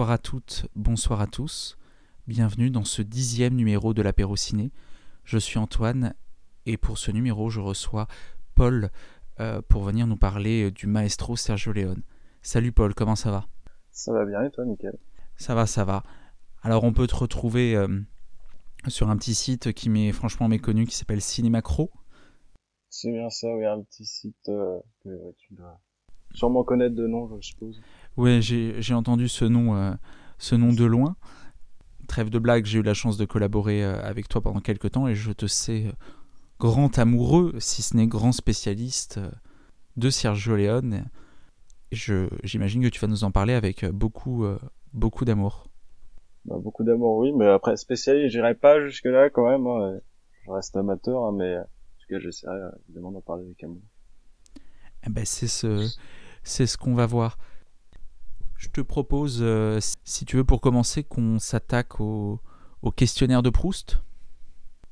Bonsoir à toutes, bonsoir à tous. Bienvenue dans ce dixième numéro de l'apéro ciné. Je suis Antoine et pour ce numéro, je reçois Paul euh, pour venir nous parler du maestro Sergio Leone. Salut Paul, comment ça va? Ça va bien et toi, Nickel? Ça va, ça va. Alors on peut te retrouver euh, sur un petit site qui m'est franchement méconnu qui s'appelle Cinémacro. C'est bien ça, oui, un petit site euh, que tu dois sûrement connaître de nom, je suppose. Oui, j'ai entendu ce nom, euh, ce nom de loin. Trêve de blague, j'ai eu la chance de collaborer euh, avec toi pendant quelques temps et je te sais euh, grand amoureux, si ce n'est grand spécialiste de Sergio Leone. J'imagine que tu vas nous en parler avec beaucoup, beaucoup d'amour. Bah, beaucoup d'amour, oui, mais après spécialiste, j'irai pas jusque là quand même. Hein, je reste amateur, hein, mais en tout cas, j'essaierai évidemment d'en parler avec amour. Eh ben, c'est ce, c'est ce qu'on va voir. Je te propose, euh, si tu veux, pour commencer, qu'on s'attaque au, questionnaire de Proust.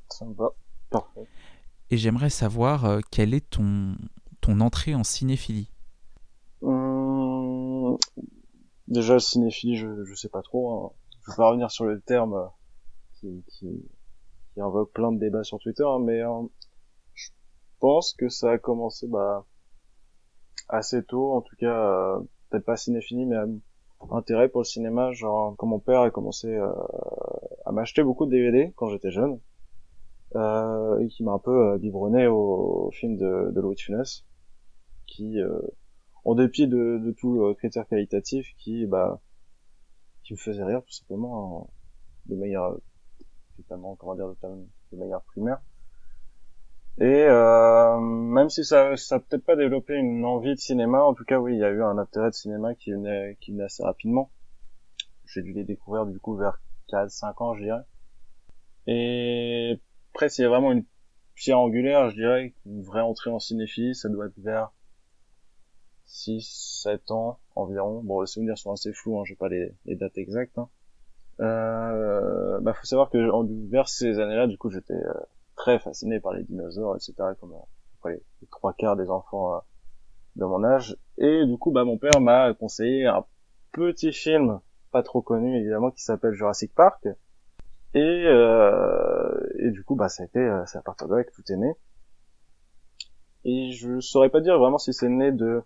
Ça me va, parfait. Et j'aimerais savoir euh, quelle est ton, ton entrée en cinéphilie? Hum, déjà, cinéphilie, je, je sais pas trop. Hein. Je vais pas revenir sur le terme euh, qui, qui, qui invoque plein de débats sur Twitter, hein, mais je pense que ça a commencé bah, assez tôt, en tout cas peut-être pas cinéphilie, mais intérêt pour le cinéma, genre quand mon père a commencé euh, à m'acheter beaucoup de DVD quand j'étais jeune, euh, et qui m'a un peu euh, biberonné au, film de, de Louis de Funès, qui, euh, en dépit de, de tout euh, critère qualitatif, qui, bah, qui me faisait rire tout simplement de manière, totalement, comment dire, de manière primaire. Et euh, même si ça ça peut-être pas développé une envie de cinéma, en tout cas oui, il y a eu un intérêt de cinéma qui venait qui venait assez rapidement. J'ai dû les découvrir du coup vers 4 5 ans, je dirais. Et après s'il y a vraiment une pierre angulaire, je dirais une vraie entrée en cinéphilie, ça doit être vers 6 7 ans environ. Bon, les souvenirs sont assez flous, hein, j'ai pas les, dates exactes. Hein. Euh, bah faut savoir que vers ces années-là, du coup, j'étais euh, très fasciné par les dinosaures, etc. Comme euh, les, trois quarts des enfants euh, de mon âge. Et du coup, bah, mon père m'a conseillé un petit film, pas trop connu évidemment, qui s'appelle Jurassic Park. Et, euh, et du coup, bah, ça a été, c'est à partir de là que tout est né. Et je saurais pas dire vraiment si c'est né de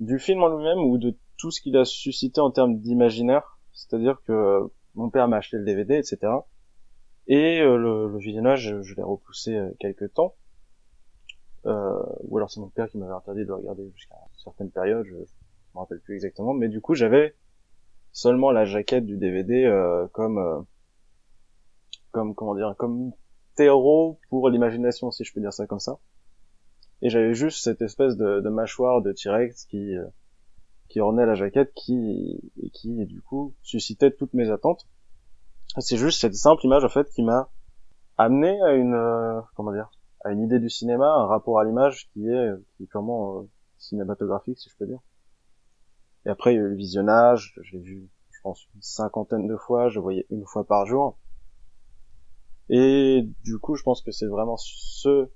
du film en lui-même ou de tout ce qu'il a suscité en termes d'imaginaire. C'est-à-dire que mon père m'a acheté le DVD, etc. Et euh, le, le, visionnage, je l'ai repoussé euh, quelques temps. Euh, ou alors c'est mon père qui m'avait interdit de regarder jusqu'à une certaine période, je, je me rappelle plus exactement. Mais du coup, j'avais seulement la jaquette du DVD euh, comme, comme comment dire, comme terreau pour l'imagination, si je peux dire ça comme ça. Et j'avais juste cette espèce de, de mâchoire de T-Rex qui qui ornait la jaquette, qui et qui du coup suscitait toutes mes attentes. C'est juste cette simple image en fait qui m'a amené à une euh, comment dire à une idée du cinéma, un rapport à l'image qui est qui est purement euh, cinématographique si je peux dire. Et après il y a eu le visionnage, j'ai vu je pense une cinquantaine de fois, je voyais une fois par jour. Et du coup je pense que c'est vraiment ce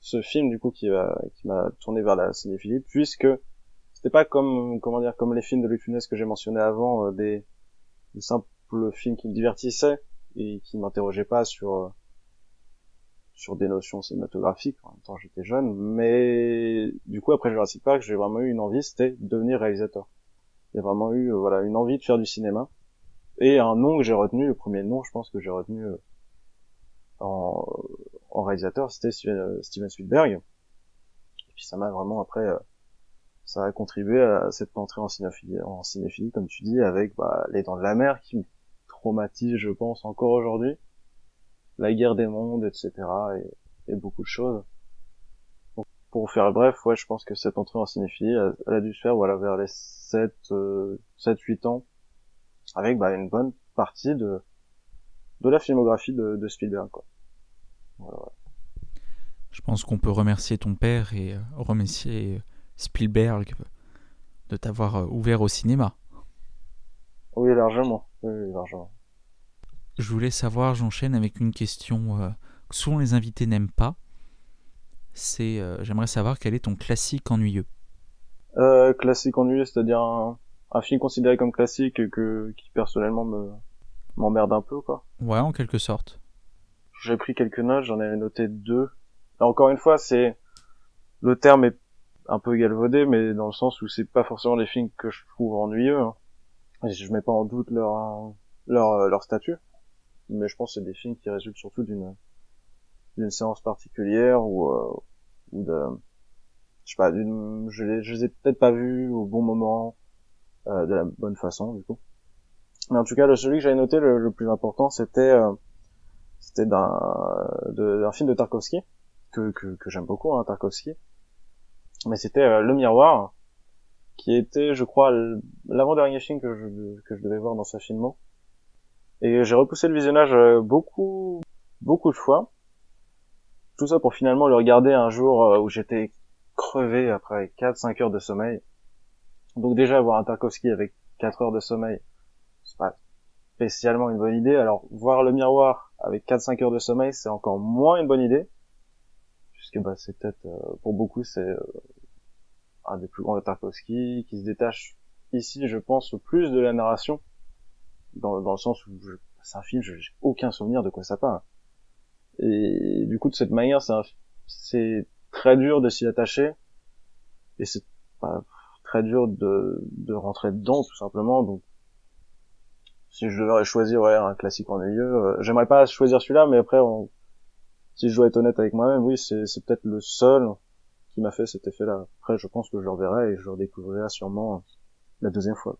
ce film du coup qui va qui m'a tourné vers la cinéphilie puisque c'était pas comme comment dire comme les films de Luc que j'ai mentionné avant euh, des, des simples le film qui me divertissait et qui m'interrogeait pas sur euh, sur des notions cinématographiques. En même temps, j'étais jeune, mais du coup, après Jurassic Park, j'ai vraiment eu une envie, c'était de devenir réalisateur. A vraiment eu, euh, voilà, une envie de faire du cinéma. Et un nom que j'ai retenu, le premier nom, je pense que j'ai retenu euh, en, en réalisateur, c'était Steven Spielberg. Et puis ça m'a vraiment après, ça a contribué à cette entrée en cinéphilie, en cinéphilie, comme tu dis, avec bah, Les Dents de la Mer, qui traumatise, je pense, encore aujourd'hui. La guerre des mondes, etc. et, beaucoup de choses. Pour faire bref, ouais, je pense que cette entrée en cinéphilie, elle, a dû se faire, voilà, vers les 7, euh, 7, 8 ans. avec bah, une bonne partie de la filmographie de, Spielberg. Je pense qu'on peut remercier ton père et euh, remercier Spielberg de t'avoir euh, ouvert au cinéma. Oui, largement. Oui, largement. Je voulais savoir, j'enchaîne avec une question euh, que souvent les invités n'aiment pas. C'est, euh, j'aimerais savoir quel est ton classique ennuyeux. Euh, classique ennuyeux, c'est-à-dire un, un film considéré comme classique que qui personnellement me m'emmerde un peu quoi. Ouais, en quelque sorte. J'ai pris quelques notes, j'en ai noté deux. Encore une fois, c'est le terme est un peu galvaudé, mais dans le sens où c'est pas forcément les films que je trouve ennuyeux. Hein. Je mets pas en doute leur leur leur statut, mais je pense que c'est des films qui résultent surtout d'une d'une séance particulière ou euh, ou de je sais pas d'une je les je les ai peut-être pas vus au bon moment euh, de la bonne façon du coup. Mais en tout cas, le celui que j'avais noté le, plus important, c'était euh, c'était d'un d'un film de Tarkovsky que que, que j'aime beaucoup hein, Tarkovsky. Mais c'était euh, Le Miroir qui était je crois l'avant-dernier film que je que je devais voir dans sa filmo. Et j'ai repoussé le visionnage euh, beaucoup beaucoup de fois. Tout ça pour finalement le regarder un jour euh, où j'étais crevé après 4-5 heures de sommeil. Donc déjà avoir un Tarkovsky avec 4 heures de sommeil, c'est pas spécialement une bonne idée. Alors voir le miroir avec 4-5 heures de sommeil, c'est encore moins une bonne idée. Puisque bah c'est peut-être euh, pour beaucoup c'est euh, un des plus grands de Tarkovsky qui se détache ici, je pense, le plus de la narration dans, dans le sens où c'est un film, j'ai aucun souvenir de quoi ça parle. Et du coup, de cette manière, c'est très dur de s'y attacher et c'est pas très dur de, de rentrer dedans tout simplement. Donc, si je devais choisir ouais, un classique ennuyeux, euh, j'aimerais pas choisir celui-là, mais après, si je dois être honnête avec moi-même, oui, c'est peut-être le seul qui m'a fait cet effet-là. Après, je pense que je le reverrai et je le redécouvrirai sûrement la deuxième fois.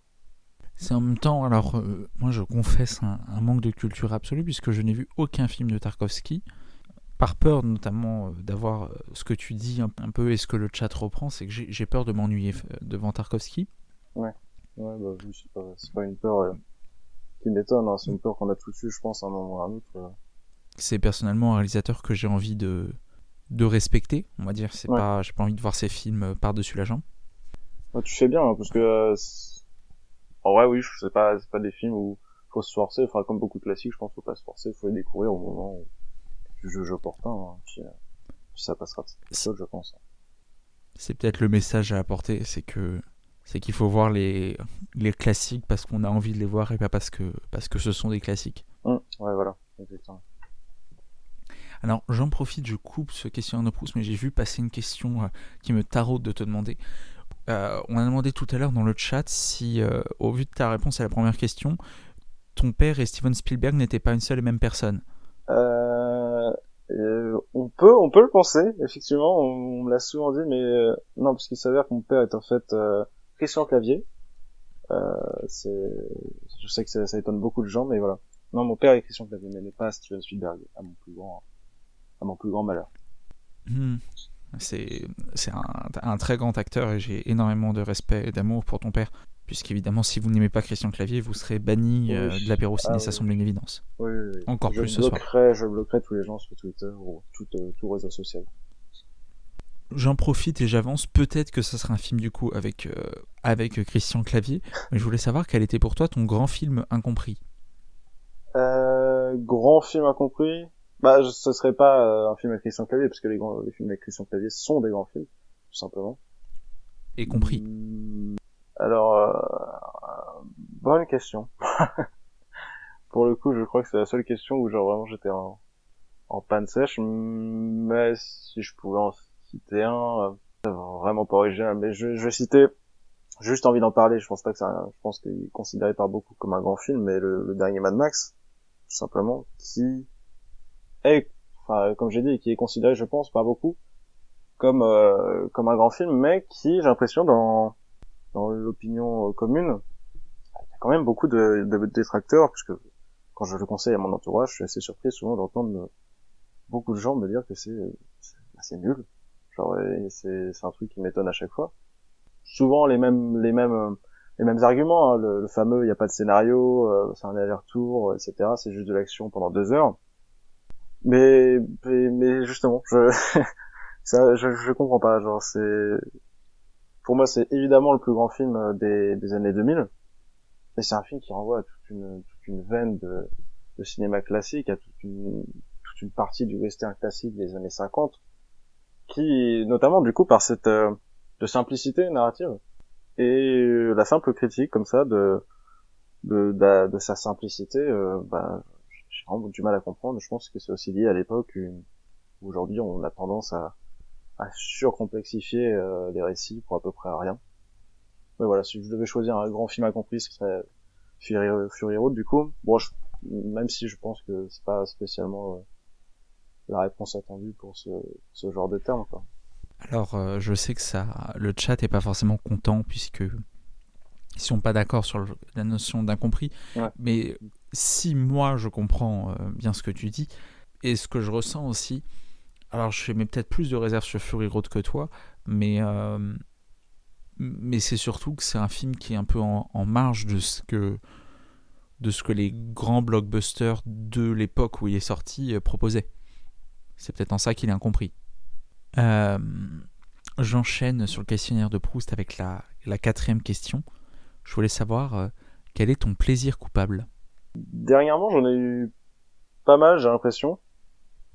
C'est en même temps, alors euh, moi je confesse un, un manque de culture absolue puisque je n'ai vu aucun film de Tarkovsky. Par peur notamment euh, d'avoir euh, ce que tu dis un, un peu et ce que le chat reprend, c'est que j'ai peur de m'ennuyer devant Tarkovsky. Ouais, bah oui, c'est pas, une peur qui m'étonne, hein, c'est une peur qu'on a tous eu, je pense, à un moment ou à un autre. C'est personnellement un réalisateur que j'ai envie de, de respecter, on va dire. C'est Ouais. pas, j'ai pas envie de voir ses films euh, par-dessus la jambe. Ouais, tu fais bien, hein, parce que euh, c'est- en vrai, oui, je sais pas, c'est pas des films où faut se forcer. Enfin, comme beaucoup de classiques, je pense, faut pas se forcer, faut les découvrir au moment où tu juges opportun. Hein, puis, euh, puis ça passera tout seul, je pense. C'est peut-être le message à apporter, c'est que c'est qu'il faut voir les, les classiques parce qu'on a envie de les voir et pas parce que, parce que ce sont des classiques. Hum, ouais, voilà, exactement. Alors j'en profite, je coupe ce questionnaire de Proust, mais j'ai vu passer une question euh, qui me taraude de te demander. Euh, on a demandé tout à l'heure dans le chat si, euh, au vu de ta réponse à la première question, ton père et Steven Spielberg n'étaient pas une seule et même personne. Euh, euh, on peut, on peut le penser, effectivement, on, me l'a souvent dit, mais euh, non, parce qu'il s'avère que mon père est en fait Christian Clavier. Je sais que ça, ça étonne beaucoup de gens, mais voilà. Non, mon père est Christian Clavier, mais n'est pas Steven Spielberg, à mon plus grand, à mon plus grand malheur. Hmm. C'est un, un très grand acteur et j'ai énormément de respect et d'amour pour ton père. Puisqu'évidemment, si vous n'aimez pas Christian Clavier, vous serez banni Oui. euh, de l'apéro ciné, Ah ça oui. semble une évidence. Oui. Encore je plus ce soir. Je bloquerai tous les gens sur Twitter ou tout, euh, tout réseau social. J'en profite et j'avance. Peut-être que ça sera un film du coup avec, euh, avec Christian Clavier. Mais je voulais savoir quel était pour toi ton grand film incompris. Grand film incompris? Bah, je- ce serait pas euh, un film avec Christian Clavier, parce que les, grands, les films avec Christian Clavier sont des grands films, tout simplement. Et compris. Hmm, Alors, euh, bonne question. Pour le coup, je crois que c'est la seule question où genre vraiment j'étais en, en panne sèche, mais si je pouvais en citer un, euh, c'est vraiment pas original, mais je, je vais citer, juste envie d'en parler, je pense pas que ça, je pense qu'il est considéré par beaucoup comme un grand film, mais le, le dernier Mad Max, tout simplement, qui est, enfin, comme j'ai dit, qui est considéré, je pense, par beaucoup, comme, euh, comme un grand film, mais qui, j'ai l'impression, dans, dans l'opinion euh, commune, il y a quand même beaucoup de, de détracteurs, puisque quand je le conseille à mon entourage, je suis assez surpris souvent d'entendre euh, beaucoup de gens me dire que c'est c'est assez nul. Genre c'est c'est un truc qui m'étonne à chaque fois. Souvent les mêmes les mêmes euh, les mêmes arguments, hein, le, fameux il n'y a pas de scénario, euh, c'est un aller-retour, etc. C'est juste de l'action pendant deux heures. Mais, mais, justement, je, ça, je, je comprends pas. Genre, c'est, pour moi, c'est évidemment le plus grand film euh, des, des années 2000. Mais c'est un film qui renvoie à toute une, toute une veine de, de cinéma classique, à toute une, toute une partie du western classique des années 50, qui, notamment du coup, par cette euh, de simplicité narrative et euh, la simple critique comme ça de de, de, sa simplicité, euh, bah, j'ai vraiment du mal à comprendre. Je pense que c'est aussi lié à l'époque où aujourd'hui on a tendance à, à surcomplexifier euh, les récits pour à peu près rien. Mais voilà, si je devais choisir un grand film accompli, ce serait Fury, Fury Road du coup. Bon, même si je pense que c'est pas spécialement euh, la réponse attendue pour ce, ce genre de terme. Quoi. Alors, euh, je sais que ça, le chat est pas forcément content puisque ils sont pas d'accord sur la notion d'incompris. Mais si moi je comprends euh, bien ce que tu dis et ce que je ressens aussi, alors je mets peut-être plus de réserve sur Fury Road que toi, mais euh, mais c'est surtout que c'est un film qui est un peu en, marge de ce que de ce que les grands blockbusters de l'époque où il est sorti proposaient. C'est peut-être en ça qu'il est incompris. Euh, j'enchaîne sur le questionnaire de Proust avec la, quatrième question. Je voulais savoir euh, quel est ton plaisir coupable? Dernièrement, j'en ai eu pas mal, j'ai l'impression.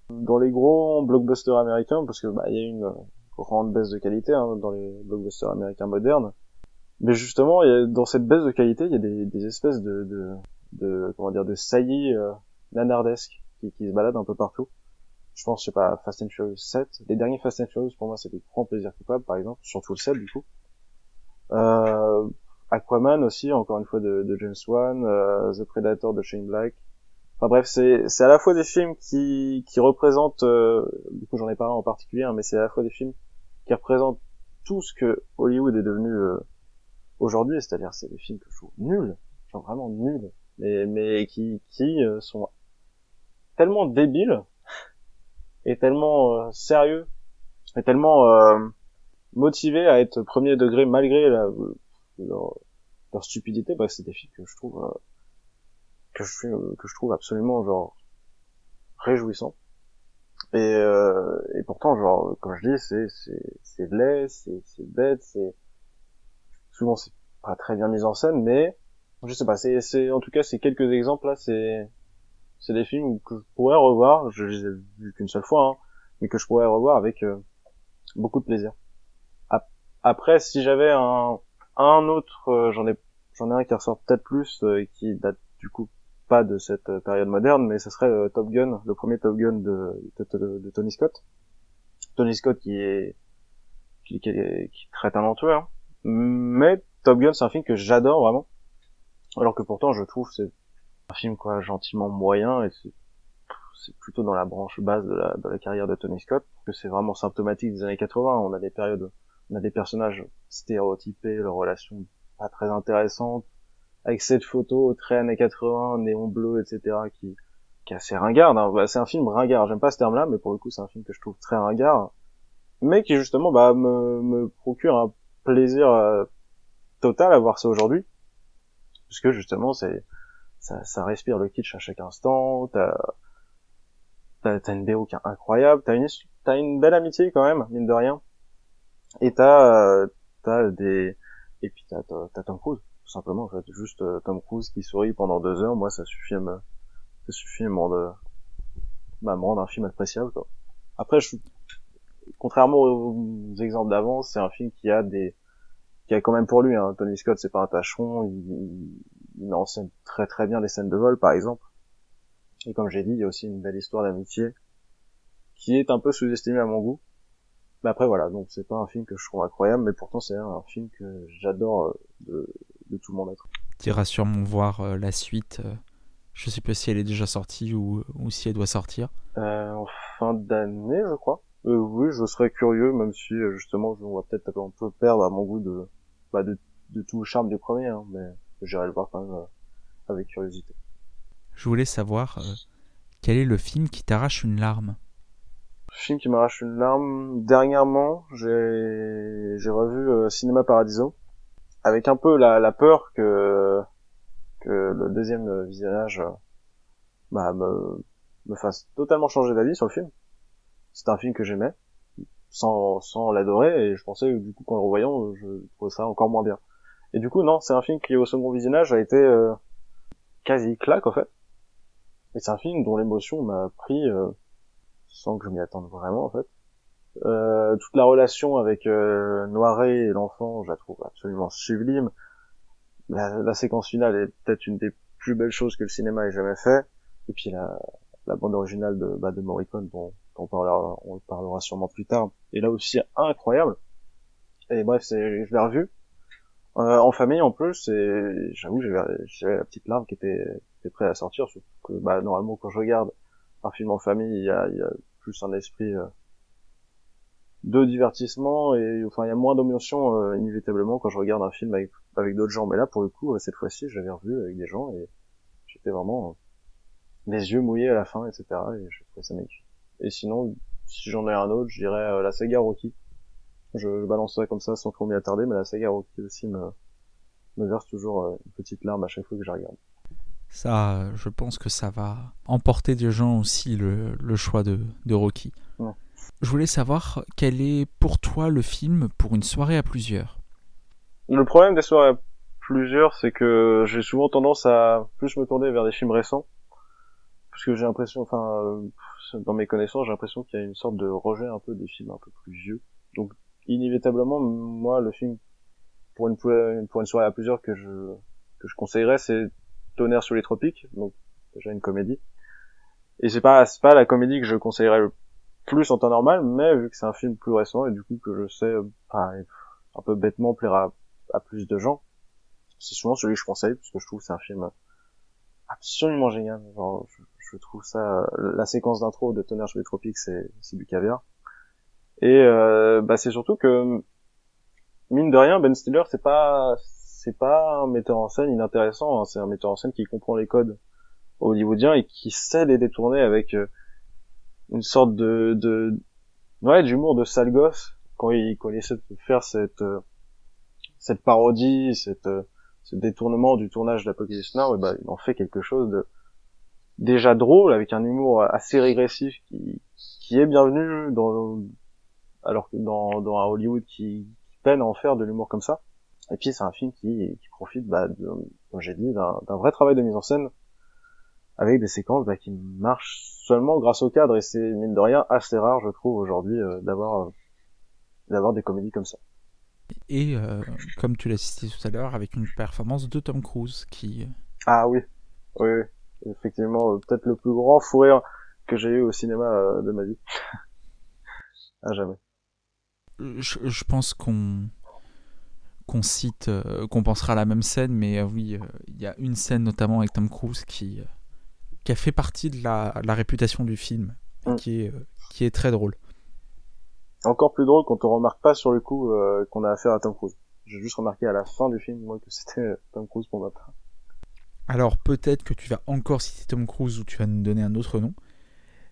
Dans les gros blockbusters américains, parce que bah il y a une grande baisse de qualité hein, dans les blockbusters américains modernes. Mais justement, dans cette baisse de qualité, il y a des, espèces de, de, comment dire de saillies euh, nanardesques qui, qui se baladent un peu partout je pense, je sais pas, Fast and Furious 7. Les derniers Fast and Furious, pour moi, c'est des grands plaisirs coupables, par exemple, surtout le 7, du coup. Euh, Aquaman aussi, encore une fois, de, de James Wan, euh, The Predator de Shane Black. Enfin bref, c'est, c'est à la fois des films qui, qui représentent, euh, du coup j'en ai pas un en particulier, hein, mais c'est à la fois des films qui représentent tout ce que Hollywood est devenu euh, aujourd'hui, c'est-à-dire c'est des films que je trouve nuls, genre vraiment nuls, mais, mais qui, qui euh, sont tellement débiles est tellement euh, sérieux, est tellement euh, motivé à être premier degré malgré la, leur, stupidité. Bah, c'est des filles que je trouve euh, que je que je trouve absolument genre réjouissant. Et, et pourtant, genre, comme je dis, c'est c'est c'est laid, c'est c'est bête, c'est souvent c'est pas très bien mis en scène, mais je sais pas, c'est c'est en tout cas c'est quelques exemples là, c'est c'est des films que je pourrais revoir, je les ai vus qu'une seule fois, hein, mais que je pourrais revoir avec euh, beaucoup de plaisir. Après, si j'avais un, un autre, euh, j'en ai, j'en ai un qui ressort peut-être plus, euh, et qui date du coup pas de cette période moderne, mais ce serait Top Gun, le premier Top Gun de, Tony Scott. Tony Scott qui est, qui, qui est, qui très talentueux, hein. mais Top Gun c'est un film que j'adore vraiment, alors que pourtant je trouve c'est un film quoi gentiment moyen et c'est plutôt dans la branche basse de la, de la carrière de Tony Scott que c'est vraiment symptomatique des années 80 on a des périodes on a des personnages stéréotypés leurs relations pas très intéressantes avec cette photo très années 80 néon bleu etc qui est assez ringarde hein. Bah, c'est un film ringard. J'aime pas ce terme là mais pour le coup c'est un film que je trouve très ringard mais qui justement bah me, me procure un plaisir euh, total à voir ça aujourd'hui puisque justement c'est ça, ça respire le kitsch à chaque instant, t'as, t'as, une BO qui est incroyable, t'as une, t'as une belle amitié quand même, mine de rien, et t'as, euh, t'as des, et puis t'as, t'as, Tom Cruise, tout simplement, en fait, juste euh, Tom Cruise qui sourit pendant deux heures, moi ça suffit à me, ça suffit à me rendre, bah, me un film appréciable, quoi. Après, je, contrairement aux exemples d'avant, c'est un film qui a des, qui a quand même pour lui, hein, Tony Scott c'est pas un tâcheron, il, il scène très très bien des scènes de vol par exemple. Et comme j'ai dit, il y a aussi une belle histoire d'amitié qui est un peu sous-estimée à mon goût. Mais après voilà, donc c'est pas un film que je trouve incroyable, mais pourtant c'est un film que j'adore euh, de, tout mon être. Tu iras sûrement voir euh, la suite. Euh, je sais pas si elle est déjà sortie ou, ou si elle doit sortir. en fin d'année, je crois. oui, je serais curieux, même si justement on va peut-être un peu perdre à mon goût de, bah, de, de tout le charme du premier, hein, mais j'irai le voir quand même euh, avec curiosité. Je voulais savoir euh, quel est le film qui t'arrache une larme? Film qui m'arrache une larme. Dernièrement, j'ai revu euh, Cinéma Paradiso avec un peu la, la peur que le deuxième visionnage bah, me, fasse totalement changer d'avis sur le film. C'est un film que j'aimais, sans, sans l'adorer, et je pensais du coup qu'en le revoyant, je trouvais ça encore moins bien. Et du coup, non, c'est un film qui au second visionnage a été euh, quasi claque en fait. Et c'est un film dont l'émotion m'a pris euh, sans que je m'y attende vraiment en fait. Euh, toute la relation avec euh, Noiret et l'enfant, je la trouve absolument sublime. La, la séquence finale est peut-être une des plus belles choses que le cinéma ait jamais fait. Et puis la, la bande originale de, bah, de Morricone, dont, on parlera, on parlera sûrement plus tard, est là aussi incroyable. Et bref, c'est, je l'ai revu. Euh, en famille en plus, et j'avoue, j'avais la petite larme qui était, était prête à sortir, que bah, normalement quand je regarde un film en famille, il y a, plus un esprit euh, de divertissement et enfin il y a moins d'émotion euh, inévitablement quand je regarde un film avec, d'autres gens. Mais là, pour le coup, cette fois-ci, j'avais revu avec des gens et j'étais vraiment les yeux mouillés à la fin, etc. Et je ça magnifique. Et sinon, si j'en ai un autre, je dirais euh, la saga Rocky. Je, je, balance ça comme ça sans trop m'y attarder, mais la saga Rocky aussi me, me verse toujours euh, une petite larme à chaque fois que je regarde. Ça, je pense que ça va emporter des gens aussi le, le choix de, de Rocky. Ouais. Je voulais savoir quel est pour toi le film pour une soirée à plusieurs. Le problème des soirées à plusieurs, c'est que j'ai souvent tendance à plus me tourner vers des films récents parce que j'ai l'impression, enfin, euh, dans mes connaissances, j'ai l'impression qu'il y a une sorte de rejet un peu des films un peu plus vieux. Donc, inévitablement, moi, le film pour une pour une soirée à plusieurs que je que je conseillerais, c'est Tonnerre sur les tropiques, donc déjà une comédie. Et c'est pas c'est pas la comédie que je conseillerais le plus en temps normal, mais vu que c'est un film plus récent et du coup que je sais, enfin, un peu bêtement plaira à, à plus de gens, c'est souvent celui que je conseille parce que je trouve que c'est un film absolument génial. Genre, je, je trouve ça la séquence d'intro de Tonnerre sur les tropiques c'est c'est du caviar et euh, bah c'est surtout que mine de rien Ben Stiller c'est pas c'est pas un metteur en scène inintéressant hein. c'est un metteur en scène qui comprend les codes hollywoodiens et qui sait les détourner avec euh, une sorte de de ouais d'humour de sale gosse quand il quand il essaie de faire cette euh, cette parodie cette euh, ce détournement du tournage d'Apocalypse Now et bah il en fait quelque chose de déjà drôle avec un humour assez régressif qui, qui est bienvenu dans alors que dans, dans un Hollywood qui, peine à en faire de l'humour comme ça et puis c'est un film qui, qui profite bah, de, comme j'ai dit d'un vrai travail de mise en scène avec des séquences bah, qui marchent seulement grâce au cadre et c'est mine de rien assez rare je trouve aujourd'hui euh, d'avoir euh, d'avoir des comédies comme ça et euh, comme tu l'as cité tout à l'heure avec une performance de Tom Cruise qui ah oui oui, oui effectivement euh, peut-être le plus grand fou rire que j'ai eu au cinéma euh, de ma vie. à jamais. Je, je pense qu'on qu'on cite, euh, qu'on pensera à la même scène, mais oui, il y a une scène notamment avec Tom Cruise qui, qui a fait partie de la, la réputation du film, mm. qui, est, qui est très drôle. Encore plus drôle quand on remarque pas sur le coup qu'on a affaire à Tom Cruise. J'ai juste remarqué à la fin du film, moi, que c'était Tom Cruise pour ma part. Alors peut-être que tu vas encore citer Tom Cruise ou tu vas nous donner un autre nom,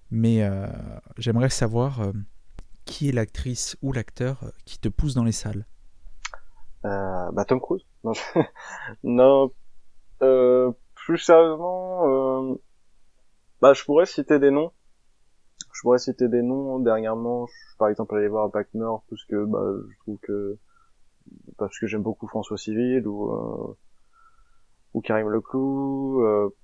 mais euh, j'aimerais savoir euh, qui est l'actrice ou l'acteur euh, qui te pousse dans les salles. Euh, bah Tom Cruise. Non, euh, plus sérieusement, euh, bah je pourrais citer des noms. Je pourrais citer des noms. Dernièrement, je suis par exemple allé voir Back North parce que bah je trouve que parce que j'aime beaucoup François Civil ou ou Karim Leclou. Euh,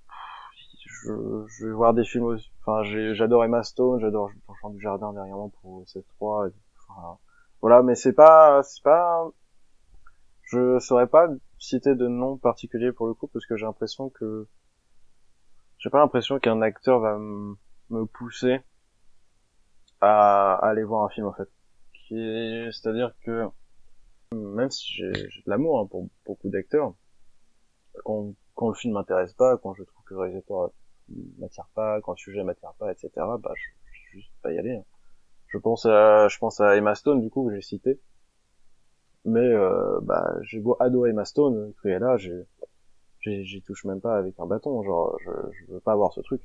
je, je, vais voir des films aussi. Enfin, j'adore Emma Stone, j'adore Jean du Jardin dernièrement pour ces 3 Enfin, voilà, mais c'est pas, c'est pas, je saurais pas citer de nom particulier pour le coup parce que j'ai l'impression que, j'ai pas l'impression qu'un acteur va me pousser à, aller voir un film en fait. C'est-à-dire que même si j'ai de l'amour hein, pour beaucoup d'acteurs, quand, le film m'intéresse pas, quand je trouve que le réalisateur m'attire pas, quand le sujet m'attire pas, etc., bah, je, je vais juste pas y aller. Hein. Je pense à, je pense à Emma Stone, du coup, que j'ai cité. Mais, euh, bah, j'ai beau adorer Emma Stone, j'ai, j'y touche même pas avec un bâton, genre, je, je veux pas avoir ce truc.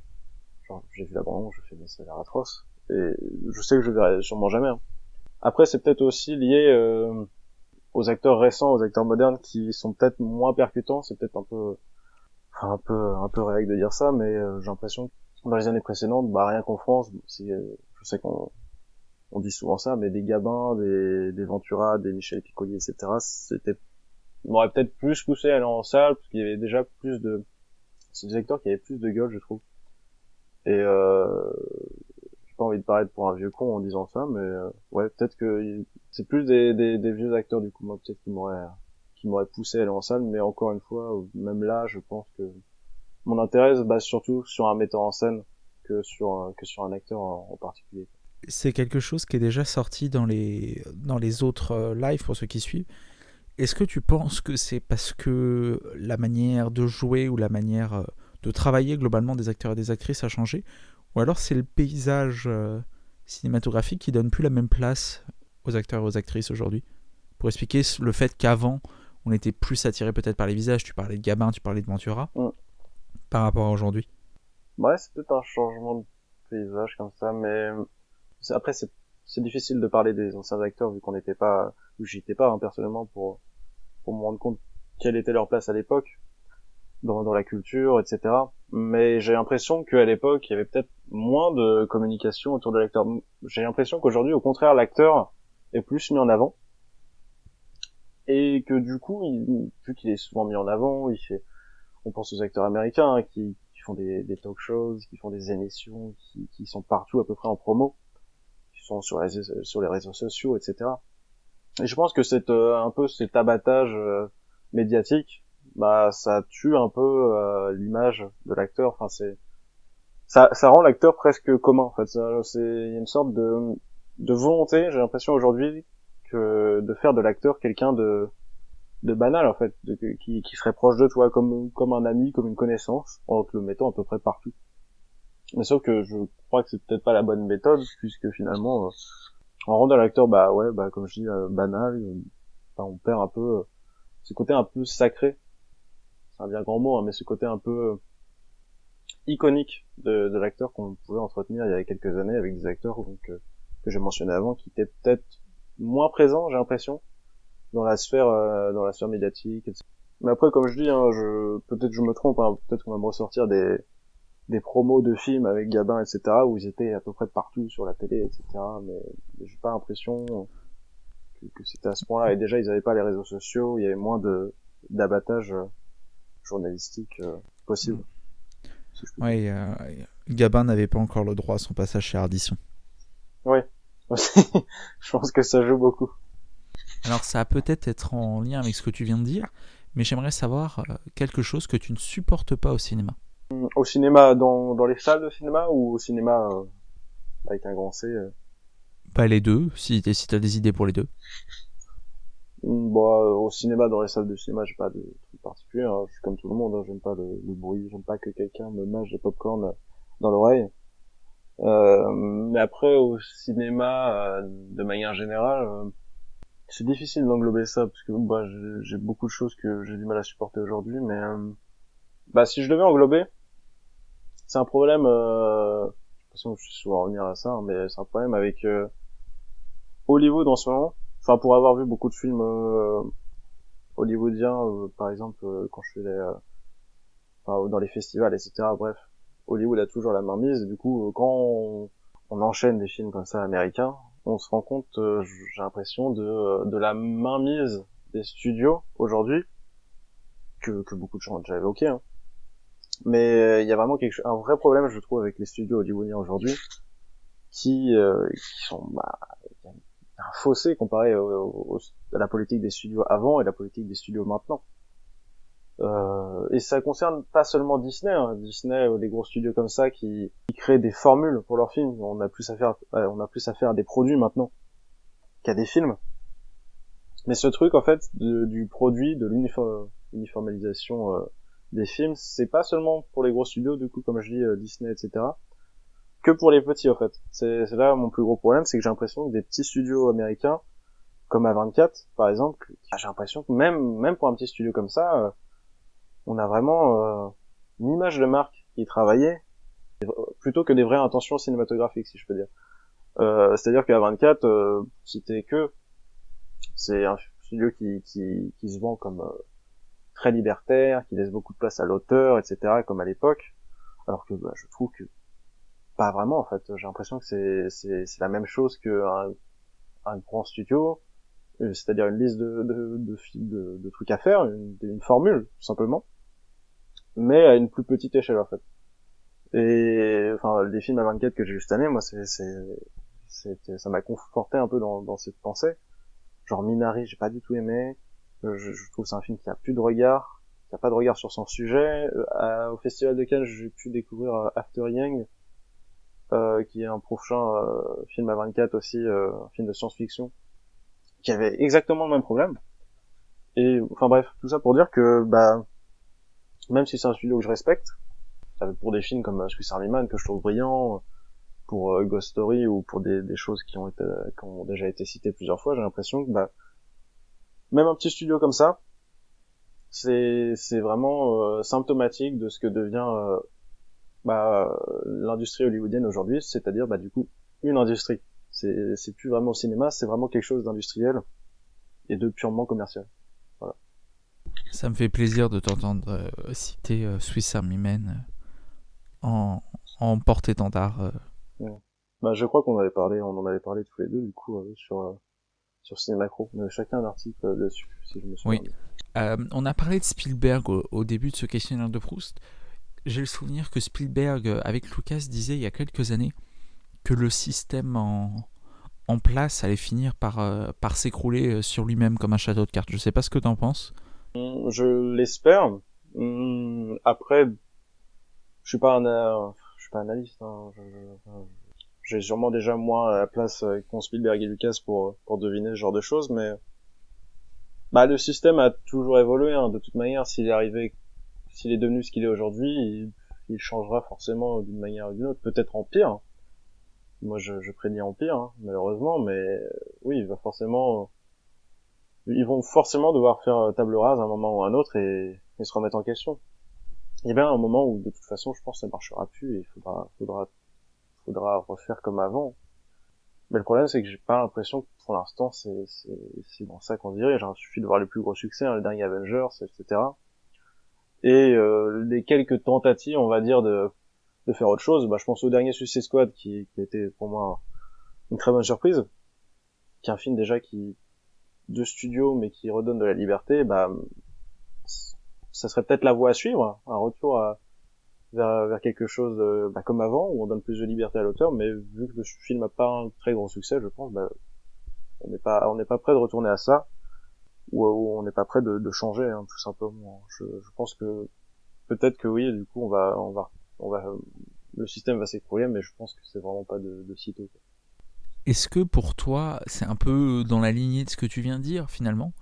Genre, j'ai vu l'abandon, je fais des salaires atroces. Et je sais que je verrai sûrement jamais. Hein. Après, c'est peut-être aussi lié, euh, aux acteurs récents, aux acteurs modernes qui sont peut-être moins percutants, c'est peut-être un peu, enfin, un peu, un peu réac de dire ça, mais euh, j'ai l'impression que dans les années précédentes, bah rien qu'en France, c'est, je sais qu'on on dit souvent ça, mais des Gabins, des, des Ventura, des Michel Piccoli, etc. C'était m'aurait peut-être plus poussé à aller en salle parce qu'il y avait déjà plus de c'est des acteurs qui avaient plus de gueule je trouve et euh, j'ai pas envie de paraître pour un vieux con en disant ça mais euh, ouais peut-être que c'est plus des, vieux acteurs du coup moi peut-être qui m'auraient qui m'auraient poussé à aller en salle mais encore une fois même là je pense que mon intérêt se base surtout sur un metteur en scène que sur que sur un acteur en, particulier c'est quelque chose qui est déjà sorti dans les dans les autres euh, lives pour ceux qui suivent. Est-ce que tu penses que c'est parce que la manière de jouer ou la manière euh, de travailler globalement des acteurs et des actrices a changé? Ou alors c'est le paysage euh, cinématographique qui donne plus la même place aux acteurs et aux actrices aujourd'hui? Pour expliquer le fait qu'avant, on était plus attiré peut-être par les visages, tu parlais de Gabin, tu parlais de Ventura, mm. par rapport à aujourd'hui. Ouais, c'est peut-être un changement de paysage comme ça, mais après c'est difficile de parler des anciens acteurs vu qu'on n'était pas, où j'étais pas hein, personnellement pour pour me rendre compte quelle était leur place à l'époque dans, dans la culture, etc. Mais j'ai l'impression qu'à l'époque, il y avait peut-être moins de communication autour de l'acteur. J'ai l'impression qu'aujourd'hui, au contraire, l'acteur est plus mis en avant. Et que du coup, il, vu qu'il est souvent mis en avant, il fait, on pense aux acteurs américains hein, qui, qui, font des, des talk shows, qui font des émissions, qui, qui sont partout à peu près en promo, sont sur les, sur les réseaux sociaux, etc. Et je pense que c'est euh, un peu cet abattage euh, médiatique, bah ça tue un peu euh, l'image de l'acteur. Enfin c'est ça, ça rend l'acteur presque commun. En fait, c'est une sorte de de volonté. J'ai l'impression aujourd'hui que de faire de l'acteur quelqu'un de de banal en fait, de, qui, qui serait proche de toi comme comme un ami, comme une connaissance, en te le mettant à peu près partout. Mais sauf que je crois que c'est peut-être pas la bonne méthode puisque finalement en rendant l'acteur bah ouais bah comme je dis euh, banal euh, bah, on perd un peu euh, ce côté un peu sacré c'est un bien grand mot hein, mais ce côté un peu iconique de, de l'acteur qu'on pouvait entretenir il y a quelques années avec des acteurs donc, que j'ai mentionné avant qui étaient peut-être moins présents j'ai l'impression dans la sphère dans la sphère médiatique etc. mais après comme je dis hein, je peut-être je me trompe hein, peut-être qu'on va me ressortir des des promos de films avec Gabin, etc., où ils étaient à peu près partout sur la télé, etc., mais, j'ai pas l'impression que, que c'était à ce point-là. Et déjà, ils avaient pas les réseaux sociaux, il y avait moins de d'abattage euh, journalistique euh, possible. oui, euh, Gabin n'avait pas encore le droit à son passage chez Ardisson. Oui, je pense que ça joue beaucoup. Alors ça peut-être être en lien avec ce que tu viens de dire, mais j'aimerais savoir quelque chose que tu ne supportes pas au cinéma. Au cinéma, dans, dans les salles de cinéma ou au cinéma euh, avec un grand C euh? Pas les deux, si, si t'as des idées pour les deux. Hmm, bon, euh, au cinéma, dans les salles de cinéma, j'ai pas de truc particulier. Hein. Je suis comme tout le monde, hein. j'aime pas le, le bruit, j'aime pas que quelqu'un me mâche des popcorn dans l'oreille. Euh, mais après, au cinéma, de manière générale, c'est difficile d'englober ça parce que bah, j'ai beaucoup de choses que j'ai du mal à supporter aujourd'hui. Mais bah, si je devais englober, c'est un problème. Euh, je que je suis souvent revenir à ça, hein, mais c'est un problème avec euh, Hollywood en ce moment. Enfin, pour avoir vu beaucoup de films euh, hollywoodiens, euh, par exemple, euh, quand je suis les, enfin, dans les festivals, etc. Bref, Hollywood a toujours la main mise. du coup, quand on, on, enchaîne des films comme ça américains, on se rend compte, j'ai l'impression, de, de la mainmise des studios aujourd'hui que, que beaucoup de gens ont déjà évoqué. Hein mais euh, il y a vraiment quelque un vrai problème, je trouve, avec les studios hollywoodiens aujourd'hui, qui, euh, qui sont bah, un fossé comparé à la politique des studios avant et la politique des studios maintenant. Euh, et ça concerne pas seulement Disney, hein. Disney, des gros studios comme ça qui, qui, créent des formules pour leurs films. On a plus à faire, on a plus à faire des produits maintenant qu'à des films. Mais ce truc en fait du produit, de l'uniformisation euh, des films, c'est pas seulement pour les gros studios, du coup, comme je dis, euh, Disney, etc., que pour les petits, en fait. C'est là mon plus gros problème, c'est que j'ai l'impression que des petits studios américains, comme A24, par exemple, j'ai l'impression que même, même pour un petit studio comme ça, euh, on a vraiment euh, une image de marque qui est travaillée, plutôt que des vraies intentions cinématographiques, si je peux dire. C'est-à-dire qu'à 24, c'était que c'est studio qui, qui, qui se vend comme très libertaire, qui laisse beaucoup de place à l'auteur, etc., comme à l'époque. Alors que bah, je trouve que pas vraiment en fait. J'ai l'impression que c'est c'est la même chose que un, grand studio, euh, c'est-à-dire une liste de de, de, de, de trucs à faire, une, une, formule tout simplement, mais à une plus petite échelle en fait. Et enfin les films à 24 que j'ai vu cette année, moi c'est c'est ça m'a conforté un peu dans, dans cette pensée. Genre Minari, j'ai pas du tout aimé. Je, je trouve c'est un film qui a plus de regard, qui a pas de regard sur son sujet. Euh, au Festival de Cannes, j'ai pu découvrir euh, After Yang, euh, qui est un prochain euh, film à 24 aussi, euh, un film de science-fiction, qui avait exactement le même problème. Et enfin bref, tout ça pour dire que bah même si c'est un studio que je respecte, pour des films comme Swiss Army Man que je trouve brillant, pour Ghost Story ou pour des, des choses qui ont été qui ont déjà été citées plusieurs fois, j'ai l'impression que bah même un petit studio comme ça, c'est c'est vraiment symptomatique de ce que devient bah, l'industrie hollywoodienne aujourd'hui, c'est-à-dire bah, du coup une industrie. C'est, c'est plus vraiment au cinéma, c'est vraiment quelque chose d'industriel et de purement commercial. Voilà. Ça me fait plaisir de t'entendre euh, citer euh, Swiss Army Men euh, en, en porte-étendard. Bah, je crois qu'on avait parlé, on en avait parlé tous les deux du coup sur sur Cinémacro. On avait chacun un article dessus, si je me souviens. Oui. on a parlé de Spielberg au, au, début de ce questionnaire de Proust j'ai le souvenir que Spielberg, euh, avec Lucas, disait il y a quelques années que le système en, en place allait finir par, euh, par s'écrouler euh, sur lui-même comme un château de cartes. Je sais pas ce que tu en penses. Mmh, je l'espère. Mmh, après, je suis pas un, je suis pas analyste. Hein. J'ai sûrement déjà moins à la place qu'ont Spielberg et Lucas pour pour deviner ce genre de choses, mais bah le système a toujours évolué. Hein. De toute manière, s'il est arrivé s'il est devenu ce qu'il est aujourd'hui, il, changera forcément d'une manière ou d'une autre, peut-être en pire. Moi, je, je prédis en pire, hein, malheureusement, mais oui, il va forcément, ils vont forcément devoir faire table rase à un moment ou à un autre et, se remettre en question. Il y a bien un moment où, de toute façon, je pense que ça marchera plus et il faudra, faudra, faudra refaire comme avant. Mais le problème, c'est que j'ai pas l'impression que pour l'instant, c'est, c'est, dans ça qu'on dirait. Genre, il suffit de voir les plus gros succès, hein, les derniers Avengers, etc et euh, les quelques tentatives, on va dire, de, de faire autre chose. Bah, je pense au dernier Suicide Squad qui, qui était pour moi une très bonne surprise, qui est un film déjà qui de studio mais qui redonne de la liberté. Bah, ça serait peut-être la voie à suivre, un retour à, vers, quelque chose de, bah, comme avant où on donne plus de liberté à l'auteur. Mais vu que le film a pas un très grand succès, je pense, bah, on n'est pas on n'est pas prêt de retourner à ça où, on n'est pas prêt de, changer, hein, tout simplement. Je, je pense que peut-être que oui, du coup, on va, on va, on va, le système va s'écrouler, mais je pense que c'est vraiment pas de, de sitôt. Est-ce que pour toi, c'est un peu dans la lignée de ce que tu viens de dire finalement,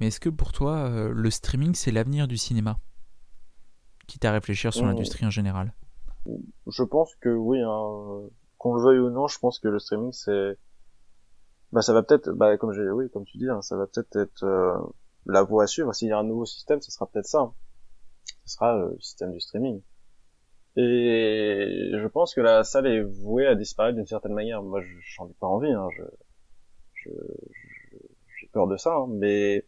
mais est-ce que pour toi, euh, le streaming, c'est l'avenir du cinéma? Quitte à réfléchir sur mmh. l'industrie en général. Je pense que oui, hein, qu'on le veuille ou non, je pense que le streaming, c'est bah ça va peut-être bah comme j'ai oui comme tu dis hein, ça va peut-être être, euh, la voie à suivre s'il y a un nouveau système ce sera peut-être ça hein. ce sera le système du streaming et je pense que la salle est vouée à disparaître d'une certaine manière moi j'en ai pas envie hein. je j'ai peur de ça hein. mais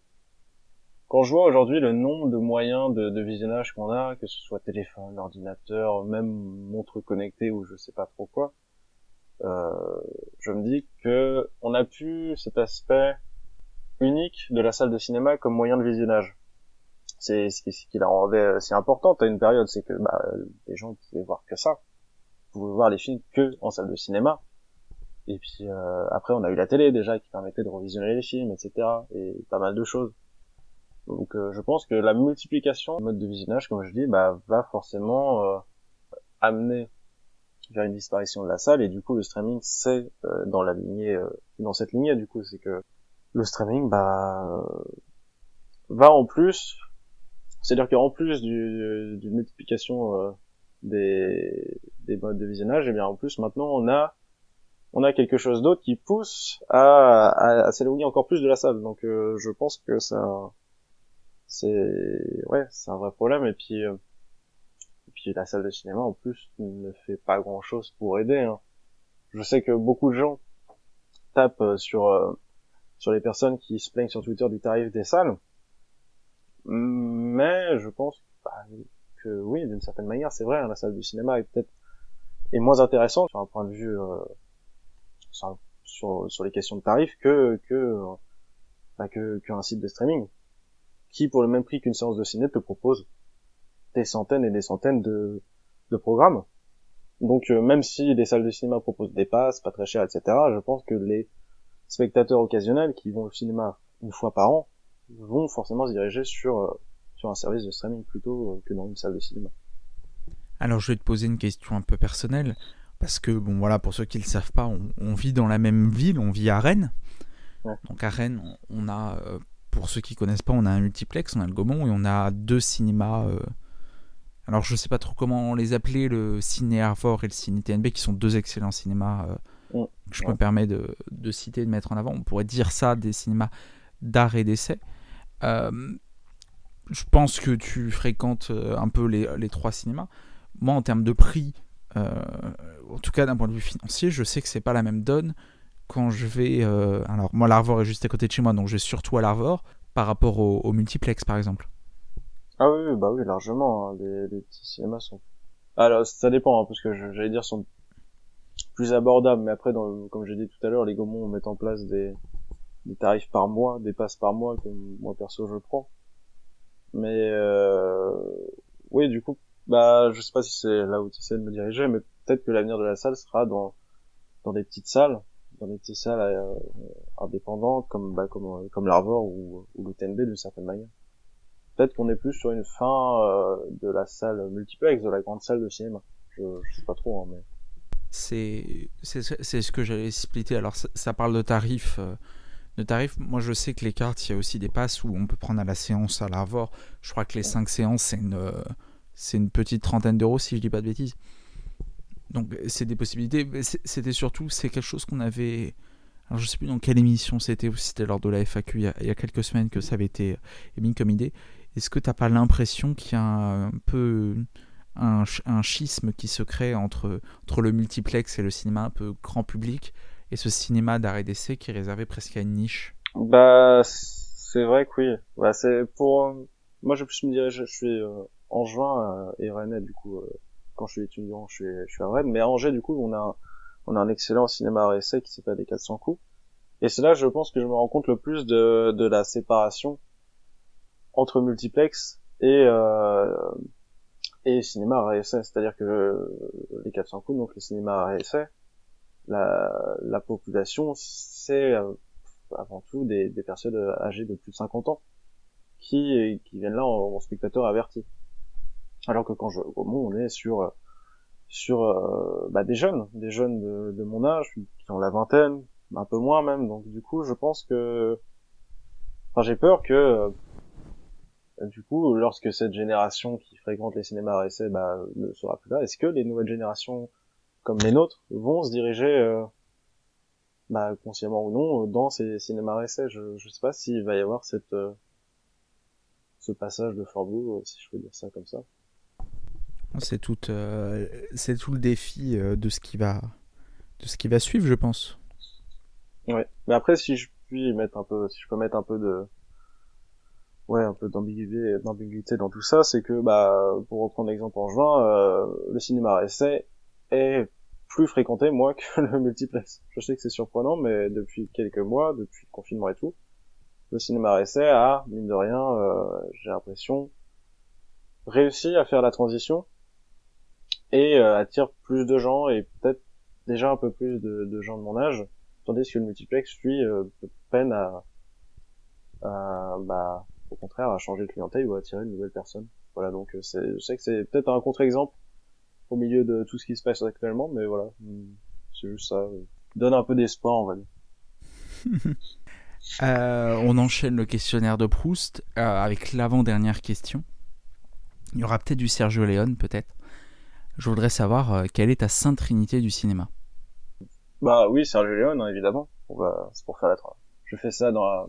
quand je vois aujourd'hui le nombre de moyens de, visionnage qu'on a que ce soit téléphone ordinateur même montre connectée ou je sais pas trop quoi euh, je me dis que on a pu cet aspect unique de la salle de cinéma comme moyen de visionnage. C'est ce qui la rendait si importante à une période, c'est que bah, les gens pouvaient voir que ça, pouvaient voir les films que en salle de cinéma. Et puis euh, après, on a eu la télé déjà qui permettait de revisionner les films, etc. Et pas mal de choses. Donc euh, je pense que la multiplication de modes de visionnage, comme je dis, bah, va forcément amener vers une disparition de la salle. Et du coup le streaming c'est euh, dans la lignée euh, dans cette lignée du coup c'est que le streaming bah euh, va en plus c'est-à-dire qu'en plus du, d'une multiplication des, des modes de visionnage et eh bien en plus maintenant on a on a quelque chose d'autre qui pousse à, à, à s'éloigner encore plus de la salle. Donc je pense que ça c'est ouais c'est un vrai problème et puis puis la salle de cinéma en plus ne fait pas grand chose pour aider. Hein. Je sais que beaucoup de gens tapent euh, sur euh, sur les personnes qui se plaignent sur Twitter du tarif des salles. Mais je pense bah, que oui, d'une certaine manière, c'est vrai, hein, la salle du cinéma est peut-être est moins intéressante sur un point de vue euh, sur, sur, les questions de tarifs que que bah, que qu'un site de streaming qui pour le même prix qu'une séance de ciné te propose des centaines et des centaines de, de programmes. Donc euh, même si les salles de cinéma proposent des passes, pas très chères, etc., je pense que les spectateurs occasionnels qui vont au cinéma une fois par an vont forcément se diriger sur, euh, sur un service de streaming plutôt euh, que dans une salle de cinéma. Alors je vais te poser une question un peu personnelle, parce que bon voilà, pour ceux qui ne le savent pas, on, vit dans la même ville, on vit à Rennes. Donc à Rennes, on, a, pour ceux qui connaissent pas, on a un multiplex, on a le Gaumont et on a deux cinémas alors je sais pas trop comment les appeler, le Ciné Arvor et le Ciné TNB, qui sont deux excellents cinémas euh, que je me permets de, de, citer, de mettre en avant. On pourrait dire ça des cinémas d'art et d'essai. Euh, je pense que tu fréquentes euh, un peu les, les trois cinémas. Moi, en termes de prix, en tout cas d'un point de vue financier, je sais que c'est pas la même donne quand je vais. alors, moi, l'Arvor est juste à côté de chez moi, donc je vais surtout à l'Arvor par rapport au multiplex, par exemple. Ah oui, bah oui, largement. Hein. Les, petits cinémas sont. Alors, ça dépend, hein, parce que j'allais dire sont plus abordables, mais après, comme j'ai dit tout à l'heure, les Gaumont mettent en place des, des tarifs par mois, des passes par mois que moi perso je prends. Mais euh, oui, du coup, bah je sais pas si c'est là où tu essaies de me diriger, mais peut-être que l'avenir de la salle sera dans dans des petites salles, dans des petites salles euh, indépendantes comme bah, comme comme l'Arvor ou, ou le TNB d'une certaine manière peut-être qu'on est plus sur une fin euh, de la salle multiplex, de la grande salle de cinéma. Je, je sais pas trop, hein, mais c'est c'est ce que j'allais splitter. Alors ça, parle de tarifs. Euh, de tarifs, moi je sais que les cartes, il y a aussi des passes où on peut prendre à la séance à l'avort. Je crois que les 5 séances, c'est une, euh, c'est une petite trentaine d'euros si je dis pas de bêtises. Donc c'est des possibilités. C'était surtout, c'est quelque chose qu'on avait alors je sais plus dans quelle émission c'était, ou si c'était lors de la FAQ il y, a, quelques semaines que ça avait été émis comme idée. Est-ce que tu n'as pas l'impression qu'il y a un peu un, schisme qui se crée entre, entre le multiplex et le cinéma un peu grand public et ce cinéma d'arrêt d'essai qui est réservé presque à une niche? Bah, c'est vrai que oui. Bah, c'est pour moi, je plus me dirais, je, suis euh, en juin et Rennes du coup. Euh, quand je suis étudiant, je suis, je suis à Rennes, mais à Angers, du coup, on a, on a un excellent cinéma arrêt essai qui s'appelle Les 400 coups. Et c'est là, je pense, que je me rends compte le plus de, de la séparation entre multiplex et euh, et cinéma à c'est-à-dire que les 400 coups, donc le cinéma à la, la population, c'est euh, avant tout des, des, personnes âgées de plus de 50 ans qui, qui viennent là en, spectateur averti. Alors que quand je au on est sur sur euh, bah, des jeunes, des jeunes de, mon âge qui ont la vingtaine, un peu moins même. Donc du coup, je pense que, enfin, j'ai peur que euh, du coup, lorsque cette génération qui fréquente les cinémas essai bah, ne sera plus là, est-ce que les nouvelles générations comme les nôtres vont se diriger, euh, bah, consciemment ou non, dans ces cinémas essai je, je sais pas s'il va y avoir cette euh, ce passage de Fort si je peux dire ça comme ça. C'est tout, c'est tout le défi de ce qui va, de ce qui va suivre, je pense. Ouais. Mais après, si je puis mettre un peu, si je peux mettre un peu de, ouais un peu d'ambiguïté dans tout ça c'est que bah pour reprendre l'exemple en juin euh, le cinéma essai est plus fréquenté moi que le multiplex je sais que c'est surprenant mais depuis quelques mois depuis le confinement et tout le cinéma essai a mine de rien euh, j'ai l'impression réussi à faire la transition et euh, attire plus de gens et peut-être déjà un peu plus de, de, gens de mon âge tandis que le multiplex lui peine à, à bah au contraire à changer de clientèle ou à attirer une nouvelle personne. Voilà, donc euh, je sais que c'est peut-être un contre-exemple au milieu de tout ce qui se passe actuellement, mais voilà, hmm, c'est juste ça. Euh, donne un peu d'espoir, on va dire. euh, on enchaîne le questionnaire de Proust euh, avec l'avant-dernière question. Il y aura peut-être du Sergio Leone, peut-être. Je voudrais savoir euh, quelle est ta sainte trinité du cinéma? Bah oui, Sergio Leone, hein, évidemment. C'est pour faire la Je fais ça dans la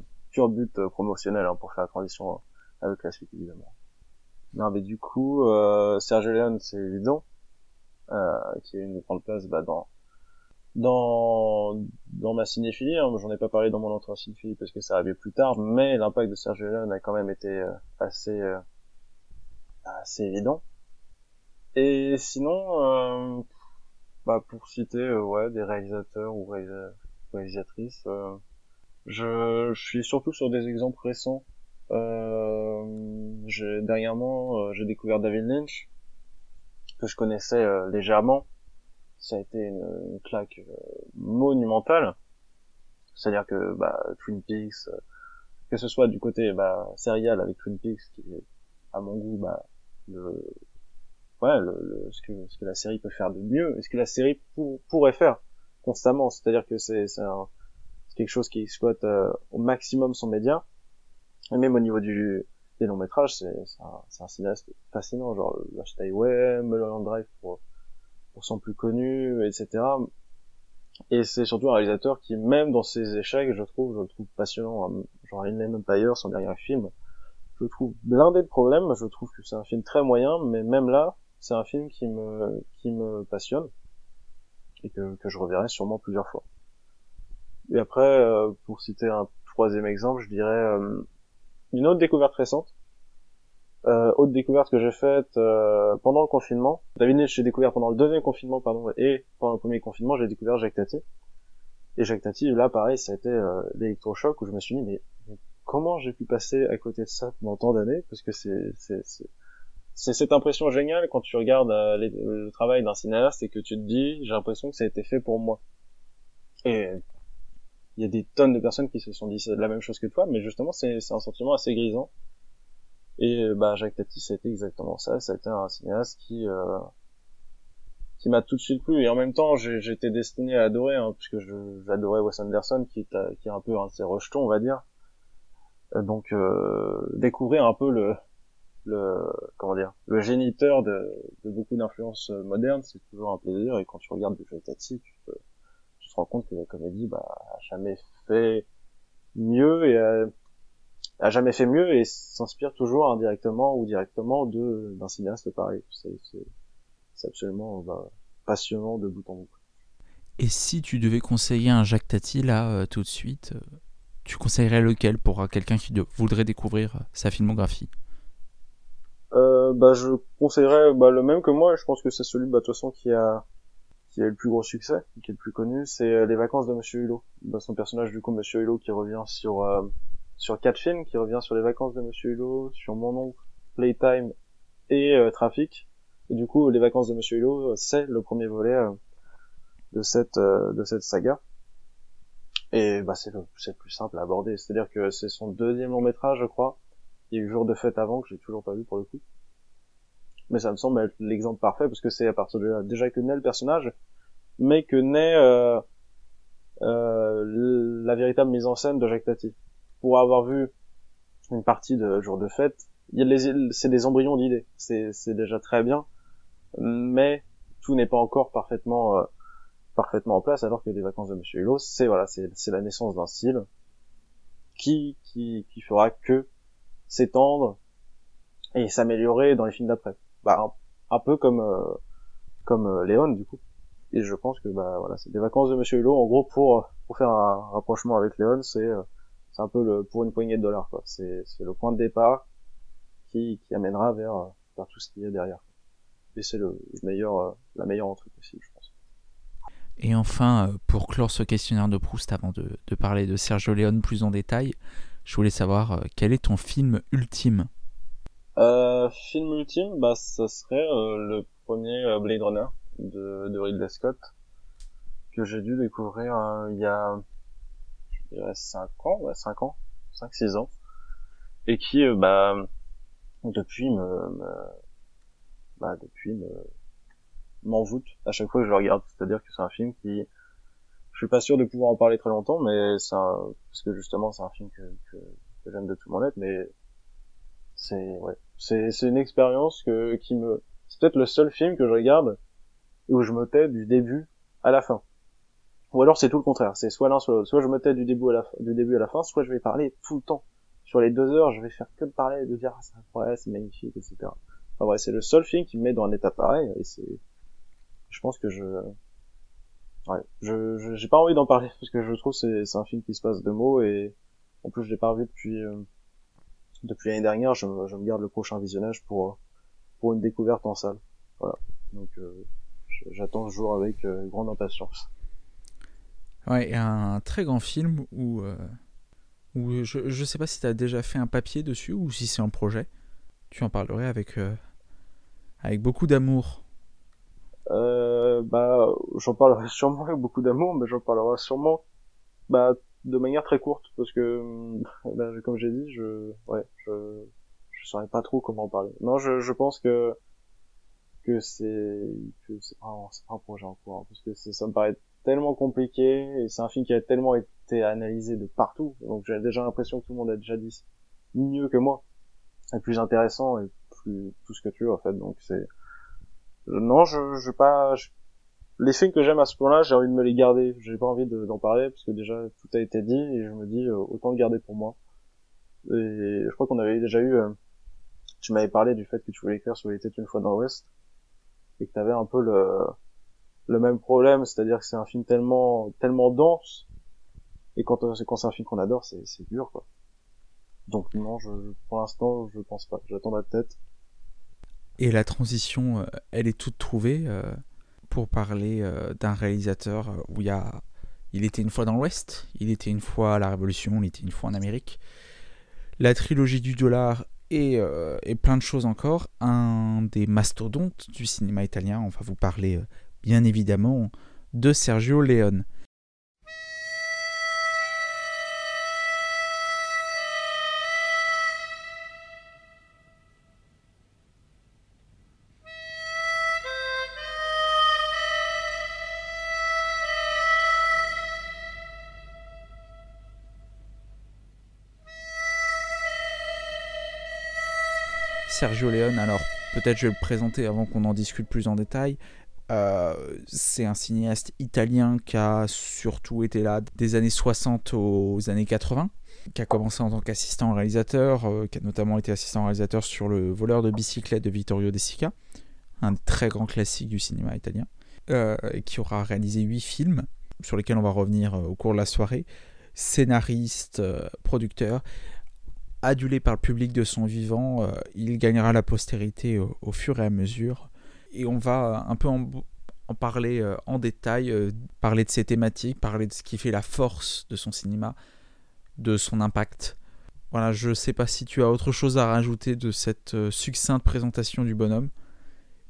but euh, promotionnel hein, pour faire la transition avec la suite évidemment. Non mais du coup, euh, Sergio Leone c'est évident, euh, qui a une grande place bah, dans dans dans ma cinéphilie, hein, j'en ai pas parlé dans mon entrée en cinéphilie parce que ça arrivait plus tard, mais l'impact de Sergio Leone a quand même été euh, assez euh, assez évident. Et sinon, euh, bah pour citer ouais des réalisateurs ou réalisatrices, je, je suis surtout sur des exemples récents. j'ai dernièrement j'ai découvert David Lynch que je connaissais légèrement ça a été une, une claque euh, monumentale. C'est-à-dire que bah, Twin Peaks, euh, que ce soit du côté bah, serial avec Twin Peaks, qui est à mon goût bah, le, ce, que, la série peut faire de mieux, et ce que la série pourrait faire constamment. C'est-à-dire que c'est quelque chose qui exploite euh, au maximum son média, et même au niveau des longs métrages, c'est un, cinéaste fascinant, genre Lost Highway, Mulholland Drive pour son plus connu, etc. Et c'est surtout un réalisateur qui, même dans ses échecs, je trouve, je le trouve passionnant. Hein. Genre Inland Empire, son dernier film, je trouve blindé de problèmes. Je trouve que c'est un film très moyen, mais même là, c'est un film qui me, qui me passionne et que, que je reverrai sûrement plusieurs fois. Et après, euh, pour citer un troisième exemple, je dirais euh, une autre découverte récente, euh, autre découverte que j'ai faite euh, pendant le confinement. David j'ai découvert pendant le deuxième confinement, pardon, et pendant le premier confinement, j'ai découvert Jacques Tati. Et Jacques Tati, là, pareil, ça a été euh, l'électrochoc où je me suis dit, mais, comment j'ai pu passer à côté de ça pendant tant d'années? Parce que c'est, c'est, cette impression géniale quand tu regardes euh, le travail d'un cinéaste et que tu te dis, j'ai l'impression que ça a été fait pour moi. Et il y a des tonnes de personnes qui se sont dit la même chose que toi, mais justement, c'est, un sentiment assez grisant et euh, bah Jacques Tati, ça a été exactement ça. Ça a été un cinéaste qui euh, qui m'a tout de suite plu. Et en même temps, j'étais destiné à adorer, hein, puisque j'adorais Wes Anderson, qui est, qui est un peu un de ses rejetons, on va dire. Euh, donc euh, découvrir un peu le le comment dire le géniteur de, beaucoup d'influences modernes, c'est toujours un plaisir. Et quand tu regardes du Tati, tu te, te rends compte que la comédie bah, a jamais fait mieux et a, a jamais fait mieux et s'inspire toujours indirectement ou directement de d'un cinéaste pareil. C'est absolument bah, passionnant de bout en bout. Et si tu devais conseiller un Jacques Tati là euh, tout de suite, euh, tu conseillerais lequel pour quelqu'un qui voudrait découvrir euh, sa filmographie? Euh, bah, je conseillerais bah, le même que moi. Je pense que c'est celui bah, de toute façon qui a qui a le plus gros succès, qui est le plus connu, c'est Les Vacances de Monsieur Hulot. Bah, son personnage du coup Monsieur Hulot qui revient sur sur quatre films qui revient sur les vacances de Monsieur Hulot, sur Mon oncle, Playtime et euh, Trafic. Et du coup, les vacances de Monsieur Hulot, euh, c'est le premier volet euh, de cette de cette saga. Et bah c'est le c'est plus simple à aborder, c'est-à-dire que c'est son deuxième long métrage, je crois. Il y a eu Jour de fête avant que j'ai toujours pas vu pour le coup. Mais ça me semble être l'exemple parfait parce que c'est à partir de là déjà que naît le personnage, mais que naît euh, la véritable mise en scène de Jacques Tati pour avoir vu une partie de jour de fête, c'est des embryons d'idées. C'est, déjà très bien, mais tout n'est pas encore parfaitement, euh, parfaitement en place. Alors que les vacances de Monsieur Hulot, c'est voilà, c'est, la naissance d'un style qui, qui, qui fera que s'étendre et s'améliorer dans les films d'après. Bah, un, peu comme, euh, comme euh, Léon du coup. Et je pense que bah voilà, c'est des vacances de Monsieur Hulot. En gros, pour pour faire un rapprochement avec Léon, c'est c'est un peu le, pour une poignée de dollars quoi. C'est c'est le point de départ qui qui amènera vers vers tout ce qu'il y a derrière. Et c'est le meilleur euh, la meilleure entrée possible, je pense. Et enfin, euh, pour clore ce questionnaire de Proust, avant de, de parler de Sergio Leone plus en détail, je voulais savoir euh, quel est ton film ultime euh, Film ultime, bah, ce serait le premier Blade Runner de, de Ridley Scott que j'ai dû découvrir il y a il reste 5 ans, ouais, 5 ans, 5 6 ans et qui euh, bah depuis me bah depuis me m'envoûte. À chaque fois que je le regarde, c'est-à-dire que c'est un film qui je suis pas sûr de pouvoir en parler très longtemps mais c'est parce que justement c'est un film que, que, que j'aime de tout mon être mais c'est ouais, c'est c'est une expérience que qui me c'est peut-être le seul film que je regarde où je me tais du début à la fin. Ou alors c'est tout le contraire, c'est soit l'un soit l'autre. Soit je me tais du début à la du début à la fin, soit je vais parler tout le temps. Sur les deux heures, je vais faire que de parler de dire ah, c'est incroyable, c'est magnifique, etc. Enfin ouais, c'est le seul film qui me met dans un état pareil et c'est, je pense que je, ouais, je j'ai pas envie d'en parler parce que je trouve c'est c'est un film qui se passe de mots et en plus je l'ai pas revu depuis euh, depuis l'année dernière. Je me, je me garde le prochain visionnage pour pour une découverte en salle. Voilà. Donc euh, j'attends ce jour avec euh, grande impatience. Ouais, un très grand film où, euh, où je, je sais pas si tu as déjà fait un papier dessus ou si c'est un projet. Tu en parlerais avec, euh, avec beaucoup d'amour. Euh, bah, j'en parlerai sûrement avec beaucoup d'amour, mais j'en parlerai sûrement bah, de manière très courte, parce que, bah, comme j'ai dit, je, ouais, je, je saurais pas trop comment en parler. Non, je, je pense que que c'est c'est un- projet en cours, hein, parce que ça me paraît tellement compliqué et c'est un film qui a tellement été analysé de partout, donc j'ai déjà l'impression que tout le monde a déjà dit mieux que moi, et plus intéressant et plus tout ce que tu veux en fait, donc c'est non, je, je pas. je- Les films que j'aime à ce point-là, j'ai envie de me les garder. J'ai pas envie de- d'en parler parce que déjà tout a été dit et je me dis euh, autant le garder pour moi. Et je crois qu'on avait déjà eu. euh, tu m'avais parlé du fait que tu voulais écrire sur Il était une fois dans l'Ouest et que t'avais un peu le le même problème, c'est-à-dire que c'est un film tellement tellement dense et quand c'est un film qu'on adore, c'est c'est dur quoi. Donc non, je pour l'instant, je pense pas. J'attends la tête. Et la transition, euh, elle est toute trouvée pour parler euh, d'un réalisateur euh, où il a. Il était une fois dans l'Ouest, il était une fois à la Révolution, il était une fois en Amérique. La trilogie du dollar et, euh, et plein de choses encore. Un des mastodontes du cinéma italien. On va vous parler bien évidemment de Sergio Leone. Alors peut-être je vais le présenter avant qu'on en discute plus en détail. Euh, c'est un cinéaste italien qui a surtout été là des années 60 aux années 80, qui a commencé en tant qu'assistant réalisateur, euh, qui a notamment été assistant réalisateur sur Le voleur de bicyclette de Vittorio De Sica, un très grand classique du cinéma italien, euh, qui aura réalisé 8 films sur lesquels on va revenir au cours de la soirée. Scénariste, producteur, adulé par le public de son vivant, euh, il gagnera la postérité au, fur et à mesure. Et on va un peu en, parler euh, en détail, euh, parler de ses thématiques, parler de ce qui fait la force de son cinéma, de son impact. Voilà, je sais pas si tu as autre chose à rajouter de cette euh, succincte présentation du bonhomme,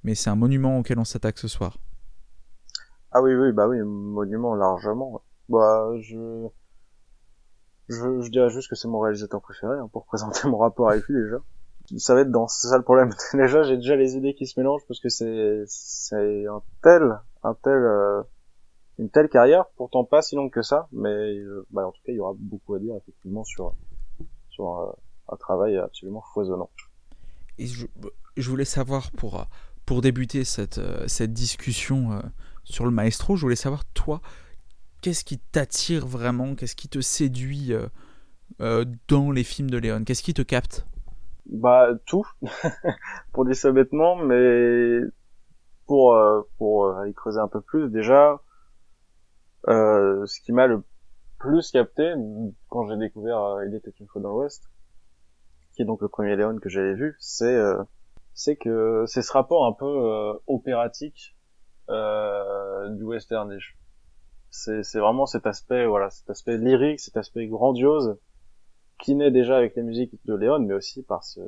mais c'est un monument auquel on s'attaque ce soir. Ah oui, oui, bah oui, monument largement. Bah, je, je, je dirais juste que c'est mon réalisateur préféré hein, pour présenter mon rapport avec lui déjà. Ça va être dans, c'est ça le problème. déjà, j'ai déjà les idées qui se mélangent parce que c'est, c'est un tel, un tel, euh, une telle carrière, pourtant pas si longue que ça, mais euh, bah, en tout cas, il y aura beaucoup à dire effectivement sur, sur euh, un travail absolument foisonnant. Et je, je voulais savoir pour, pour débuter cette, euh, cette discussion euh, sur le maestro, je voulais savoir toi, qu'est-ce qui t'attire vraiment, qu'est-ce qui te séduit euh, euh, dans les films de Léon, qu'est-ce qui te capte? Bah tout, pour dire ça bêtement, mais pour pour euh, y creuser un peu plus, déjà, ce qui m'a le plus capté quand j'ai découvert Il était une fois dans l'Ouest, qui est donc le premier Léon que j'avais vu, c'est que c'est ce rapport un peu opératique du western. Je- C'est vraiment cet aspect voilà cet aspect lyrique, cet aspect grandiose qui naît déjà avec les musiques de Léon, mais aussi par ce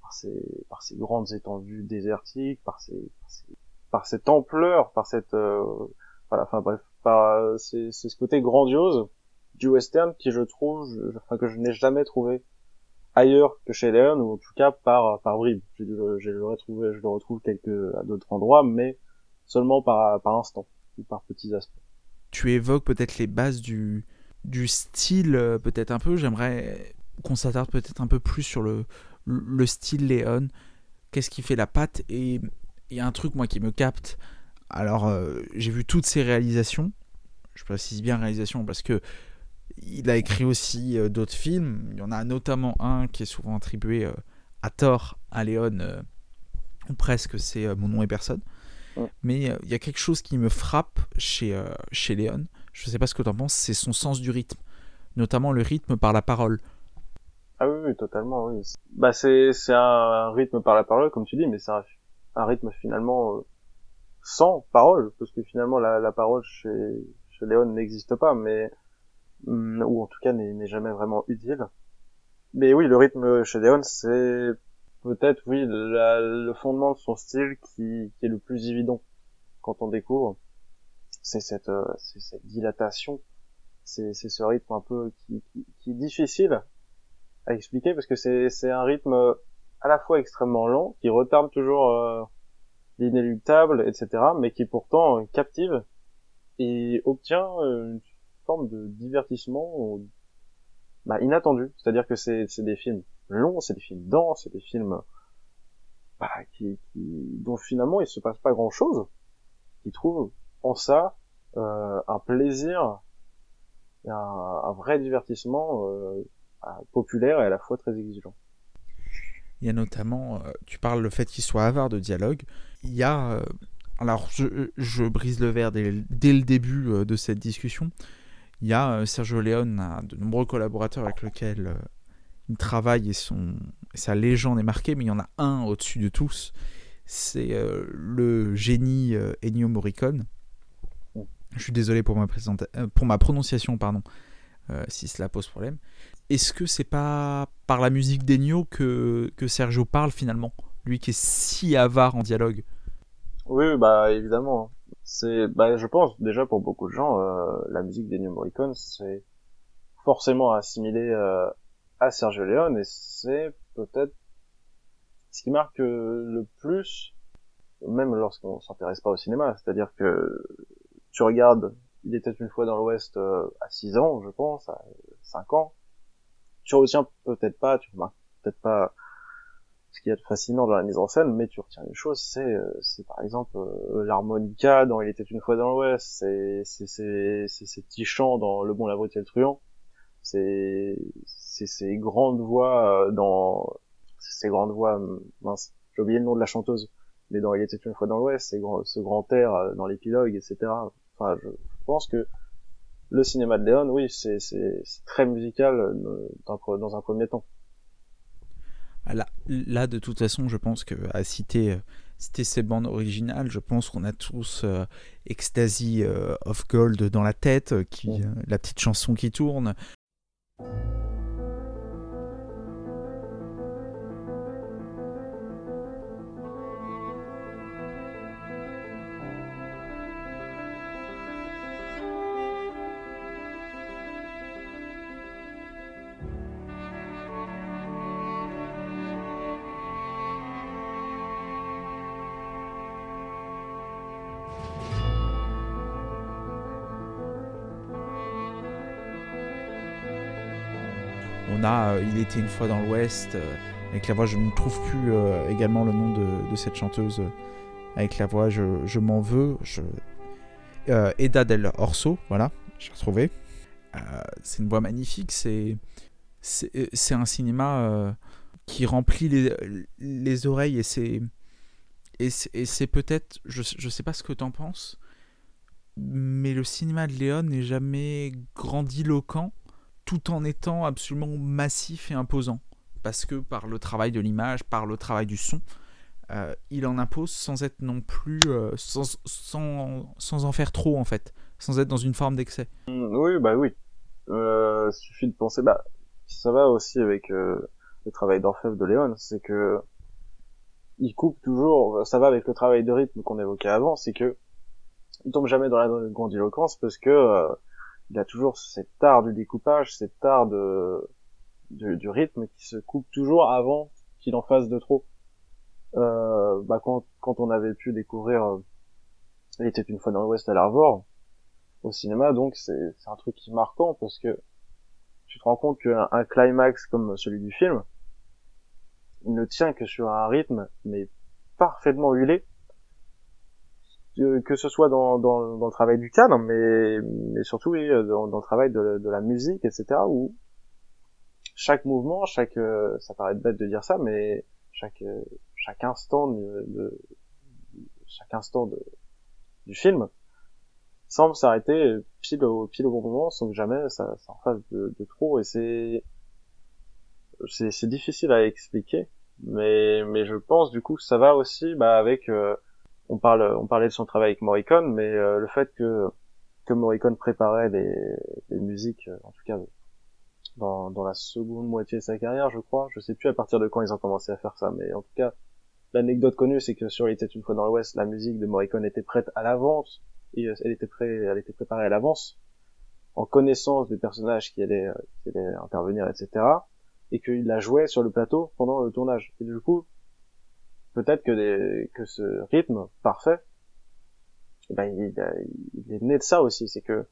par ces par ces grandes étendues désertiques, par ces par, ces, par cette ampleur, par cette euh, voilà, enfin bref, par c'est c'est ce côté grandiose du western qui je trouve, je- enfin que je n'ai jamais trouvé ailleurs que chez Léon ou en tout cas par par bribes. Je, le- je le retrouve je le retrouve quelques à d'autres endroits, mais seulement par par instant ou par petits aspects. Tu évoques peut-être les bases du, du style, euh, peut-être un peu, j'aimerais qu'on s'attarde peut-être un peu plus sur le, le style Léon, qu'est-ce qui fait la patte, et il y a un truc moi qui me capte, alors euh, j'ai vu toutes ses réalisations, je précise bien réalisation parce que il a écrit aussi euh, d'autres films. Il y en a notamment un qui est souvent attribué à tort à Léon, ou presque, c'est Mon nom est personne. Mais il y a quelque chose qui me frappe chez, chez Léon, je sais pas ce que tu en penses, c'est son sens du rythme, notamment le rythme par la parole. Ah oui, oui totalement, oui. Bah c'est c'est un rythme par la parole, comme tu dis, mais c'est un, un, rythme finalement euh, sans parole, parce que finalement la, la parole chez chez Léon n'existe pas, mais mm, ou en tout cas n'est jamais vraiment utile. Mais oui, le rythme chez Léon, c'est peut-être oui le fondement de son style qui, qui est le plus évident quand on découvre c'est cette, euh, cette dilatation, c'est ce rythme un peu qui, qui, est difficile à expliquer parce que c'est un rythme à la fois extrêmement lent, qui retarde toujours euh, l'inéluctable, etc., mais qui pourtant captive et obtient une forme de divertissement bah, inattendu. C'est-à-dire que c'est des films longs, c'est des films denses, c'est des films bah, dont finalement il se passe pas grand-chose, qui trouvent en ça euh, un plaisir, un, un vrai divertissement euh, populaire et à la fois très exigeant. Il y a notamment, euh, tu parles le fait qu'il soit avare de dialogue. Il y a, alors je, brise le verre dès, le début de cette discussion. Il y a Sergio Leone a de nombreux collaborateurs avec lesquels il travaille et, son, sa légende est marquée, mais il y en a un au-dessus de tous. C'est le génie Ennio Morricone. Je suis désolé pour ma, pour ma prononciation, pardon, si cela pose problème. Est-ce que c'est pas par la musique d'Ennio que, que Sergio parle finalement? Lui qui est si avare en dialogue. Oui, bah évidemment. C'est, bah, je pense déjà pour beaucoup de gens, euh, la musique d'Ennio Morricone, c'est forcément assimilé euh, à Sergio Leone et c'est peut-être ce qui marque le plus, même lorsqu'on s'intéresse pas au cinéma. C'est-à-dire que tu regardes Il était une fois dans l'Ouest euh, à 6 ans, je pense, à 5 ans, tu retiens peut-être pas, tu remarques peut-être pas ce qui est fascinant dans la mise en scène, mais tu retiens une chose, c'est euh, c'est par exemple euh, l'harmonica dans Il était une fois dans l'Ouest, c'est c'est c'est ces petits chants dans Le Bon, la et le Truand, c'est c'est ces grandes voix euh, dans ces grandes voix mince, j'ai oublié le nom de la chanteuse, mais dans Il était une fois dans l'Ouest, ce grand air dans l'épilogue, etc. Enfin, je pense que le cinéma de Léon, oui, c'est très musical euh, dans, un premier temps. Ah, là, là, de toute façon, je pense que à citer, euh, citer ces bandes originales, je pense qu'on a tous euh, Ecstasy of Gold dans la tête, qui, mm. la petite chanson qui tourne. Euh, il était une fois dans l'Ouest. Euh, avec la voix, je ne trouve plus euh, également le nom de, cette chanteuse. avec la voix, je, m'en veux. Eda del Orso, voilà, j'ai retrouvé. c'est une voix magnifique. C'est c'est un cinéma qui remplit les, les oreilles et c'est et c'est peut-être je, je sais pas ce que tu en penses mais le cinéma de Léon n'est jamais grandiloquent tout en étant absolument massif et imposant. Parce que par le travail de l'image, par le travail du son, euh, il en impose sans être non plus. Euh, sans, sans, en faire trop en fait. Sans être dans une forme d'excès. Mm, oui, bah oui. Euh, suffit de penser. Bah, ça va aussi avec euh, le travail d'orfèvre de Léon, c'est que. Il coupe toujours. Ça va avec le travail de rythme qu'on évoquait avant, c'est que. Il tombe jamais dans la grandiloquence parce que il a toujours cet art du découpage, cet art de, du, rythme qui se coupe toujours avant qu'il en fasse de trop. Euh, bah quand, on avait pu découvrir euh, Il était une fois dans l'Ouest à l'Arvor au cinéma, donc c'est un truc qui est marquant parce que tu te rends compte qu'un un climax comme celui du film, il ne tient que sur un rythme mais parfaitement huilé que ce soit dans, dans, dans, le travail du cadre, mais, mais surtout oui, dans, dans le travail de, de, la musique, etc. Où chaque mouvement, chaque, euh, ça paraît bête de dire ça, mais chaque chaque instant de, de chaque instant de, du film semble s'arrêter pile au, pile au bon moment sans que jamais ça, ça en fasse de, de trop et c'est c'est difficile à expliquer mais mais je pense du coup que ça va aussi bah avec euh, on parle on parlait de son travail avec Morricone mais euh, le fait que que Morricone préparait les musiques en tout cas dans, dans la seconde moitié de sa carrière je crois je sais plus à partir de quand ils ont commencé à faire ça mais en tout cas l'anecdote connue c'est que sur Il était une fois dans l'Ouest la musique de Morricone était prête à l'avance et euh, elle était prête elle était préparée à l'avance en connaissance des personnages qui allaient qui allaient intervenir etc et qu'il la jouait sur le plateau pendant le tournage. Et du coup, peut-être que, que ce rythme parfait, eh ben, il, il, est né de ça aussi. C'est que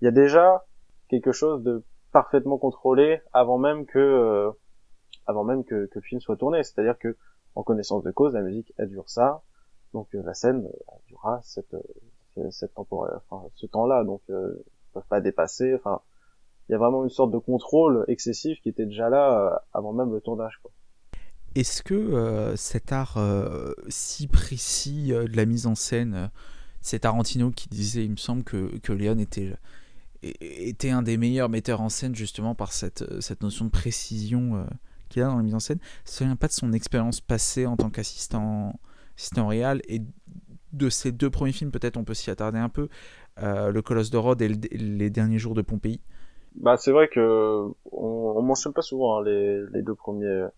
il y a déjà quelque chose de parfaitement contrôlé avant même que euh, avant même que, que, le film soit tourné. C'est-à-dire que en connaissance de cause, la musique elle dure ça, donc euh, la scène elle durera cette, euh, cette temporaire, enfin, ce temps-là, donc euh, ils peuvent pas dépasser. Enfin, il y a vraiment une sorte de contrôle excessif qui était déjà là euh, avant même le tournage. Est-ce que euh, cet art euh, si précis de la mise en scène, c'est Tarantino qui disait, il me semble, que, que Léon était, était un des meilleurs metteurs en scène justement par cette, cette notion de précision qu'il a dans la mise en scène, ça vient pas de son expérience passée en tant qu'assistant assistant réel et de ses deux premiers films, peut-être on peut s'y attarder un peu, Le Colosse de Rhodes et Les Derniers Jours de Pompéi. Bah c'est vrai que on, on mentionne pas souvent hein, les, les deux premiers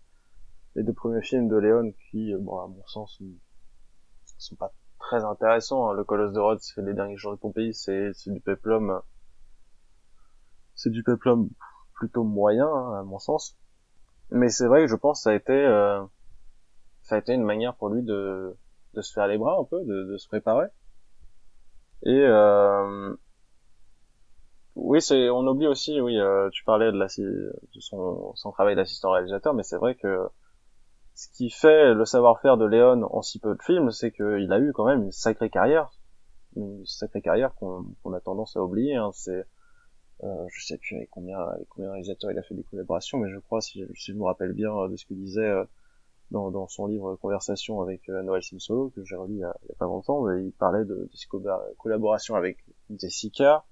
les deux premiers films de Léon qui bon à mon sens sont pas très intéressants hein. le Colosse de Rhodes les derniers jours de Pompéi c'est du peplum c'est du peplum plutôt moyen hein, à mon sens mais c'est vrai que je pense que ça a été euh, ça a été une manière pour lui de de se faire les bras un peu de, de se préparer et euh, oui, on oublie aussi, oui, euh, tu parlais de, la, de son, son travail d'assistant réalisateur, mais c'est vrai que ce qui fait le savoir-faire de Léon en si peu de films, c'est qu'il a eu quand même une sacrée carrière, une sacrée carrière qu'on a tendance à oublier. Hein. C'est, euh, je sais plus avec combien, avec combien de réalisateurs il a fait des collaborations, mais je crois, si, je me rappelle bien euh, de ce qu'il disait euh, dans, dans, son livre Conversation avec Noël Simsolo, que j'ai relu il y, a, pas longtemps, il parlait de, de collaborations avec Jessica,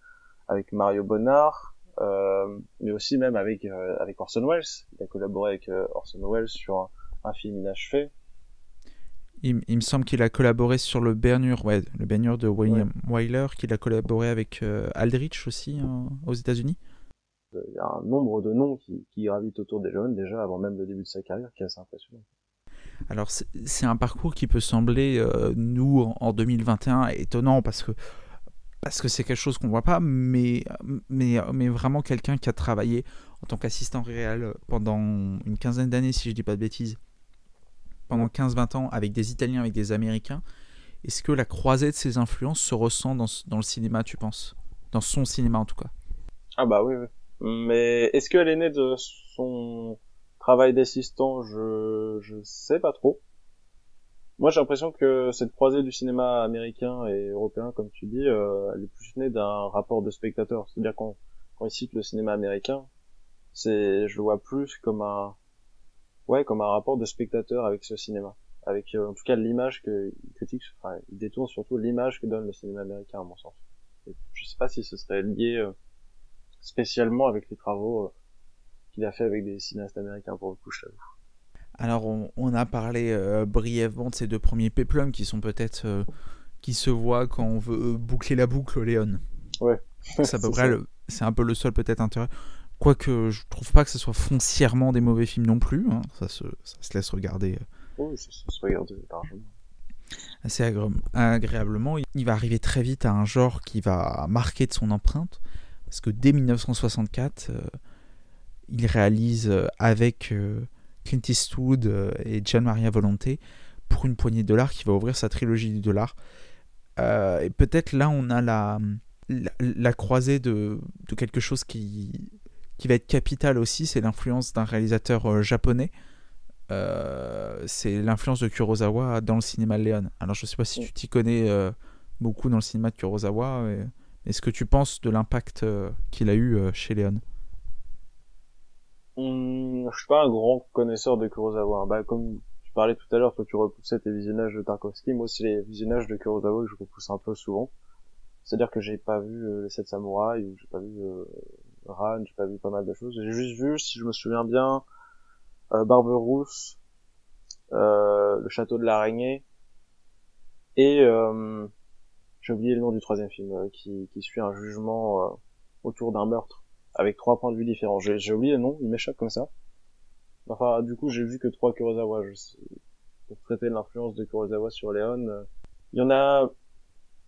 avec Mario Bonnard, euh, mais aussi même avec euh, avec Orson Welles. Il a collaboré avec euh, Orson Welles sur un, film inachevé. Il, il, me semble qu'il a collaboré sur le Bernur, ouais, le Bernur de William ouais. Wyler, qu'il a collaboré avec euh, Aldrich aussi hein, aux États-Unis. Il y a un nombre de noms qui, qui gravitent autour des jeunes déjà avant même le début de sa carrière qui est assez impressionnant. Alors c'est un parcours qui peut sembler, euh, nous, en 2021, étonnant parce que parce que c'est quelque chose qu'on voit pas, mais, mais, mais vraiment quelqu'un qui a travaillé en tant qu'assistant réel pendant une quinzaine d'années, si je dis pas de bêtises, pendant 15-20 ans, avec des Italiens, avec des Américains. Est-ce que la croisée de ces influences se ressent dans, le cinéma, tu penses? Dans son cinéma en tout cas Ah bah oui, oui. Mais est-ce qu'elle est née de son travail d'assistant? Je je sais pas trop. Moi, j'ai l'impression que cette croisée du cinéma américain et européen, comme tu dis, euh, elle est plus née d'un rapport de spectateur. C'est-à-dire quand, quand cite le cinéma américain, c'est, je le vois plus comme un, ouais, comme un rapport de spectateur avec ce cinéma, avec euh, en tout cas l'image que il critique, enfin, il détourne surtout l'image que donne le cinéma américain à mon sens. Et je sais pas si ce serait lié euh, spécialement avec les travaux euh, qu'il a fait avec des cinéastes américains pour le coup, je. Alors, on, on a parlé euh, brièvement de ces deux premiers péplums qui sont peut-être. Euh, qui se voient quand on veut boucler la boucle, Léon. Ouais. c'est à peu près. C'est un peu le seul, peut-être, intérêt. Quoique, je trouve pas que ce soit foncièrement des mauvais films non plus. Hein. Ça, se, ça, se, laisse regarder. Oui, ça, ça se regarde largement. Assez agré agréablement. Il va arriver très vite à un genre qui va marquer de son empreinte. Parce que dès 1964, euh, il réalise avec. Euh, Clint Eastwood euh, et Gian Maria Volonté pour une poignée de dollars qui va ouvrir sa trilogie du dollar. Euh, et peut-être là on a la, la, la croisée de, de, quelque chose qui, qui va être capital aussi, c'est l'influence d'un réalisateur euh, japonais. Euh, c'est l'influence de Kurosawa dans le cinéma Léon. Alors je sais pas si tu t'y connais euh, beaucoup dans le cinéma de Kurosawa. Est-ce que tu penses de l'impact qu'il a eu chez Léon Hum, je suis pas un grand connaisseur de Kurosawa. Bah, comme tu parlais tout à l'heure, toi tu repoussais tes visionnages de Tarkovsky, moi aussi les visionnages de Kurosawa que je repousse un peu souvent. C'est-à-dire que j'ai pas vu les sept samouraïs, ou j'ai pas vu Ran, j'ai pas vu pas mal de choses. J'ai juste vu, si je me souviens bien, euh, Barberousse, euh, le château de l'araignée, et euh, j'ai oublié le nom du troisième film, euh, qui, qui suit un jugement euh, autour d'un meurtre, avec trois points de vue différents. J'ai oublié le nom, il m'échappe comme ça. Enfin, du coup, j'ai vu que trois Kurosawa. Je sais, pour traiter l'influence de Kurosawa sur Léon, euh, il y en a,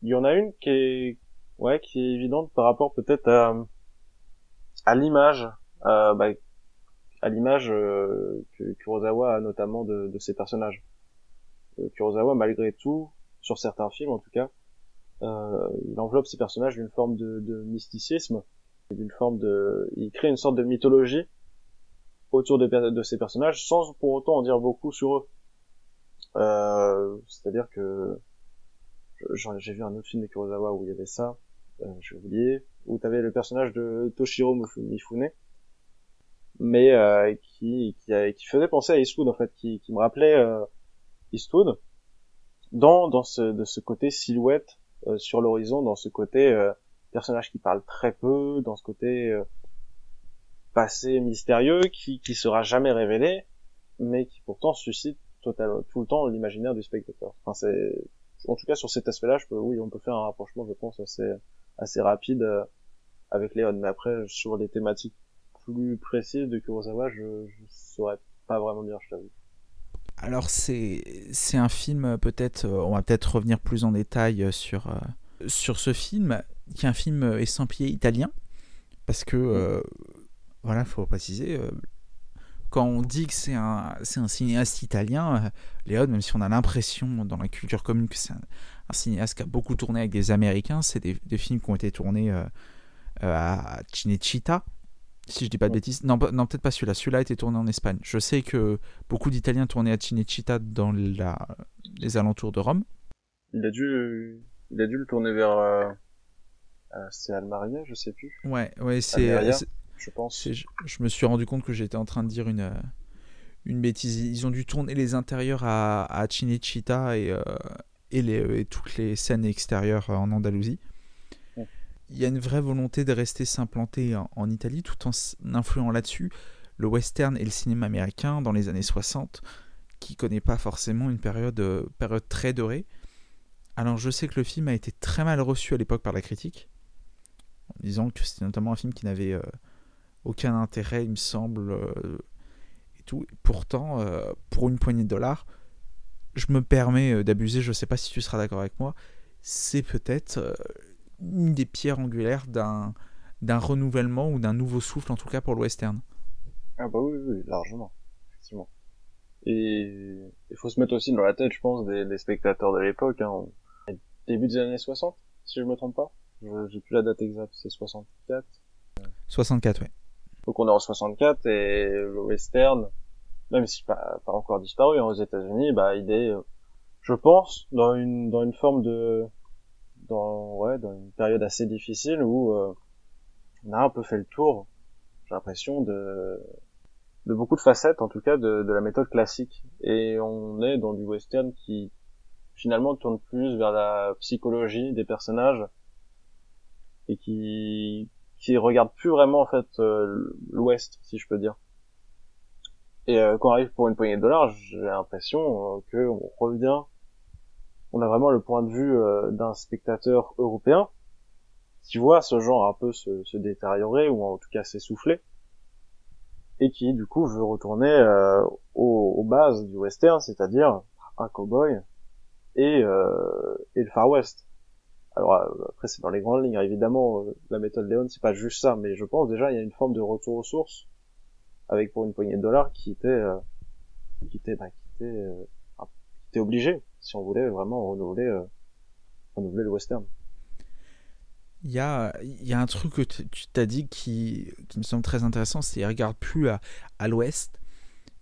il y en a une qui est, ouais, qui est évidente par rapport peut-être à, à l'image, euh, bah, à l'image euh, que Kurosawa a notamment de, ses personnages. Euh, Kurosawa, malgré tout, sur certains films en tout cas, euh, il enveloppe ses personnages d'une forme de, mysticisme, d'une forme de, il crée une sorte de mythologie autour de, de ces personnages sans pour autant en dire beaucoup sur eux. Euh, C'est-à-dire que j'ai vu un autre film de Kurosawa où il y avait ça, j'ai oublié, où tu avais le personnage de Toshiro Mifune, mais euh, qui, qui, qui, faisait penser à Eastwood en fait, qui, qui me rappelait euh, Eastwood dans, dans ce, de ce côté silhouette euh, sur l'horizon, dans ce côté euh, personnage qui parle très peu, dans ce côté euh, passé mystérieux qui, qui sera jamais révélé, mais qui pourtant suscite total, tout le temps l'imaginaire du spectateur. Enfin, c'est, en tout cas, sur cet aspect-là, je peux, oui, on peut faire un rapprochement, je pense, assez, assez rapide euh, avec Léon. Mais après, sur les thématiques plus précises de Kurosawa, je, je saurais pas vraiment dire, je t'avoue. Alors c'est un film peut-être on va peut-être revenir plus en détail sur sur ce film qui est un film estampillé italien parce que euh, voilà faut préciser euh, quand on dit que c'est un un cinéaste italien euh, Léon même si on a l'impression dans la culture commune que c'est un, cinéaste qui a beaucoup tourné avec des américains c'est des, films qui ont été tournés à Cinecittà si je dis pas de bêtises. Non, non peut-être pas celui-là. Celui-là a été tourné en Espagne. Je sais que beaucoup d'Italiens tournaient à Cinecittà dans la... les alentours de Rome. Il a dû, il a dû le tourner vers. Euh... c'est Almaria, je sais plus. Ouais, ouais, c'est. Je pense. Je, je, me suis rendu compte que j'étais en train de dire une une bêtise. Ils ont dû tourner les intérieurs à, à Cinecittà et euh, et, les, et toutes les scènes extérieures en Andalousie il y a une vraie volonté de rester s'implanter en, Italie tout en influant là-dessus le western et le cinéma américain dans les années 60 qui connaît pas forcément une période, euh, période très dorée. Alors je sais que le film a été très mal reçu à l'époque par la critique en disant que c'était notamment un film qui n'avait euh, aucun intérêt il me semble euh, et tout. Pourtant pour une poignée de dollars je me permets d'abuser, je sais pas si tu seras d'accord avec moi, c'est peut-être une des pierres angulaires d'un d'un renouvellement ou d'un nouveau souffle en tout cas pour le western. Ah bah oui, oui, largement, effectivement. Et il faut se mettre aussi dans la tête, je pense, des, des spectateurs de l'époque, hein. début des années 60, si je me trompe pas. J'ai plus la date exacte, c'est 64. 64, oui. Donc on est en 64 et le western, même si pas, pas encore disparu hein, aux États-Unis, bah il est, je pense, dans une dans une forme de dans ouais dans une période assez difficile où euh, on a un peu fait le tour j'ai l'impression de de beaucoup de facettes en tout cas de, de la méthode classique. Et on est dans du western qui finalement tourne plus vers la psychologie des personnages et qui qui regarde plus vraiment en fait euh, l'ouest si je peux dire. Et euh, quand on arrive pour une poignée de dollars j'ai l'impression euh, que on revient on a vraiment le point de vue euh, d'un spectateur européen qui voit ce genre un peu se, détériorer ou en tout cas s'essouffler et qui du coup veut retourner euh, aux, bases du western, c'est-à-dire un cowboy et, euh, et le Far West. Alors après c'est dans les grandes lignes, évidemment la méthode Léon c'est pas juste ça, mais je pense déjà il y a une forme de retour aux sources avec pour une poignée de dollars qui était qui était bah, qui était, était obligé si on voulait vraiment renouveler, euh, renouveler le western. Il y a, y a un truc que tu t'as dit qui, qui me semble très intéressant, c'est qu'il regarde plus à, à l'ouest.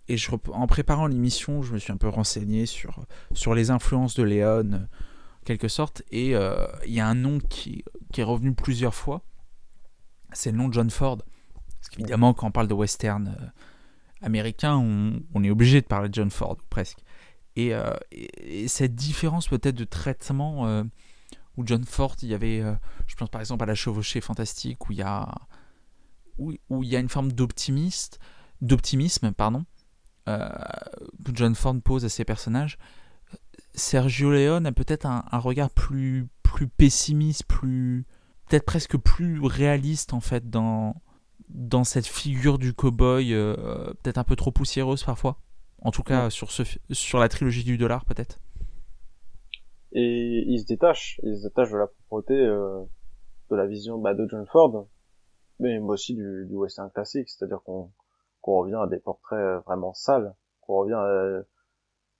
Et je, en préparant l'émission, je me suis un peu renseigné sur, sur les influences de Léon, quelque sorte. Et euh, il y a un nom qui, qui est revenu plusieurs fois. C'est le nom de John Ford. Parce qu'évidemment, quand on parle de western euh, américain, on, est obligé de parler de John Ford, presque. Et, et, cette différence peut-être de traitement où John Ford, il y avait, je pense par exemple à la chevauchée fantastique, où il y a, où, il y a une forme d'optimiste, d'optimisme, pardon, que John Ford pose à ses personnages. Sergio Leone a peut-être un, regard plus, plus pessimiste, plus peut-être presque plus réaliste en fait dans, dans cette figure du cow-boy, euh, peut-être un peu trop poussiéreuse parfois. En tout cas, sur, ce, sur la trilogie du dollar, peut-être. Et il se détache, il se détache de la propreté euh, de la vision bah, de John Ford, mais aussi du, du western classique, c'est-à-dire qu'on qu'on revient à des portraits euh, vraiment sales, qu'on revient à...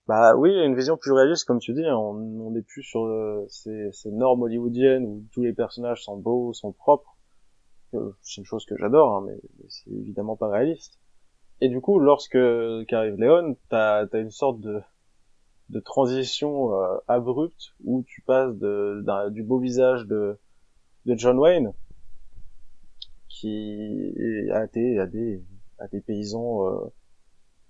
Bah oui, une vision plus réaliste, comme tu dis, on n'est plus sur ces, ces normes hollywoodiennes où tous les personnages sont beaux, sont propres, c'est une chose que j'adore, hein, mais, c'est évidemment pas réaliste. Et du coup, lorsque qu'arrive Léon, t'as as une sorte de de transition euh, abrupte où tu passes de, du beau visage de de John Wayne qui a des à des à des paysans euh,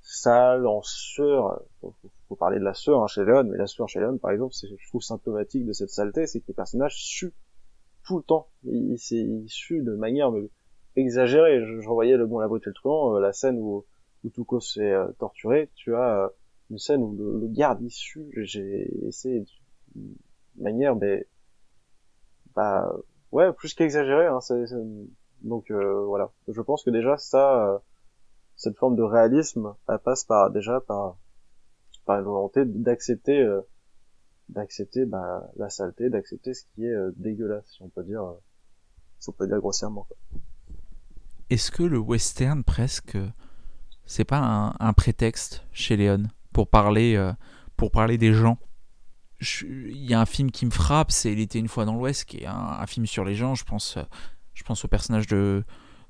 sales en sueur faut, faut, parler de la sueur hein, chez Léon mais la sueur chez Léon par exemple c'est je trouve symptomatique de cette saleté c'est que les personnages suent tout le temps. Il, s'est issu de manière exagérée. Je, je revoyais le bon, la beauté le truand, euh, la scène où, où Tuco se fait euh, torturer. Tu as euh, une scène où le, garde issu, j'ai essayé de manière, mais bah ouais, plus qu'exagéré. Hein, donc voilà. Je pense que déjà ça, cette forme de réalisme, elle passe par déjà par par une volonté d'accepter d'accepter bah, la saleté, d'accepter ce qui est euh, dégueulasse, si on peut dire, euh, si on peut dire grossièrement. Est-ce que le western presque, c'est pas un, un, prétexte chez Léon pour parler, euh, pour parler des gens? Il y a un film qui me frappe, c'est Il était une fois dans l'Ouest, qui est un, un, film sur les gens. Je pense, je pense au personnage de,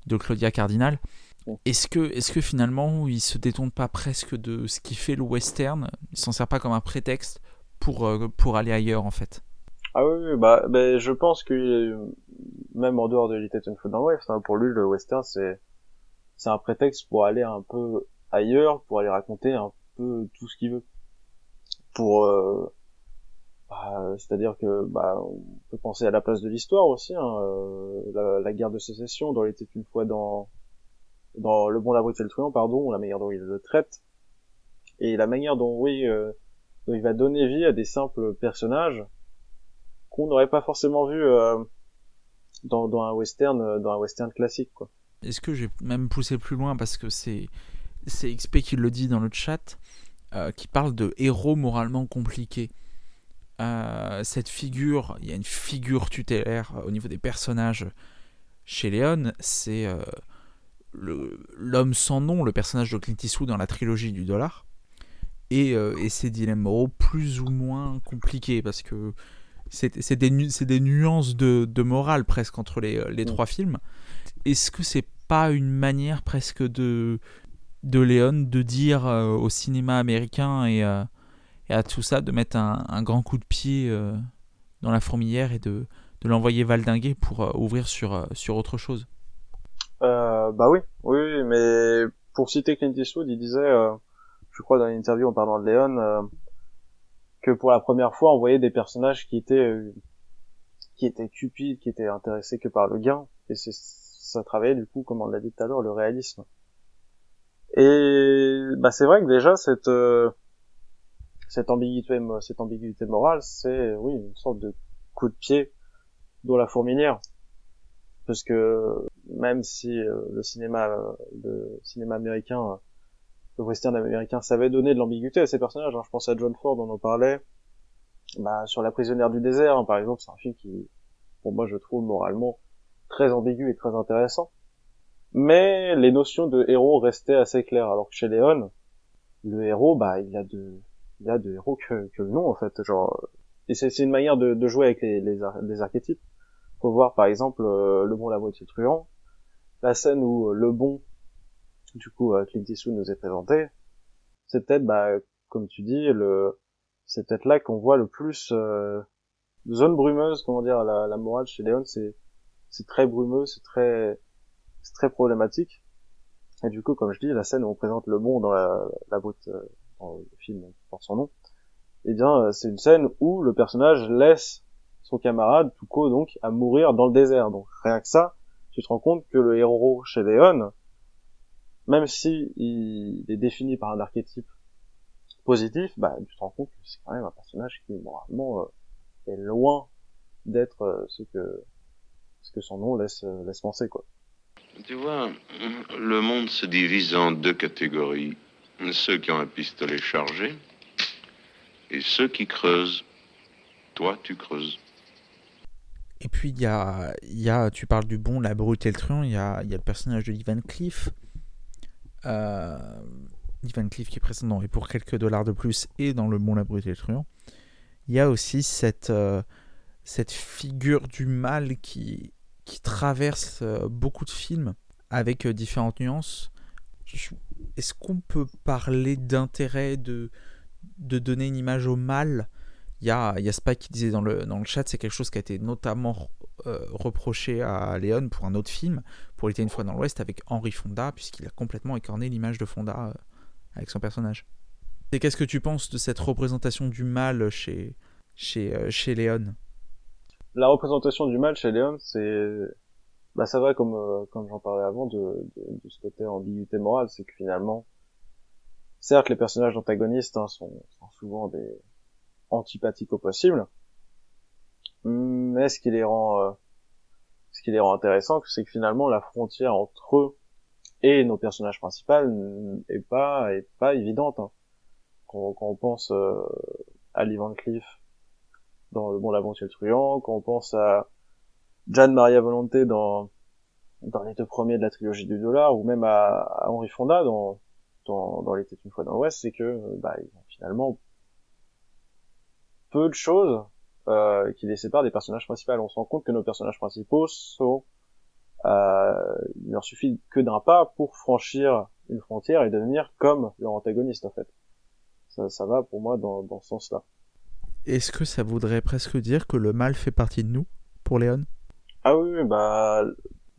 de Claudia Cardinal. Est-ce que, est que finalement, il se détourne pas presque de ce qui fait le western Il s'en sert pas comme un prétexte pour, euh, pour aller ailleurs en fait? Ah oui, bah, je pense que même en dehors de Little Food dans l'Ouest, hein, pour lui le western c'est c'est un prétexte pour aller un peu ailleurs, pour aller raconter un peu tout ce qu'il veut. Pour euh, bah, c'est-à-dire que bah on peut penser à la place de l'histoire aussi, hein, euh, la, guerre de sécession dans était une fois dans dans le bon la et le truand, pardon, la manière dont il le traite et la manière dont oui euh, il va donner vie à des simples personnages qu'on n'aurait pas forcément vu euh, dans, un western, euh, dans un western classique, quoi. Est-ce que j'ai même poussé plus loin parce que c'est XP qui le dit dans le chat, euh, qui parle de héros moralement compliqués. cette figure, il y a une figure tutélaire au niveau des personnages chez Léon, c'est l'homme sans nom, le personnage de Clint Eastwood dans la trilogie du dollar et, et ces dilemmes moraux plus ou moins compliqués parce que c'est des, des, nuances de, de, morale presque entre les, les mm. trois films. Est-ce que c'est pas une manière presque de, de Léon de dire euh, au cinéma américain et, euh, et, à tout ça de mettre un, un grand coup de pied dans la fourmilière et de, de l'envoyer valdinguer pour ouvrir sur, sur autre chose? Bah oui, oui, mais pour citer Clint Eastwood, il disait je crois dans une interview en parlant de Léon, euh, que pour la première fois on voyait des personnages qui étaient euh, qui étaient cupides, qui étaient intéressés que par le gain, et c'est ça travaillait du coup, comme on l'a dit tout à l'heure, le réalisme. Et bah c'est vrai que déjà cette euh, cette ambiguïté cette ambiguïté morale, c'est oui une sorte de coup de pied dans la fourmilière, parce que même si le cinéma le cinéma américain le western américain savait donner de l'ambiguïté à ses personnages. Hein. Je pense à John Ford, on en parlait. Bah, sur La prisonnière du désert, hein, par exemple, c'est un film qui, pour moi, je trouve moralement très ambigu et très intéressant. Mais les notions de héros restaient assez claires, alors que chez Léon, le héros, bah, il a de, il a de héros que, que le nom, en fait. Genre, et c'est une manière de, de, jouer avec les, les, les, archétypes. Faut voir, par exemple, euh, le bon, la moitié truand, la scène où euh, le bon du coup euh, Clint Eastwood nous est présenté, c'est peut-être, bah, comme tu dis, le, c'est peut-être là qu'on voit le plus euh, zone brumeuse, comment dire, la, la morale chez Léon, c'est c'est très brumeux, c'est très c'est très problématique. Et du coup, comme je dis, la scène où on présente le bon dans la, la, dans le film qui porte son nom, eh bien, c'est une scène où le personnage laisse son camarade, Tuco, donc, à mourir dans le désert. Donc, rien que ça, tu te rends compte que le héros chez Léon, même si il est défini par un archétype positif, bah, tu te rends compte que c'est quand même un personnage qui, moralement, est loin d'être ce que ce que son nom laisse, laisse penser, quoi. Tu vois, le monde se divise en deux catégories. Ceux qui ont un pistolet chargé et ceux qui creusent. Toi, tu creuses. Et puis, il y a, y a, tu parles du bon, la brute et le truand, il y a, y a, le personnage de Ivan Cliff. Euh, Ivan Cliff qui est dans Et pour quelques dollars de plus et dans Le bon, la brute et le truand. Il y a aussi cette, euh, cette figure du mal qui, qui traverse euh, beaucoup de films avec différentes nuances. Est-ce qu'on peut parler d'intérêt de, de donner une image au mal? Il y, a, y a Spike qui disait dans le, dans le chat, c'est quelque chose qui a été notamment euh, reproché à Léon pour un autre film, pour était une fois dans l'Ouest, avec Henry Fonda, puisqu'il a complètement écorné l'image de Fonda avec son personnage. Et qu'est-ce que tu penses de cette représentation du mal chez, chez, chez Léon? La représentation du mal chez Léon, c'est, bah ça va comme euh, comme j'en parlais avant de, de, de, ce côté ambiguïté morale, c'est que finalement, certes les personnages antagonistes hein, sont, sont, souvent des antipathiques au possible, mais ce qui les rend euh, ce qui les rend intéressants, c'est que finalement la frontière entre eux et nos personnages principaux est pas est pas évidente. Hein. Quand, quand, on pense euh, à Lee Van dans Le Bon, l'Aventure Truand, quand on pense à Gian Maria Volonté dans, dans les deux premiers de la trilogie du dollar, ou même à, à Henri Fonda dans, dans, dans l'été une fois dans l'Ouest, c'est que, bah, ils ont finalement peu de choses euh, qui les séparent des personnages principaux. On se rend compte que nos personnages principaux sont, euh, il leur suffit que d'un pas pour franchir une frontière et devenir comme leur antagoniste en fait. Ça, ça va pour moi dans, dans ce sens-là. Est-ce que ça voudrait presque dire que le mal fait partie de nous, pour Léon? Ah oui, bah,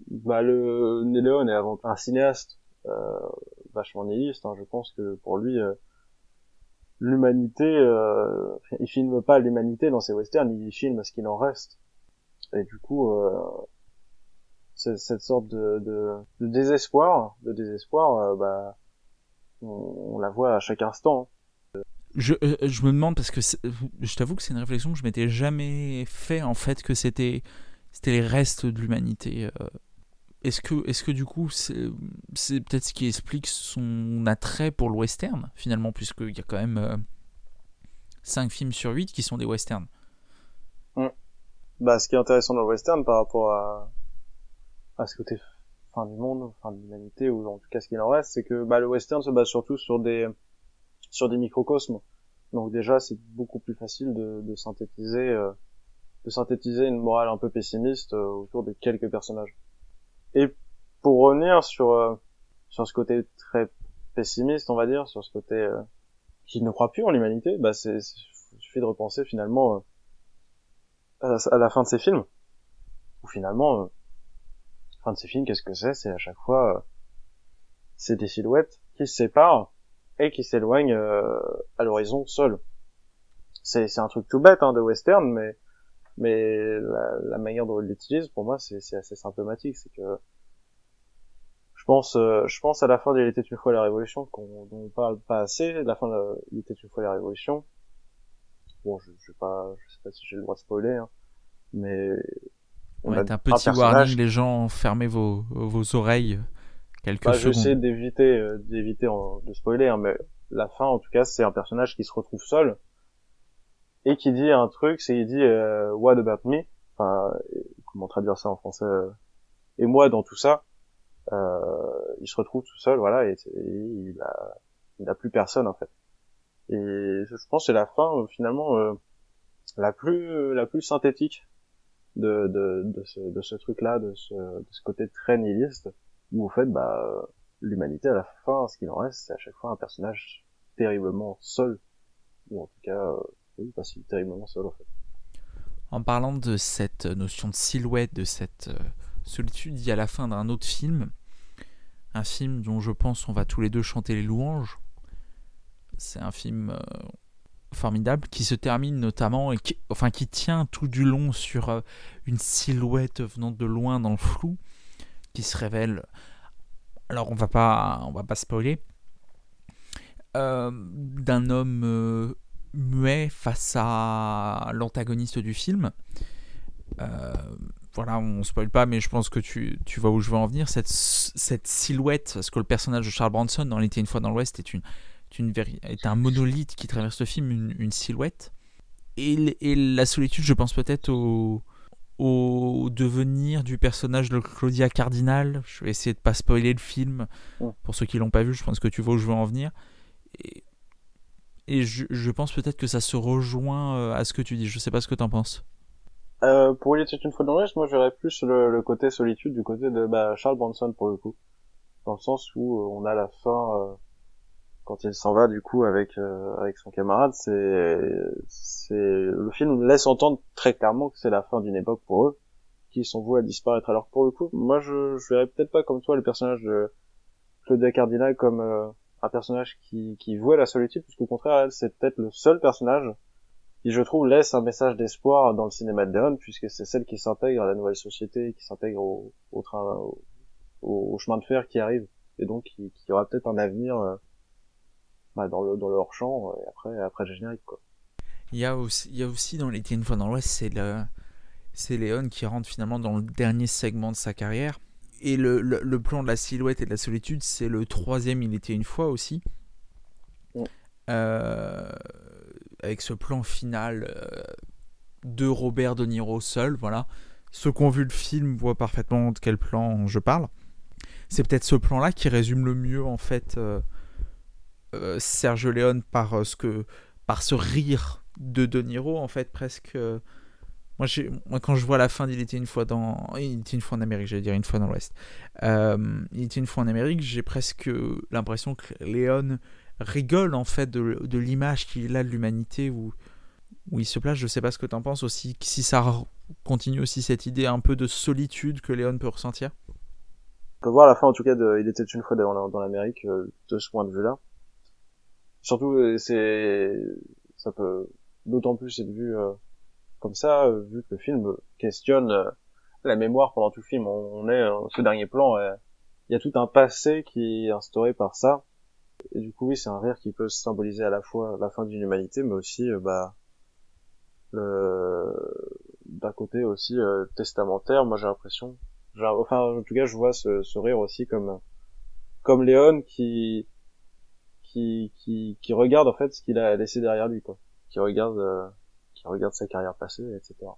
bah le Léon est avant un cinéaste euh, vachement nihiliste. Hein. Je pense que pour lui, euh, l'humanité, euh, il filme pas l'humanité dans ses westerns, il filme ce qu'il en reste. Et du coup, euh, cette sorte de, de, de, désespoir, de désespoir, euh, bah, on, on, la voit à chaque instant. Je, euh, je, me demande parce que je t'avoue que c'est une réflexion que je m'étais jamais fait en fait que c'était c'était les restes de l'humanité. Est-ce que est-ce que du coup c'est peut-être ce qui explique son attrait pour le western finalement puisqu'il y a quand même euh, 5 films sur 8 qui sont des westerns. Mmh. Bah ce qui est intéressant dans le western par rapport à à ce côté fin du monde, fin de l'humanité ou en tout cas ce qu'il en reste, c'est que bah, le western se base surtout sur des sur des microcosmes. Donc déjà, c'est beaucoup plus facile de, de synthétiser, euh, de synthétiser une morale un peu pessimiste euh, autour de quelques personnages. Et pour revenir sur euh, sur ce côté très pessimiste, on va dire, sur ce côté euh, qui ne croit plus en l'humanité, bah c'est suffit de repenser finalement à la, à, la, fin de ces films, où finalement, la fin de ces films, qu'est-ce que c'est? C'est à chaque fois, c'est des silhouettes qui se séparent et qui s'éloigne euh, à l'horizon seul. C'est c'est un truc tout bête hein, de western, mais mais la, la manière dont il l'utilise, pour moi, c'est assez symptomatique. C'est que je pense euh, je pense à la fin d'Il était une fois la Révolution, qu'on dont on parle pas assez. La fin de Il était une fois la Révolution. Bon, je, je sais pas, je sais pas si j'ai le droit de spoiler, hein, mais on ouais, a un petit warning, les gens, fermez vos vos oreilles quelques bah, J'essaie d'éviter euh, d'éviter de spoiler, hein, mais la fin, en tout cas, c'est un personnage qui se retrouve seul et qui dit un truc, c'est il dit euh, What about me? Enfin, comment traduire ça en français euh, Et moi, dans tout ça, euh, il se retrouve tout seul, voilà, et, il a il plus personne en fait. Et je pense que c'est la fin euh, finalement euh, la plus la plus synthétique de de de ce, de ce truc là, de ce de ce côté très nihiliste où en fait bah l'humanité à la fin ce qu'il en reste c'est à chaque fois un personnage terriblement seul ou en tout cas euh, en parlant de cette notion de silhouette de cette euh, solitude il y a la fin d'un autre film. Un film dont je pense on va tous les deux chanter les louanges. C'est un film formidable qui se termine notamment et qui, enfin qui tient tout du long sur une silhouette venant de loin dans le flou qui se révèle. Alors on va pas on va pas spoiler. D'un homme muet face à l'antagoniste du film voilà, on spoil pas, mais je pense que tu, tu vois où je veux en venir. Cette, cette silhouette, parce que le personnage de Charles Bronson dans L'été une fois dans l'Ouest est, une, une, est un monolithe qui traverse le film, une, une silhouette. Et, et, la solitude, je pense peut-être au, au devenir du personnage de Claudia Cardinal. Je vais essayer de pas spoiler le film pour ceux qui l'ont pas vu. Je pense que tu vois où je veux en venir. Et, et je, je pense peut-être que ça se rejoint euh, à ce que tu dis. Je sais pas ce que tu en penses. Euh, pour Il était une fois dans l'Ouest, moi j'aurais plus le, le, côté solitude du côté de bah, Charles Bronson pour le coup. Dans le sens où euh, on a la fin, euh, quand il s'en va du coup avec euh, avec son camarade, c'est c'est le film laisse entendre très clairement que c'est la fin d'une époque pour eux, qui sont voués à disparaître. Alors pour le coup, moi je, je verrais peut-être pas comme toi le personnage de Claudia Cardinal comme un personnage qui, qui vouait la solitude, puisqu'au contraire, elle, c'est peut-être le seul personnage qui je trouve laisse un message d'espoir dans le cinéma de Léon puisque c'est celle qui s'intègre à la nouvelle société, qui s'intègre au, au, train, au, au, chemin de fer qui arrive, et donc qui, qui aura peut-être un avenir euh, bah, dans le dans le hors champ et après après le générique quoi. Il y a aussi il y a aussi dans les une fois dans l'Ouest c'est le c'est Léon qui rentre finalement dans le dernier segment de sa carrière et le, le, le plan de la silhouette et de la solitude c'est le troisième il était une fois aussi. Euh, avec ce plan final euh, de Robert De Niro seul, voilà. Ceux qui ont vu le film voient parfaitement de quel plan je parle. C'est peut-être ce plan-là qui résume le mieux en fait euh, euh, Serge Léon par ce que par ce rire de De Niro en fait presque. Moi, quand je vois la fin d'Il était une fois dans. Il était une fois en Amérique, j'allais dire une fois dans l'Ouest. il était une fois en Amérique, j'ai presque l'impression que Léon rigole en fait de, l'image qu'il a de l'humanité où, il se place. Je sais pas ce que tu en penses aussi, si ça continue aussi cette idée un peu de solitude que Léon peut ressentir. On peut voir la fin en tout cas de Il était une fois dans l'Amérique euh, de ce point de vue-là. Surtout, euh, c'est ça peut d'autant plus être vu euh, comme ça, vu que le film questionne la mémoire pendant tout le film. On, est ce dernier plan, il y a tout un passé qui est instauré par ça et du coup, oui, c'est un rire qui peut symboliser à la fois la fin d'une humanité, mais aussi, euh, bah, le... d'un côté aussi euh, testamentaire. Moi, j'ai l'impression, enfin, en tout cas, je vois ce, ce rire aussi comme comme Léon qui qui qui qui regarde en fait ce qu'il a laissé derrière lui, quoi. Qui regarde euh, qui regarde sa carrière passée, etc.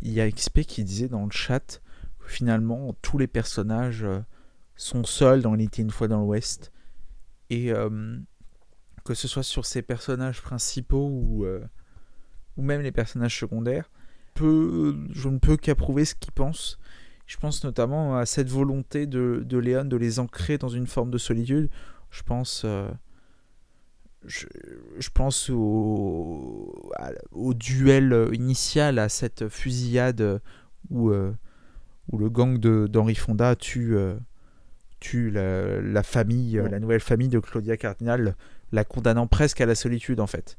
Il y a XP qui disait dans le chat que finalement tous les personnages sont seuls dans l'été une fois dans l'Ouest. Et euh, que ce soit sur ces personnages principaux ou, euh, ou même les personnages secondaires, je ne peux qu'approuver ce qu'ils pensent. Je pense notamment à cette volonté de, de Léon de les ancrer dans une forme de solitude. Je pense, euh, je, je, pense au, au, duel initial, à cette fusillade où, où le gang d'Henri Fonda tue tue la, famille, euh, la nouvelle famille de Claudia Cardinal, la condamnant presque à la solitude en fait.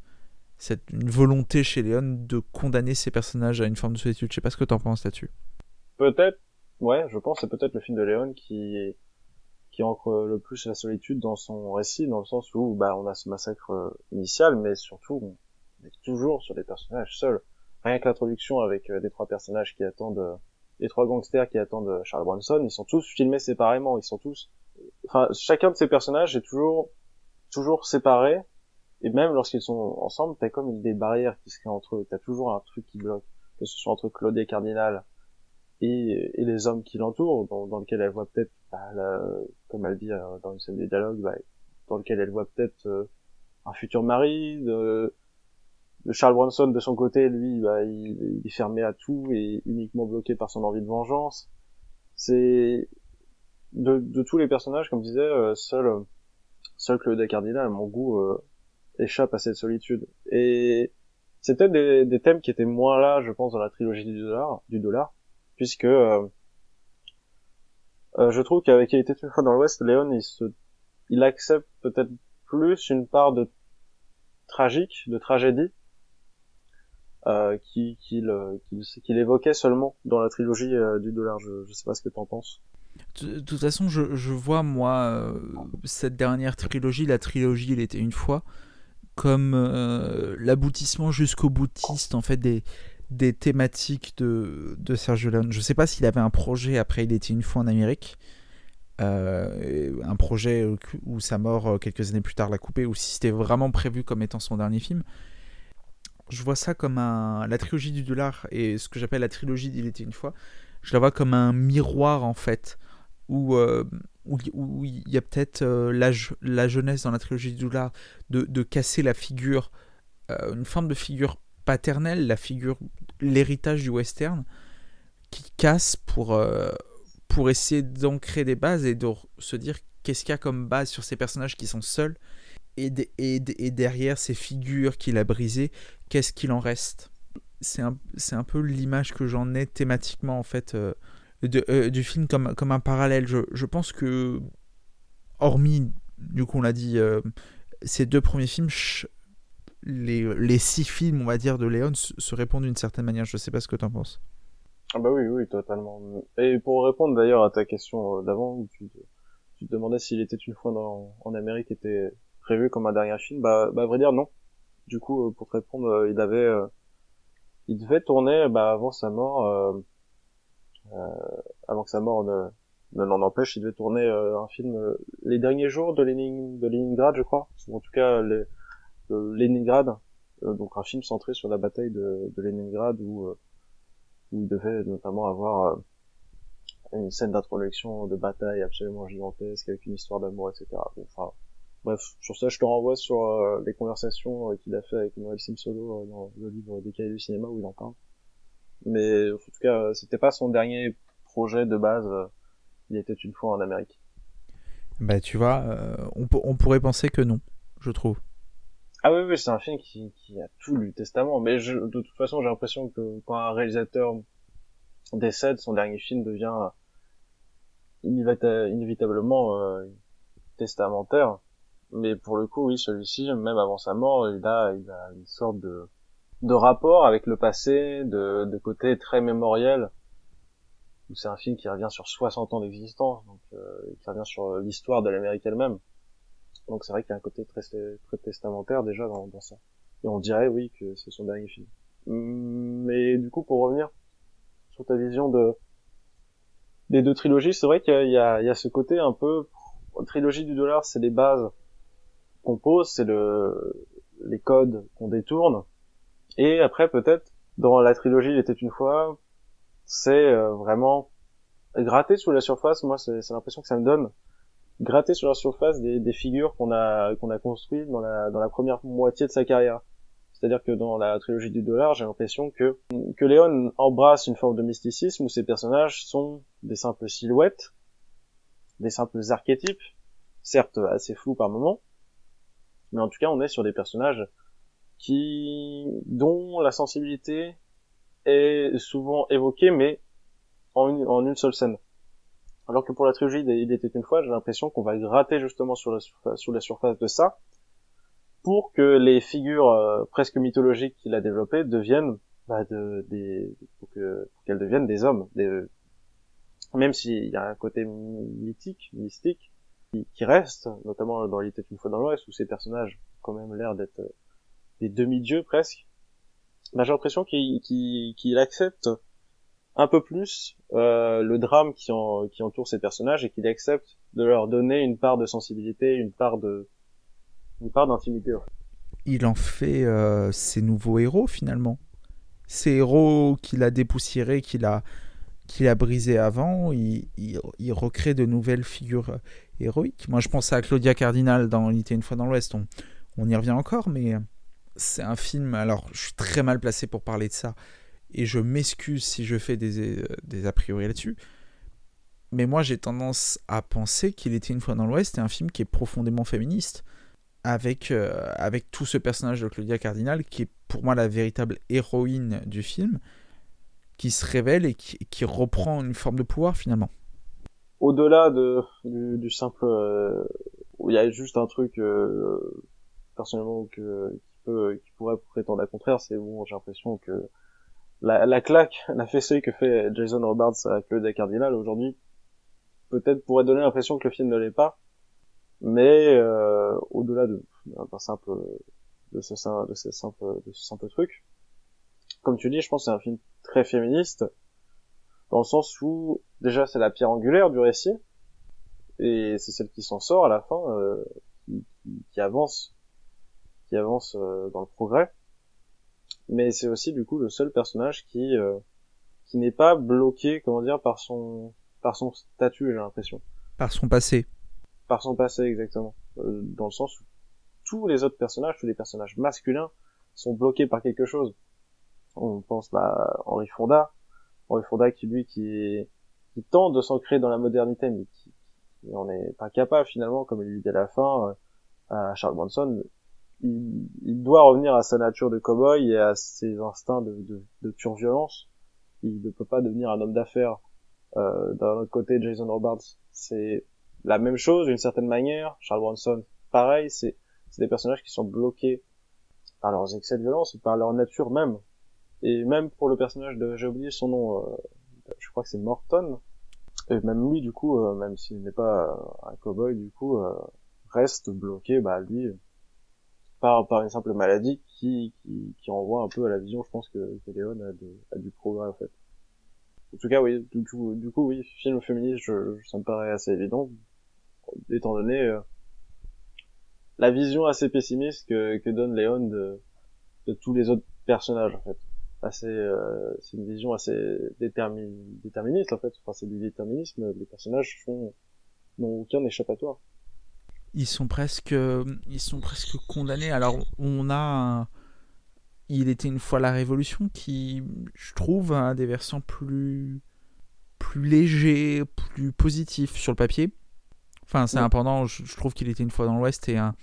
C'est une volonté chez Léon de condamner ses personnages à une forme de solitude. Je sais pas ce que tu en penses là-dessus. Peut-être, ouais, je pense c'est peut-être le film de Léon qui qui ancre le plus la solitude dans son récit, dans le sens où bah on a ce massacre euh, initial, mais surtout on est toujours sur des personnages seuls. Rien que l'introduction avec euh, des trois personnages qui attendent les trois gangsters qui attendent Charles Bronson, ils sont tous filmés séparément, ils sont tous, enfin, chacun de ces personnages est toujours, toujours séparé, et même lorsqu'ils sont ensemble, t'as comme des barrières qui se créent entre eux, t'as toujours un truc qui bloque, que ce soit entre Claude et Cardinal et, et les hommes qui l'entourent, dans, dans lequel elle voit peut-être, bah, comme elle dit euh, dans une scène des dialogues, bah, dans lequel elle voit peut-être euh, un futur mari, de, de Charles Bronson de son côté, lui, bah, il, est fermé à tout et uniquement bloqué par son envie de vengeance. C'est de, de, tous les personnages, comme je disais, euh, seul seul Claude Cardinal, à mon goût, euh, échappe à cette solitude. Et c'est peut-être des, des, thèmes qui étaient moins là, je pense, dans la trilogie du dollar, du dollar, puisque euh, je trouve qu'avec Il était une fois dans l'Ouest, Léon, il accepte peut-être plus une part de tragique, de tragédie, euh, qui qu'il évoquait seulement dans la trilogie euh, du dollar. Je, je sais pas ce que tu en penses. De, toute façon, je, vois moi euh, cette dernière trilogie, la trilogie Il était une fois, comme l'aboutissement jusqu'au boutiste en fait des des thématiques de, de Sergio Leone. Je sais pas s'il avait un projet après Il était une fois en Amérique. un projet où sa mort quelques années plus tard l'a coupé, ou si c'était vraiment prévu comme étant son dernier film je vois ça comme un, la trilogie du dollar et ce que j'appelle la trilogie d'Il était une fois, je la vois comme un miroir en fait, où, euh, où, il y a peut-être euh, la, la, jeunesse dans la trilogie du dollar de, de casser la figure, euh, une forme de figure paternelle, la figure, l'héritage du western, qui casse pour, pour essayer d'ancrer des bases et de se dire qu'est-ce qu'il y a comme base sur ces personnages qui sont seuls et, et, derrière ces figures qu'il a brisées, qu'est-ce qu'il en reste? C'est un, un, peu l'image que j'en ai thématiquement en fait euh, de, euh, du film comme, comme un parallèle. Je, je, pense que, hormis, du coup on l'a dit, euh, ces deux premiers films, les, les, six films on va dire de Léon se, répondent d'une certaine manière. Je sais pas ce que tu en penses. Ah bah oui, oui, totalement. Et pour répondre d'ailleurs à ta question d'avant, tu, tu te demandais s'il était une fois en Amérique était prévu comme un dernier film Bah, bah à vrai dire non. Du coup, euh, pour te répondre, euh, il avait, euh, il devait tourner bah, avant sa mort, avant que sa mort ne ne l'en empêche, il devait tourner un film les derniers jours de, Lenin, de Leningrad, je crois, en tout cas les, Leningrad, donc un film centré sur la bataille de, de Leningrad où où il devait notamment avoir une scène d'introduction de bataille absolument gigantesque avec une histoire d'amour, etc. enfin, Bref, sur ça, je te renvoie sur euh, les conversations euh, qu'il a fait avec Noël Simsolo euh, dans le livre des cahiers du cinéma où il en parle. Mais en tout cas, c'était pas son dernier projet de base. il était une fois en Amérique. Bah, tu vois, on, on, pourrait penser que non, je trouve. Ah oui, oui, c'est un film qui, qui, a tout lu testament. Mais je, de toute façon, j'ai l'impression que quand un réalisateur décède, son dernier film devient inévitablement testamentaire mais pour le coup, oui, celui-ci, même avant sa mort, il a, il a une sorte de, de rapport avec le passé, de, de côté très mémoriel. C'est un film qui revient sur 60 ans d'existence, donc euh, qui revient sur l'histoire de l'Amérique elle-même. Donc c'est vrai qu'il y a un côté très, très testamentaire déjà dans, dans ça. Et on dirait, oui, que c'est son dernier film. Mais du coup, pour revenir sur ta vision de des deux trilogies, c'est vrai qu'il y, y a ce côté un peu trilogie du dollar, c'est les bases qu'on pose, c'est le, les codes qu'on détourne. Et après, peut-être, dans la trilogie Il était une fois, c'est euh, vraiment gratter sous la surface. Moi, c'est l'impression que ça me donne gratter sur la surface des, des figures qu'on a qu'on a construites dans la dans la première moitié de sa carrière. C'est-à-dire que dans la trilogie du dollar, j'ai l'impression que que Léon embrasse une forme de mysticisme où ses personnages sont des simples silhouettes, des simples archétypes, certes assez flous par moments, mais en tout cas on est sur des personnages qui dont la sensibilité est souvent évoquée mais en une, en une seule scène. Alors que pour la trilogie Il était une fois, j'ai l'impression qu'on va gratter justement sur la, surface, de ça pour que les figures euh, presque mythologiques qu'il a développées deviennent bah, de, des pour deviennent des hommes, des, même s'il y a un côté mythique, mystique, qui, reste, notamment dans était une fois dans l'Ouest, où ces personnages ont quand même l'air d'être euh, des demi-dieux presque, bah, j'ai l'impression qu'il accepte un peu plus euh, le drame qui, en, qui entoure ces personnages et qu'il accepte de leur donner une part de sensibilité, une part d'intimité. Il en fait euh, ses nouveaux héros finalement. Ces héros qu'il a dépoussiérés, qu'il a qu'il brisé avant, il, recrée de nouvelles figures héroïque. Moi, je pensais à Claudia Cardinal dans Il une fois dans l'Ouest. On, on, y revient encore, mais c'est un film. Alors, je suis très mal placé pour parler de ça. Et je m'excuse si je fais des, des a priori là-dessus. Mais moi, j'ai tendance à penser qu'il était une fois dans l'Ouest est un film qui est profondément féministe. Avec, euh, avec tout ce personnage de Claudia Cardinal, qui est pour moi la véritable héroïne du film, qui se révèle et qui, reprend une forme de pouvoir finalement au-delà de du, du, simple euh, il y a juste un truc personnellement que qui peut qui pourrait prétendre à contraire, c'est bon, j'ai l'impression que la, la claque, la fessée que fait Jason Robards avec le Cardinal aujourd'hui, peut-être pourrait donner l'impression que le film ne l'est pas, mais euh, au-delà de d'un simple de ce, simple de ce simple truc, comme tu dis, je pense que c'est un film très féministe dans le sens où déjà c'est la pierre angulaire du récit et c'est celle qui s'en sort à la fin, euh, qui, qui, qui, avance, qui avance euh, dans le progrès. Mais c'est aussi du coup le seul personnage qui euh, qui n'est pas bloqué, comment dire, par son par son statut, j'ai l'impression. Par son passé. Par son passé, exactement. Euh, dans le sens où tous les autres personnages, tous les personnages masculins, sont bloqués par quelque chose. On pense à Henri Fonda, Henri Fonda qui lui qui, qui tente de s'ancrer dans la modernité, mais qui, qui en est pas capable finalement, comme il lui dit à la fin, euh, à Charles Bronson, il, il, doit revenir à sa nature de cow-boy et à ses instincts de, de, de pure violence. Il ne peut pas devenir un homme d'affaires euh, d'un autre côté, Jason Robards, c'est la même chose d'une certaine manière. Charles Bronson, pareil, c'est des personnages qui sont bloqués par leurs excès de violence et par leur nature même. Et même pour le personnage de, j'ai oublié son nom, euh, je crois que c'est Morton. Et même lui, du coup, euh, même s'il n'est pas un cowboy, du coup, euh, reste bloqué, bah lui, par, par une simple maladie qui, qui, qui renvoie un peu à la vision, je pense, que, que Léon a, de, a du progrès, en fait. En tout cas, oui, du coup, du coup oui, film féministe, je, ça me paraît assez évident, étant donné euh, la vision assez pessimiste que, que donne Léon de, de tous les autres personnages, en fait. Euh, c'est une vision assez détermin, déterministe, en fait. Enfin, c'est du déterminisme. Les personnages n'ont aucun échappatoire. Ils sont presque, ils sont presque condamnés. Alors, on a un il était une fois la Révolution qui, je trouve, a des versants plus, plus légers, plus positifs sur le papier. Enfin, c'est important, je, trouve qu'il était une fois dans l'Ouest et un,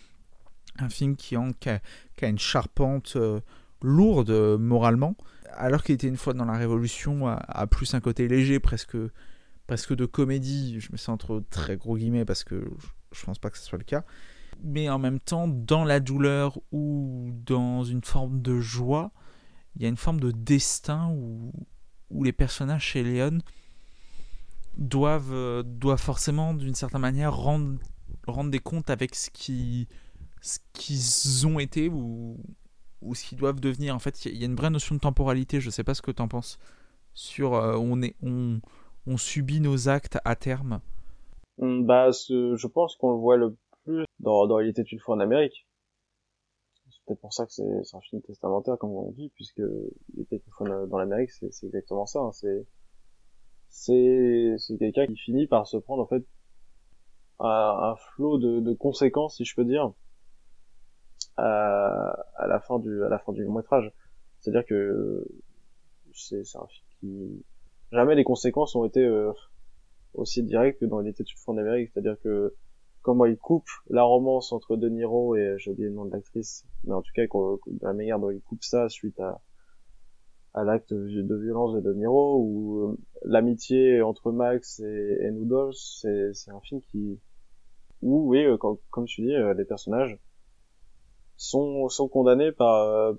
un film qui, en, qui, a, une charpente euh, lourde euh, moralement, alors qu'il était une fois dans la Révolution, a, plus un côté léger, presque, presque de comédie. Je me sens entre très gros guillemets parce que je, je pense pas que ce soit le cas mais en même temps, dans la douleur ou dans une forme de joie, il y a une forme de destin où, où les personnages chez Léon doivent, euh, doivent forcément, d'une certaine manière, rendre, rendre des comptes avec ce qui ce qu'ils ont été ou, ou ce qu'ils doivent devenir. En fait, il y a une vraie notion de temporalité. Je ne sais pas ce que tu en penses. Sur euh, on, est, on, on subit nos actes à terme. Bah, je pense qu'on le voit le plus dans, dans Il était une fois en Amérique. C'est peut-être pour ça que c'est un film testamentaire, comme on dit, puisque Il était une fois dans l'Amérique, c'est exactement ça. Hein. C'est c'est quelqu'un qui finit par se prendre en fait un, un flot de, conséquences, si je peux dire, à, à la fin du long métrage. C'est-à-dire que c'est un film qui jamais les conséquences ont été euh, aussi directes que dans Il était une fois en Amérique. C'est-à-dire que comment il coupe la romance entre De Niro et j'ai oublié le nom de l'actrice, mais en tout cas la manière dont il coupe ça suite à à l'acte de violence de De Niro ou euh, l'amitié entre Max et, et Noodles, c'est c'est un film qui où oui euh, comme tu dis euh, les personnages sont sont condamnés par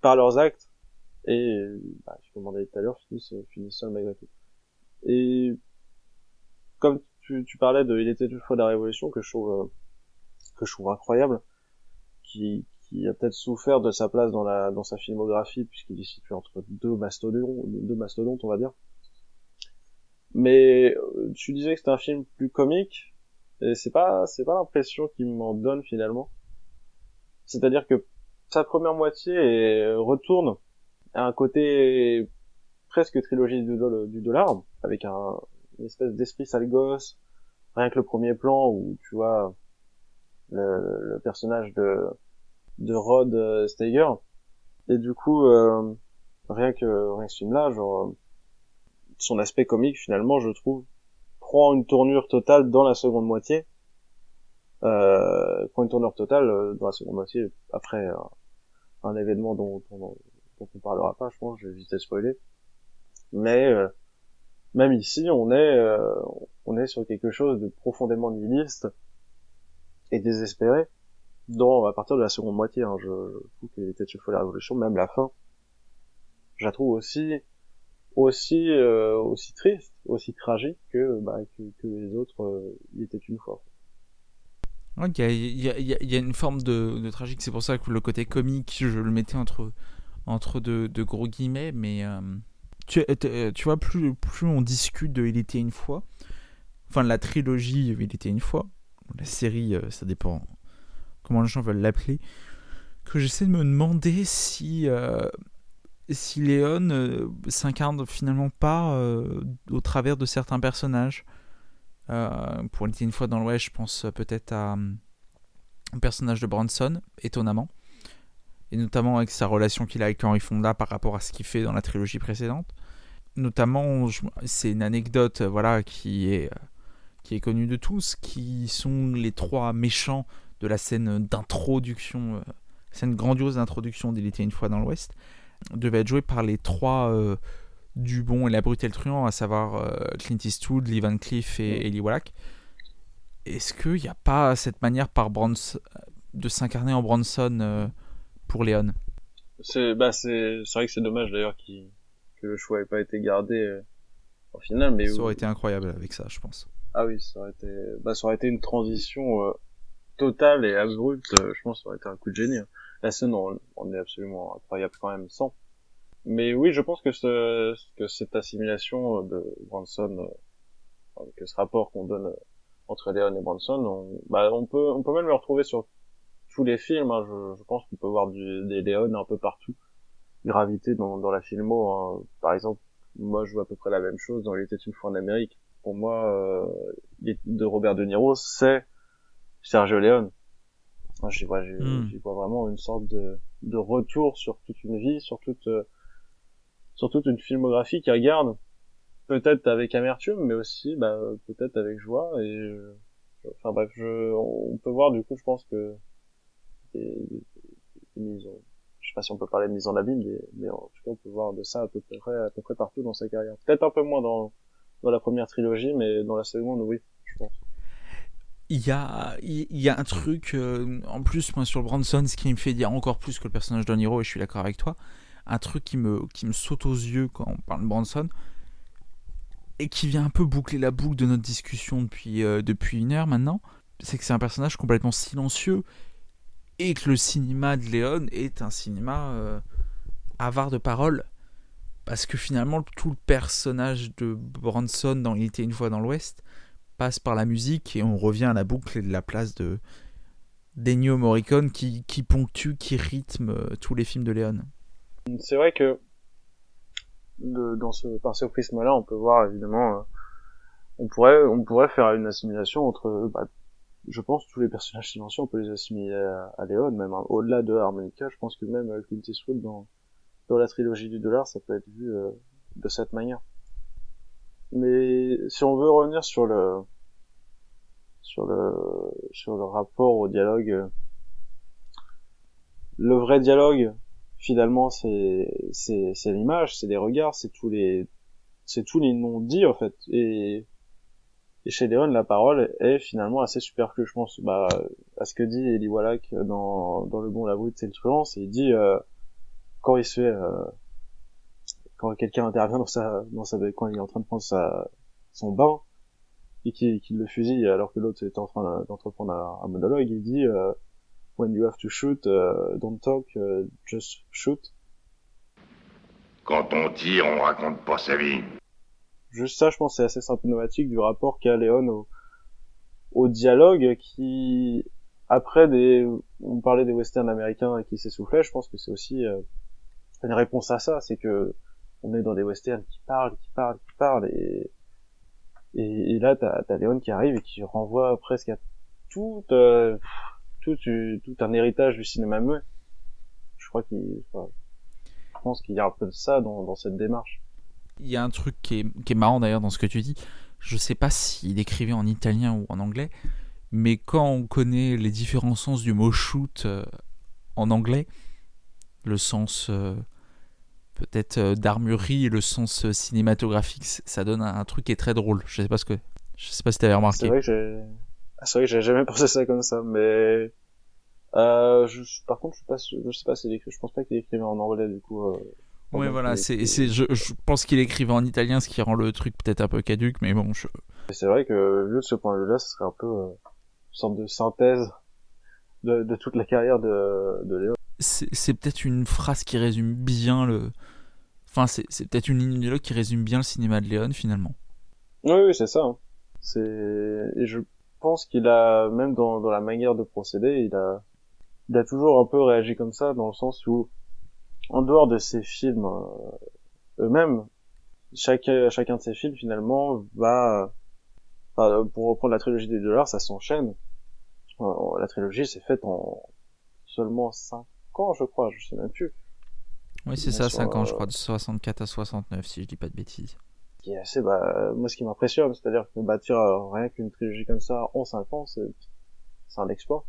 par leurs actes et bah, je demandais tout à l'heure finissent finissent seuls malgré tout et comme tu, tu parlais de Il était une fois de la Révolution que je trouve euh, que je trouve incroyable, qui, qui a peut-être souffert de sa place dans la dans sa filmographie puisqu'il est situé entre deux mastodontes, deux mastodontes on va dire. Mais euh, tu disais que c'était un film plus comique et c'est pas c'est pas l'impression qu'il m'en donne finalement. C'est-à-dire que sa première moitié retourne à un côté presque trilogie du, du dollar avec un une espèce d'esprit sale gosse. Rien que le premier plan où tu vois le, le personnage de de Rod euh, Steiger. Et du coup, euh, rien que rien que ce film-là, genre son aspect comique finalement, je trouve, prend une tournure totale dans la seconde moitié. Euh, prend une tournure totale euh, dans la seconde moitié après un événement dont, dont, dont on parlera pas, je pense, je vais vite spoiler. Mais euh, même ici, on est, euh, on est sur quelque chose de profondément nihiliste, et désespéré dans à partir de la seconde moitié. Hein. Je, trouve qu'il était sur la Révolution, même la fin, je la trouve aussi aussi euh, aussi triste, aussi tragique que bah, que, que les autres euh, y étaient une fois. Il y, a, une forme de, de tragique, c'est pour ça que le côté comique, je le mettais entre, entre de, de gros guillemets, mais euh, tu, tu vois, plus, plus on discute de Il était une fois, enfin la trilogie Il était une fois, la série, ça dépend comment les gens veulent l'appeler, que j'essaie de me demander si, euh, si Léon euh, s'incarne finalement pas euh, au travers de certains personnages. pour une, une fois dans l'Ouest, je pense peut-être à un personnage de Bronson, étonnamment. Et notamment avec sa relation qu'il a avec Henry Fonda par rapport à ce qu'il fait dans la trilogie précédente. Notamment, c'est une anecdote voilà, qui, est, qui est connue de tous, qui sont les trois méchants de la scène d'introduction, euh, scène grandiose d'introduction d'Il était une fois dans l'Ouest, devait être jouée par les trois euh, du bon et la brute et le truand, à savoir euh, Clint Eastwood, Lee Van Cleef et Eli Wallach. Est-ce qu'il n'y a pas cette manière par Bronson de s'incarner en Bronson pour Léon C'est bah c'est vrai que c'est dommage d'ailleurs que le choix n'ait pas été gardé au final, mais ça aurait été incroyable avec ça, je pense. Ah oui, ça aurait été bah ça aurait été une transition totale et abrupte, euh, je pense que ça aurait été un coup de génie. Hein. La scène, on, on, est absolument incroyable quand même sans. Mais oui, je pense que, ce, que cette assimilation de Branson, euh, que ce rapport qu'on donne entre Leon et Branson, on, bah, on peut, on peut même le retrouver sur tous les films. Hein. Je, je, pense qu'on peut voir du, des Léon un peu partout, gravité dans, dans la filmo. Hein. Par exemple, moi, je vois à peu près la même chose dans Il était une fois en Amérique. Pour moi, euh, de Robert De Niro, c'est Sergio Leone. J'y vois, hmm. vois vraiment une sorte de, de retour sur toute une vie, sur toute, euh, sur toute une filmographie qui regarde, peut-être avec amertume, mais aussi, bah, peut-être avec joie. Et enfin bref, je, on peut voir du coup, je pense que des, des, je sais pas si on peut parler de mise en abîme, mais, mais, en tout cas, on peut voir de ça à peu près, partout dans sa carrière. Peut-être un peu moins dans, la première trilogie, mais dans la seconde, oui, je pense il y a, il y a un truc, euh, en plus, sur Branson, ce qui me fait dire encore plus que le personnage de Niro, et je suis d'accord avec toi, un truc qui me, qui me saute aux yeux quand on parle de Branson, et qui vient un peu boucler la boucle de notre discussion depuis, euh, depuis une heure maintenant, c'est que c'est un personnage complètement silencieux, et que le cinéma de Léon est un cinéma euh, avare de paroles. Parce que finalement, tout le personnage de Branson dans Il était une fois dans l'Ouest, passe par la musique et on revient à la boucle et de la place de d'Ennio Morricone qui, ponctue, qui rythme euh, tous les films de Léon. C'est vrai que dans ce, par ce prisme-là, on peut voir évidemment, euh, on pourrait, on pourrait faire une assimilation entre, bah, je pense, tous les personnages silencieux, on peut les assimiler à, Léon, même hein. au-delà de Harmonica, je pense que même euh, Clint dans, la trilogie du dollar, ça peut être vu de cette manière. Mais si on veut revenir sur le sur le sur le rapport au dialogue, le vrai dialogue, finalement, c'est c'est c'est l'image, c'est les regards, c'est tous les c'est tous les non dits en fait. Et et chez Léon, la parole est finalement assez superflue, je pense, bah, à ce que dit Eli Wallach dans, dans Le Bon, la Brute, c'est le truand, il dit, euh, quand il se fait, euh, quand quelqu'un intervient dans sa, dans sa, quand il est en train de prendre sa, son bain, et qu'il le fusille alors que l'autre est en train d'entreprendre un, monologue, il dit, euh, when you have to shoot, uh, don't talk, uh, just shoot. Quand on tire, on raconte pas sa vie. Juste ça, je pense, c'est assez symptomatique du rapport qu'a Léon au, au dialogue qui, après des, on parlait des westerns américains qui s'essoufflaient, je pense que c'est aussi euh, une réponse à ça, c'est que on est dans des westerns qui parlent, qui parlent, qui parlent, et, et, là t'as as Léon qui arrive et qui renvoie presque à tout, euh, tout, tout, un héritage du cinéma muet. Je crois qu'il, je pense qu'il y a un peu de ça dans, dans cette démarche. Il y a un truc qui est, qui est marrant d'ailleurs dans ce que tu dis. Je sais pas s'il écrivait en italien ou en anglais, mais quand on connaît les différents sens du mot shoot euh, en anglais, le sens euh, peut-être euh, d'armurerie et le sens euh, cinématographique, ça donne un, truc qui est très drôle. Je sais pas ce que, je sais pas si t'avais remarqué. C'est vrai que j'ai, Ah, c'est vrai que j'ai jamais pensé ça comme ça, mais je, par contre, je pas, je sais pas s'il écrit. Je pense pas qu'il écrivait en anglais du coup. Euh, ouais, voilà, c'est, c'est, je, je, pense qu'il écrivait en italien, ce qui rend le truc peut-être un peu caduque, mais bon. Je... C'est vrai que vu de ce point de vue-là, ce serait un peu euh, une sorte de synthèse de, de toute la carrière de, de Léo. C'est, c'est peut-être une phrase qui résume bien le. Enfin, c'est, c'est peut-être une ligne de dialogue qui résume bien le cinéma de Léon finalement. Oui, oui, c'est ça. Hein. C'est et je pense qu'il a même dans, dans la manière de procéder, il a il a toujours un peu réagi comme ça dans le sens où en dehors de ses films euh, eux-mêmes, chaque, chacun de ses films finalement va enfin, pour reprendre la trilogie des dollars, ça s'enchaîne. Euh, la trilogie s'est faite en seulement 5 ans, je crois, je sais même plus. Oui, c'est ça, 5 ans, je crois, de 64 à 69, si je dis pas de bêtises. Qui est assez, bah, moi, ce qui m'impressionne, c'est-à-dire que bâtir rien qu'une trilogie comme ça en 5 ans, c'est, c'est un exploit.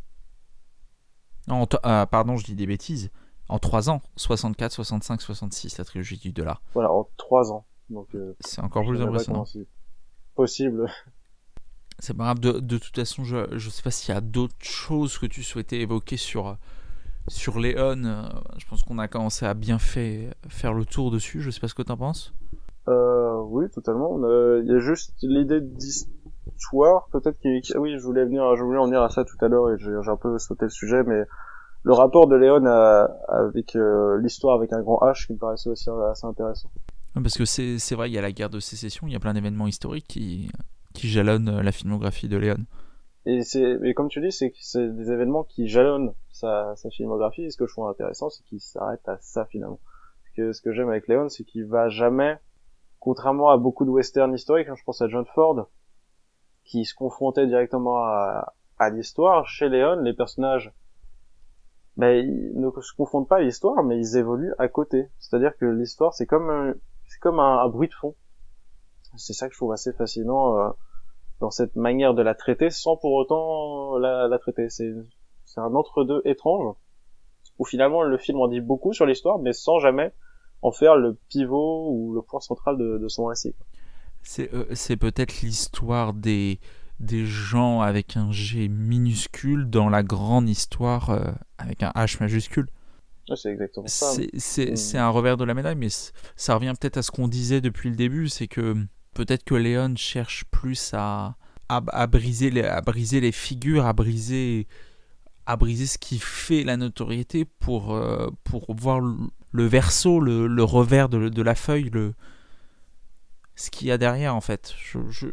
Non, euh, pardon, je dis des bêtises. En 3 ans, 64, 65, 66, la trilogie du dollar. Voilà, en 3 ans. Donc, euh, c'est encore plus impressionnant. Possible. C'est pas grave, de, de, toute façon, je, je sais pas s'il y a d'autres choses que tu souhaitais évoquer sur, sur Léon. Je pense qu'on a commencé à bien fait, faire le tour dessus, je sais pas ce que t'en penses. Euh, oui, totalement. Il y a juste l'idée d'histoire, peut-être qui... Oui, je voulais venir, je voulais en venir à ça tout à l'heure et j'ai un peu sauté le sujet, mais le rapport de Léon avec euh, l'histoire avec un grand H qui me paraissait aussi assez intéressant. Parce que c'est vrai, il y a la guerre de sécession, il y a plein d'événements historiques qui, qui jalonnent euh, la filmographie de Léon. Et mais comme tu dis, c'est des événements qui jalonnent sa, sa filmographie. Et ce que je trouve intéressant, c'est qu'il s'arrête à ça finalement. que ce que j'aime avec Léon, c'est qu'il va jamais, contrairement à beaucoup de westerns historiques, hein, je pense à John Ford, qui se confrontait directement à, à l'histoire. Chez Léon, les personnages, ben, ils ne se confondent pas à l'histoire, mais ils évoluent à côté. C'est-à-dire que l'histoire, c'est comme c'est comme un, un bruit de fond c'est ça que je trouve assez fascinant euh, dans cette manière de la traiter sans pour autant la, la traiter. C'est c'est un entre-deux étrange où finalement le film en dit beaucoup sur l'histoire mais sans jamais en faire le pivot ou le point central de, de son récit. C'est euh, c'est peut-être l'histoire des des gens avec un G minuscule dans la grande histoire euh, avec un H majuscule. c'est exactement ça. C'est mm. un revers de la médaille, mais ça revient peut-être à ce qu'on disait depuis le début, c'est que Peut-être que Léon cherche plus à, à, briser les, à briser les figures, à briser, à briser ce qui fait la notoriété pour, euh, pour voir le, verso, le, le revers de, de, la feuille, le, ce qu'il y a derrière en fait. Je,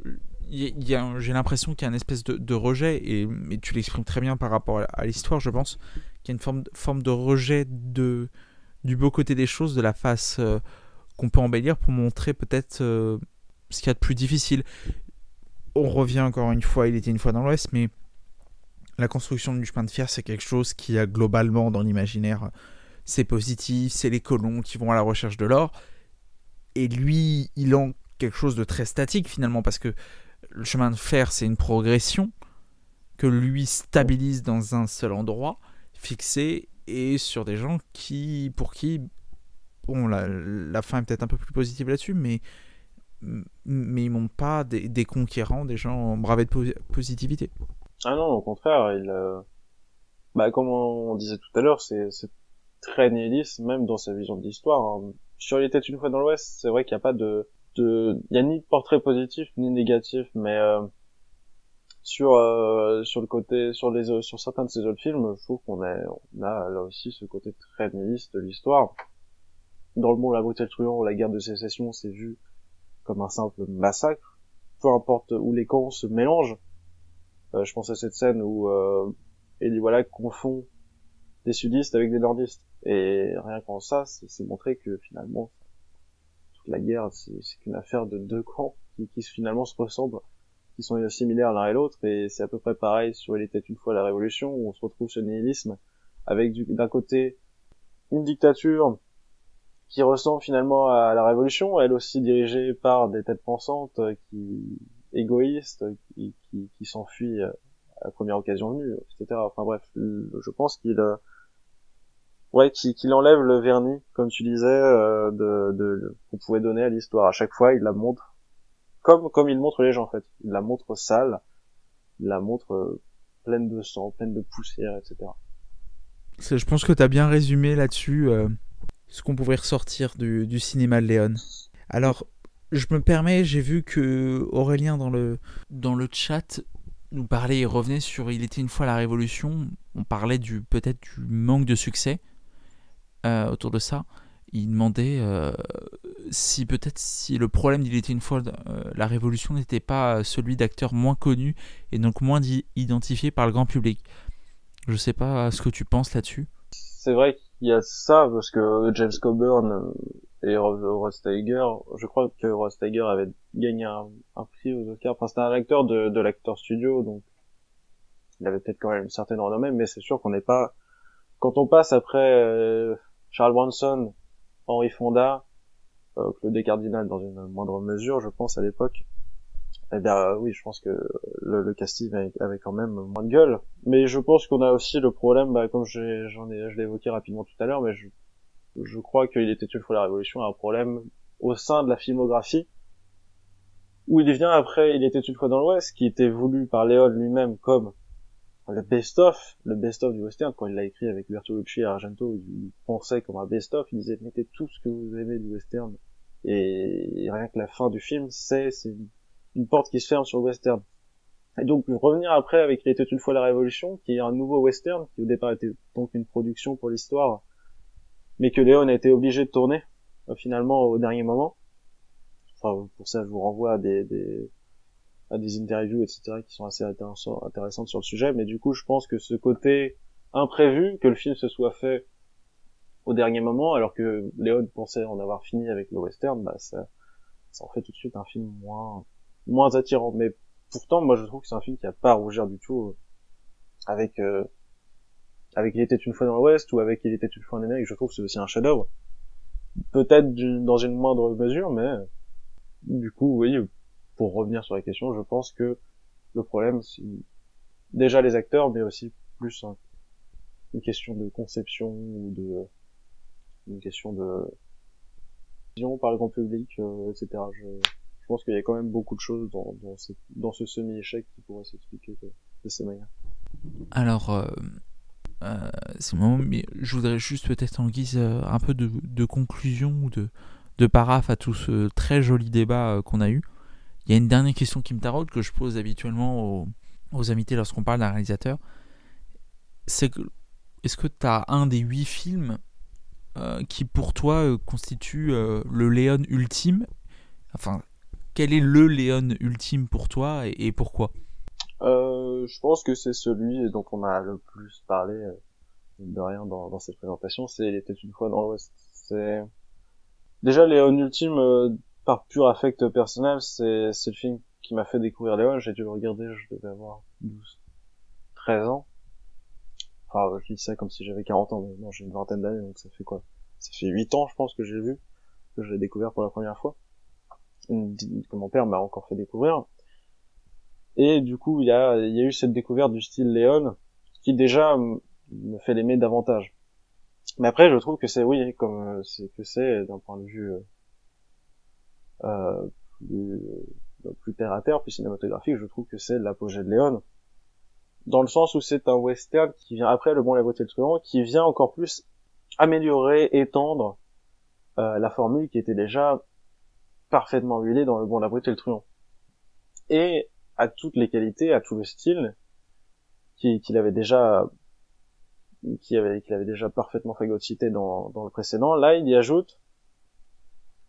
j'ai l'impression qu'il y a une espèce de, rejet, et, et tu l'exprimes très bien par rapport à, l'histoire, je pense, qu'il y a une forme, de rejet de, du beau côté des choses, de la face euh, qu'on peut embellir pour montrer peut-être euh, ce qu'il y a de plus difficile. On revient encore une fois, il était une fois dans l'Ouest, mais la construction du chemin de fer, c'est quelque chose qui a globalement dans l'imaginaire, c'est positif, c'est les colons qui vont à la recherche de l'or. Et lui, il a quelque chose de très statique finalement, parce que le chemin de fer, c'est une progression que lui stabilise dans un seul endroit, fixé, et sur des gens qui, pour qui, bon, la, fin est peut-être un peu plus positive là-dessus, mais mais ils montrent pas des, des, conquérants, des gens bravés de positivité. Ah non, au contraire, il, euh... bah, comme on disait tout à l'heure, c'est très nihiliste, même dans sa vision de l'histoire. Hein. Sur Les Têtes une fois dans l'Ouest, c'est vrai qu'il n'y a pas de, il y a ni de portrait positif ni négatif, mais euh, sur euh, sur le côté, sur les sur certains de ces autres films, je trouve qu'on a, on a là aussi ce côté très nihiliste de l'histoire. Dans le monde La beauté truand, la guerre de sécession, c'est vu comme un simple massacre, peu importe où les camps se mélangent. Euh, je pense à cette scène où euh, Eli voilà confond des sudistes avec des nordistes. Et rien qu'en ça, c'est montré que finalement, la guerre, c'est qu'une affaire de deux camps qui, finalement se ressemblent, qui sont similaires l'un et l'autre. Et c'est à peu près pareil sur Il était une fois la Révolution, où on se retrouve ce nihilisme, avec d'un côté une dictature qui ressemble finalement à la Révolution, elle aussi dirigée par des têtes pensantes euh, qui égoïstes, qui, qui, qui s'enfuient euh, à la première occasion venue, etc. Enfin bref, je pense qu'il euh, ouais qu'il enlève le vernis, comme tu disais, de, de qu'on pouvait donner à l'histoire. À chaque fois, il la montre comme comme il montre les gens en fait. Il la montre sale la montre euh, pleine de sang, pleine de poussière, etc. Je pense que tu as bien résumé là-dessus euh, ce qu'on pouvait ressortir du, du cinéma de Léon. Alors, je me permets, j'ai vu que Aurélien dans le, dans le chat nous parlait et revenait sur Il était une fois la Révolution. On parlait du peut-être du manque de succès euh, autour de ça. Il demandait euh, si peut-être si le problème d'Il était une fois euh, la Révolution n'était pas celui d'acteurs moins connus et donc moins identifiés par le grand public. Je sais pas ce que tu penses là-dessus. C'est vrai qu'il y a ça parce que James Coburn et Ross Tiger, je crois que Ross Tiger avait gagné un, prix aux Oscars. Enfin, c'était un acteur de, l'acteur studio, donc il avait peut-être quand même une certaine renommée, mais c'est sûr qu'on n'est pas. Quand on passe après Charles Bronson, Henry Fonda, euh, Claude Cardinal dans une moindre mesure, je pense à l'époque, eh bien oui, je pense que le, le, casting avait quand même moins de gueule. Mais je pense qu'on a aussi le problème, bah, comme j'en ai, je l'ai évoqué rapidement tout à l'heure, mais je, je crois qu'il était une fois la Révolution un problème au sein de la filmographie où il vient après Il était une fois dans l'Ouest, qui était voulu par Léon lui-même comme le best-of, le best-of du western, quand il l'a écrit avec Bertolucci et Argento, il pensait comme un best-of, il disait mettez tout ce que vous aimez du western, et, rien que la fin du film, c'est une porte qui se ferme sur le western. Et donc revenir après avec Il était une fois la Révolution, qui est un nouveau western, qui au départ était donc une production pour l'histoire, mais que Léon a été obligé de tourner euh, finalement au dernier moment. Enfin, pour ça, je vous renvoie à des, des, à des interviews, etc., qui sont assez intéressantes sur le sujet. Mais du coup, je pense que ce côté imprévu, que le film se soit fait au dernier moment, alors que Léon pensait en avoir fini avec le western, bah ça, ça en fait tout de suite un film moins moins attirant. Mais pourtant, moi, je trouve que c'est un film qui a pas à rougir du tout euh, avec euh, avec Il était une fois dans l'Ouest ou avec Il était une fois en Amérique, je trouve que c'est aussi un chef-d'œuvre. Peut-être dans une moindre mesure, mais du coup, oui, pour revenir sur la question, je pense que le problème, c'est déjà les acteurs, mais aussi plus une question de conception ou de une question de vision par le grand public, euh, etc. Je, pense qu'il y a quand même beaucoup de choses dans, dans, ce, semi-échec qui pourraient s'expliquer de, ces manières. Alors, euh, euh, c'est moment, mais je voudrais juste peut-être en guise un peu de, conclusion ou de, de paraphe à tout ce très joli débat qu'on a eu. Il y a une dernière question qui me taraude que je pose habituellement aux, invités lorsqu'on parle d'un réalisateur. C'est que est-ce que tu as un des huit films euh, qui pour toi euh, constitue euh, le Léon ultime? Enfin, quel est le Léon ultime pour toi et, pourquoi? Euh, je pense que c'est celui dont on a le plus parlé de rien dans, cette présentation, c'est Il était une fois dans l'Ouest. C'est déjà Léon Ultime par pur affect personnel, c'est le film qui m'a fait découvrir Léon. J'ai dû le regarder, je devais avoir 12, 13 ans. Enfin, je dis ça comme si j'avais 40 ans, mais non, j'ai une vingtaine d'années, donc ça fait quoi? Ça fait 8 ans, je pense, que j'ai vu, que je l'ai découvert pour la première fois. Que mon père m'a encore fait découvrir. Et du coup, il y a, y a eu cette découverte du style Léon, qui déjà me fait l'aimer davantage. Mais après, je trouve que c'est, oui, comme c'est que c'est d'un point de vue euh, plus, euh, plus terre à terre, plus cinématographique, je trouve que c'est l'apogée de Léon. Dans le sens où c'est un western qui vient après Le Bon, la Beauté, le Truand, qui vient encore plus améliorer, étendre euh, la formule qui était déjà parfaitement huilée dans Le Bon, la Beauté, le Truand. Et à toutes les qualités, à tout le style qu'il avait déjà qu'il avait, qu'il avait déjà parfaitement phagocyté dans, dans le précédent. Là, il y ajoute,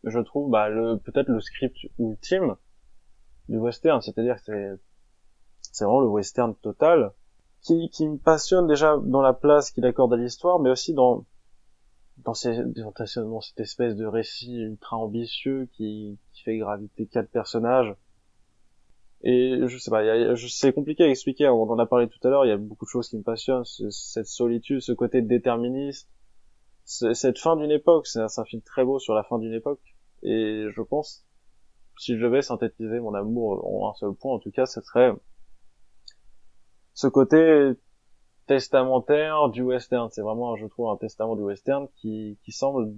je trouve, bah, le, peut-être le script ultime du western, c'est-à-dire c'est, c'est vraiment le western total, qui, qui me passionne déjà dans la place qu'il accorde à l'histoire, mais aussi dans, dans, ces, dans cette espèce de récit ultra ambitieux qui, qui fait graviter quatre personnages, et je sais pas, c'est compliqué à expliquer. On en a parlé tout à l'heure. Il y a beaucoup de choses qui me passionnent. Cette solitude, ce côté déterministe, cette fin d'une époque. C'est un, film très beau sur la fin d'une époque. Et je pense, si je devais synthétiser mon amour en un seul point, en tout cas, ce serait ce côté testamentaire du western. C'est vraiment, je trouve, un testament du western qui, semble,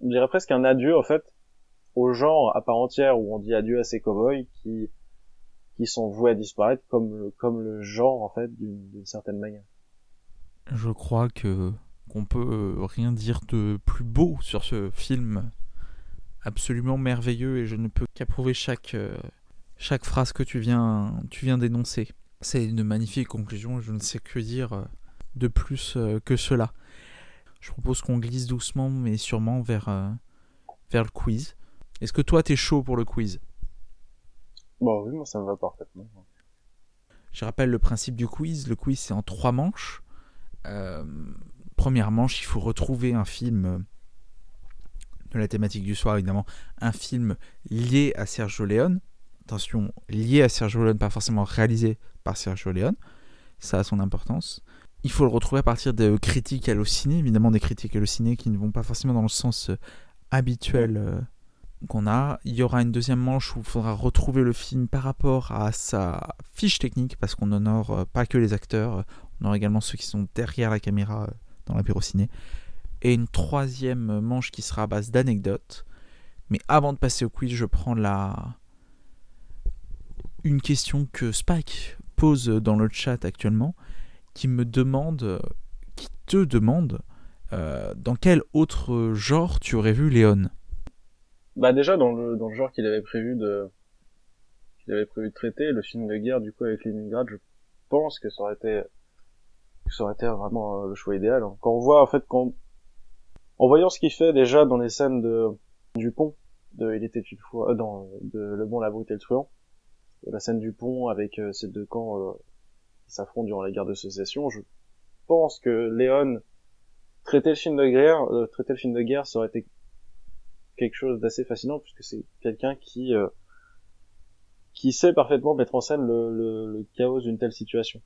on dirait presque un adieu, en fait, au genre à part entière où on dit adieu à ces cowboys qui qui sont voués à disparaître comme le genre en fait d'une certaine manière. Je crois que qu'on peut rien dire de plus beau sur ce film absolument merveilleux et je ne peux qu'approuver chaque euh, chaque phrase que tu viens tu viens d'énoncer. C'est une magnifique conclusion, je ne sais que dire euh, de plus euh, que cela. Je propose qu'on glisse doucement mais sûrement vers vers le quiz. Est-ce que toi t'es chaud pour le quiz? Bon oui, moi ça me va parfaitement. Je rappelle le principe du quiz. Le quiz c'est en trois manches. Première manche, il faut retrouver un film de la thématique du soir, évidemment, un film lié à Sergio Leone. Attention, lié à Sergio Leone, pas forcément réalisé par Sergio Leone. Ça a son importance. Il faut le retrouver à partir de critiques hallucinées, évidemment des critiques hallucinées qui ne vont pas forcément dans le sens euh, habituel euh, qu'on a. Il y aura une deuxième manche où il faudra retrouver le film par rapport à sa fiche technique, parce qu'on n'honore euh, pas que les acteurs, on aura également ceux qui sont derrière la caméra dans l'apéro ciné et une troisième manche qui sera à base d'anecdotes. Mais avant de passer au quiz, je prends la une question que Spike pose dans le chat actuellement, qui me demande, qui te demande, euh, dans quel autre genre tu aurais vu Léon? Bah déjà dans le dans le genre qu'il avait prévu de qu'il avait prévu de traiter, le film de guerre du coup avec Leningrad, je pense que ça aurait été ça aurait été vraiment euh, le choix idéal. Quand on voit en fait en voyant ce qu'il fait déjà dans les scènes de du pont, de Il était une fois, euh, dans de Le Bon, la Brute et le Truand, la scène du pont avec euh, ces deux camps euh, qui s'affrontent durant la guerre de sécession, je pense que Léon traiter le film de guerre, traiter le film de guerre, ça aurait été quelque chose d'assez fascinant puisque c'est quelqu'un qui qui sait parfaitement mettre en scène le, le, le chaos d'une telle situation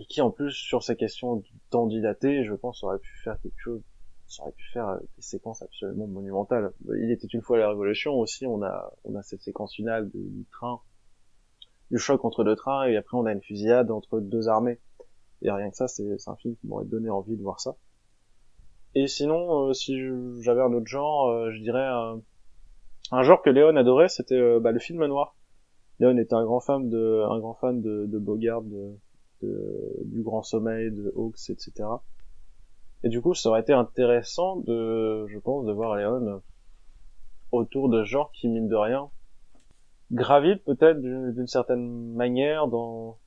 et qui en plus sur ces questions du je pense aurait pu faire quelque chose ça aurait pu faire des séquences absolument monumentales. Il était une fois la Révolution aussi, on a on a cette séquence finale du train, du choc entre deux trains, et après on a une fusillade entre deux armées. Et rien que ça, c'est un film qui m'aurait donné envie de voir ça. Et sinon, euh, si j'avais un autre genre, euh, je dirais un, genre que Léon adorait, c'était euh, bah, le film noir. Léon était un grand fan de un grand fan de, de Bogart, de, du Grand Sommeil, de Hawks, etc. Et du coup, ça aurait été intéressant de, je pense, de voir Léon autour de genres qui, mine de rien, gravitent peut-être d'une certaine manière dans,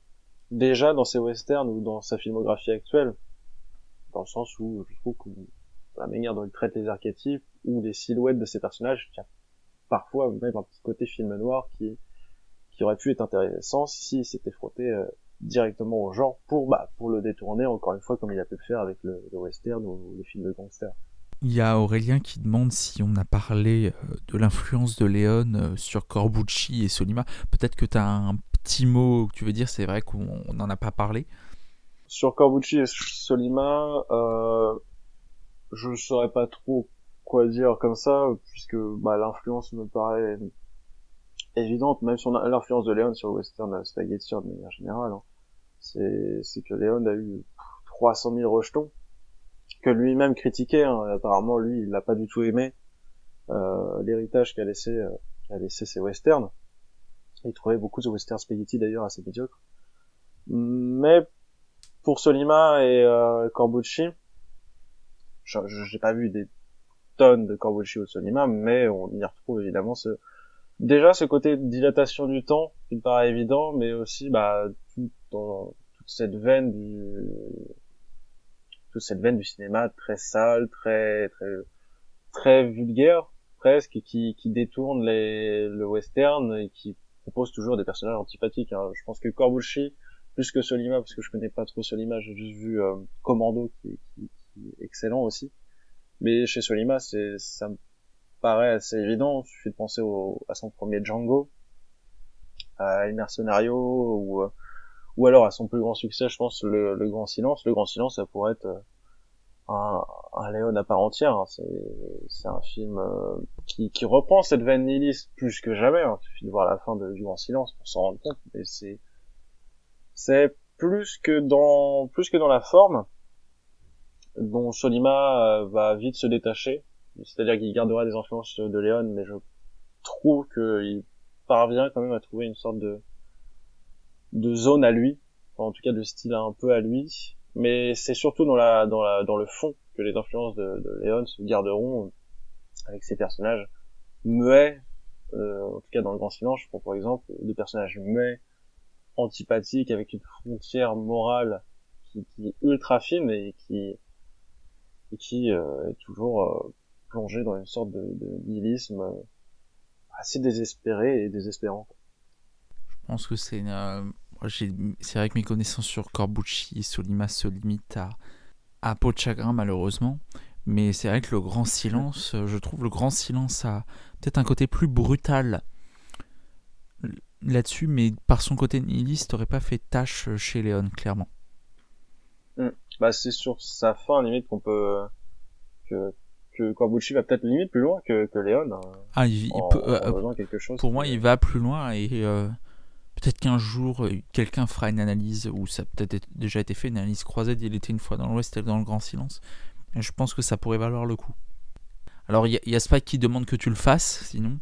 déjà dans ses westerns ou dans sa filmographie actuelle. Dans le sens où je trouve que la manière dont il traite les archétypes ou les silhouettes de ses personnages, a parfois même un petit côté film noir qui, qui aurait pu être intéressant si c'était frotté euh, directement au genre pour bah, pour le détourner encore une fois comme il a pu le faire avec le, western ou les films de gangsters. Il y a Aurélien qui demande si on a parlé euh, de l'influence de Léon euh, sur Corbucci et Solima. Peut-être que tu as un petit mot que tu veux dire, c'est vrai qu'on n'en a pas parlé. Sur Corbucci et Solima, euh, je ne saurais pas trop quoi dire comme ça, puisque bah, l'influence me paraît évidente, même sur l'influence de Léon sur le western spaghetti de manière générale. Hein. C'est que Léon a eu 300 000 rejetons, que lui-même critiquait. Hein. Apparemment, lui, il n'a pas du tout aimé euh, l'héritage qu'a laissé, euh, ses westerns. Il trouvait beaucoup de westerns spaghetti d'ailleurs assez médiocres. Mais pour Solima et euh, Corbucci, j'ai pas vu des tonnes de Corbucci ou Solima, mais on y retrouve évidemment ce, déjà ce côté dilatation du temps qui me paraît évident, mais aussi bah dans, toute cette veine du toute cette veine du cinéma très sale, très très très vulgaire presque, qui, qui détourne les, le western et qui propose toujours des personnages antipathiques. Hein. Je pense que Corbucci, plus que Solima, parce que je connais pas trop Solima, j'ai juste vu euh, Commando qui, qui, qui, est excellent aussi. Mais chez Solima, c'est ça me paraît assez évident. Il suffit de penser au, à son premier Django, à El Mercenario, ou, ou alors à son plus grand succès, je pense, le, le Grand Silence. Le Grand Silence, ça pourrait être euh, un, un Léon à part entière. Hein. C'est un film euh, qui, qui reprend cette veine nihiliste plus que jamais. Hein. Il suffit de voir la fin du Grand Silence pour s'en rendre compte. Mais c'est c'est plus que dans plus que dans la forme dont Solima euh, va vite se détacher c'est-à-dire qu'il gardera des influences de Léon, mais je trouve qu'il parvient quand même à trouver une sorte de de zone à lui, en tout cas de style un peu à lui. Mais c'est surtout dans la dans la dans le fond que les influences de, de Léon se garderont avec ses personnages muets, euh, en tout cas dans le Grand Silence, je prends par exemple des personnages muets, antipathiques, avec une frontière morale qui, qui est ultra fine et qui euh, est toujours euh, plongé dans une sorte de, de nihilisme euh, assez désespéré et désespérant. Je pense que c'est une, c'est vrai que mes connaissances sur Corbucci et Solima se limitent à, à Peau de chagrin, malheureusement. Mais c'est vrai que le grand silence, je trouve le grand silence a peut-être un côté plus brutal là-dessus, mais par son côté nihiliste, n'aurait pas fait tâche chez Léon, clairement. Mm. Bah, c'est sur sa fin, limite, qu'on peut, que, que Corbucci va peut-être limite plus loin que, que Léon. Hein, ah, il, peut, euh, quelque chose pour moi, il va plus loin et euh, peut-être qu'un jour, euh, quelqu'un fera une analyse, ou ça a peut-être déjà été fait, une analyse croisée Il était une fois dans l'Ouest et dans le Grand Silence. Et je pense que ça pourrait valoir le coup. Alors, il y, a Spike qui demande que tu le fasses, sinon.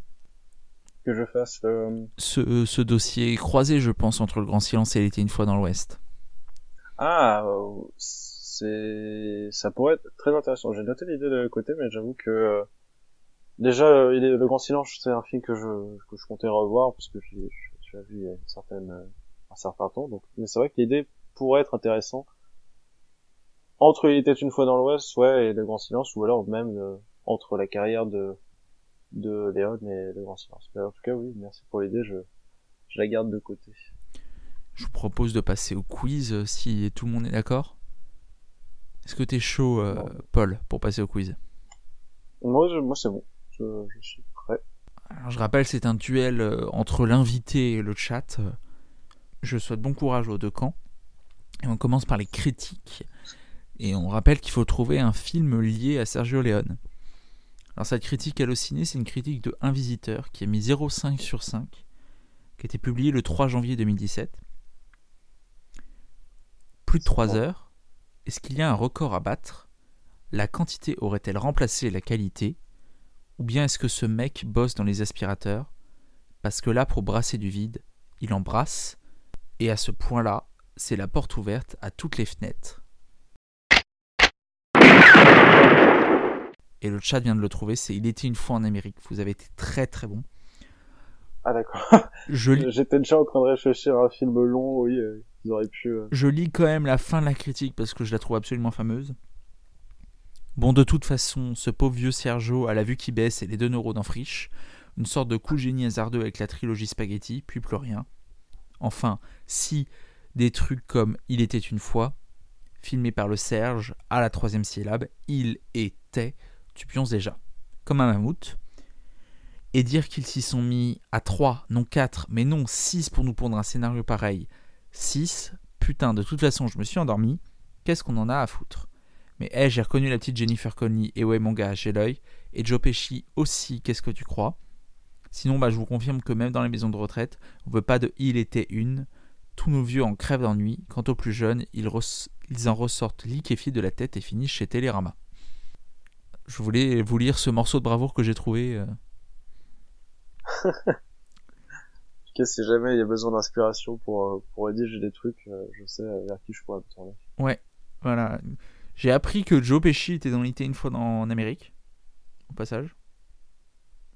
Que je fasse ce, ce, dossier croisé, je pense, entre le Grand Silence et Il était une fois dans l'Ouest. Ah, c'est, ça pourrait être très intéressant. J'ai noté l'idée de côté, mais j'avoue que déjà, le Grand Silence, c'est un film que je, que je comptais revoir parce que as vu il y a une certaine, euh, un certain temps. Donc, mais c'est vrai que l'idée pourrait être intéressante. Entre Il était une fois dans l'Ouest, ouais, et Le Grand Silence, ou alors même euh, entre la carrière de de Léon et Le Grand Silence. Mais en tout cas, oui, merci pour l'idée, je, je la garde de côté. Je vous propose de passer au quiz euh, si tout le monde est d'accord. Est-ce que t'es chaud, Paul, pour passer au quiz? Moi, moi c'est bon. Je, je suis je rappelle, c'est un duel euh, entre l'invité et le chat. Je souhaite bon courage aux deux camps. Et on commence par les critiques. Et on rappelle qu'il faut trouver un film lié à Sergio Leone. Alors cette critique hallucinée, c'est une critique de Un Visiteur qui a mis 0,5 sur 5, qui a été publiée le 3 janvier 2017. Plus de 3 heures. Est-ce qu'il y a un record à battre? La quantité aurait-elle remplacé la qualité? Ou bien est-ce que ce mec bosse dans les aspirateurs? Parce que là, pour brasser du vide, il en brasse, et à ce point-là, c'est la porte ouverte à toutes les fenêtres. Et le chat vient de le trouver, c'est Il était une fois en Amérique. Vous avez été très très bon. Ah d'accord. J'étais déjà en train de réfléchir à un film long, oui, euh, ils auraient pu... Euh. Je lis quand même la fin de la critique parce que je la trouve absolument fameuse. Bon, de toute façon, ce pauvre vieux Sergio a la vue qui baisse et les deux neurones en friche. Une sorte de coup génie hasardeux avec la trilogie spaghetti, puis plus rien. Enfin, si des trucs comme Il était une fois, filmé par le Serge, à la troisième syllabe, il était, tu pionces déjà. Comme un mammouth. Et dire qu'ils s'y sont mis à 3, non 4, mais non 6 pour nous pondre un scénario pareil. 6, putain, de toute façon, je me suis endormi. Qu'est-ce qu'on en a à foutre? Mais hey, j'ai reconnu la petite Jennifer Connelly, et ouais mon gars, j'ai l'œil. Et Joe Pesci aussi, qu'est-ce que tu crois? Sinon, bah, je vous confirme que même dans les maisons de retraite, on veut pas de Il était une. Tous nos vieux en crèvent d'ennui. Quant aux plus jeunes, ils, en ressortent liquéfiés de la tête et finissent chez Télérama. Je voulais vous lire ce morceau de bravoure que j'ai trouvé. Euh. si jamais il y a besoin d'inspiration pour, euh, pour rédiger des trucs, euh, je sais vers qui je pourrais me tourner. Ouais, voilà. J'ai appris que Joe Pesci était dans l'ité une fois en Amérique, au passage.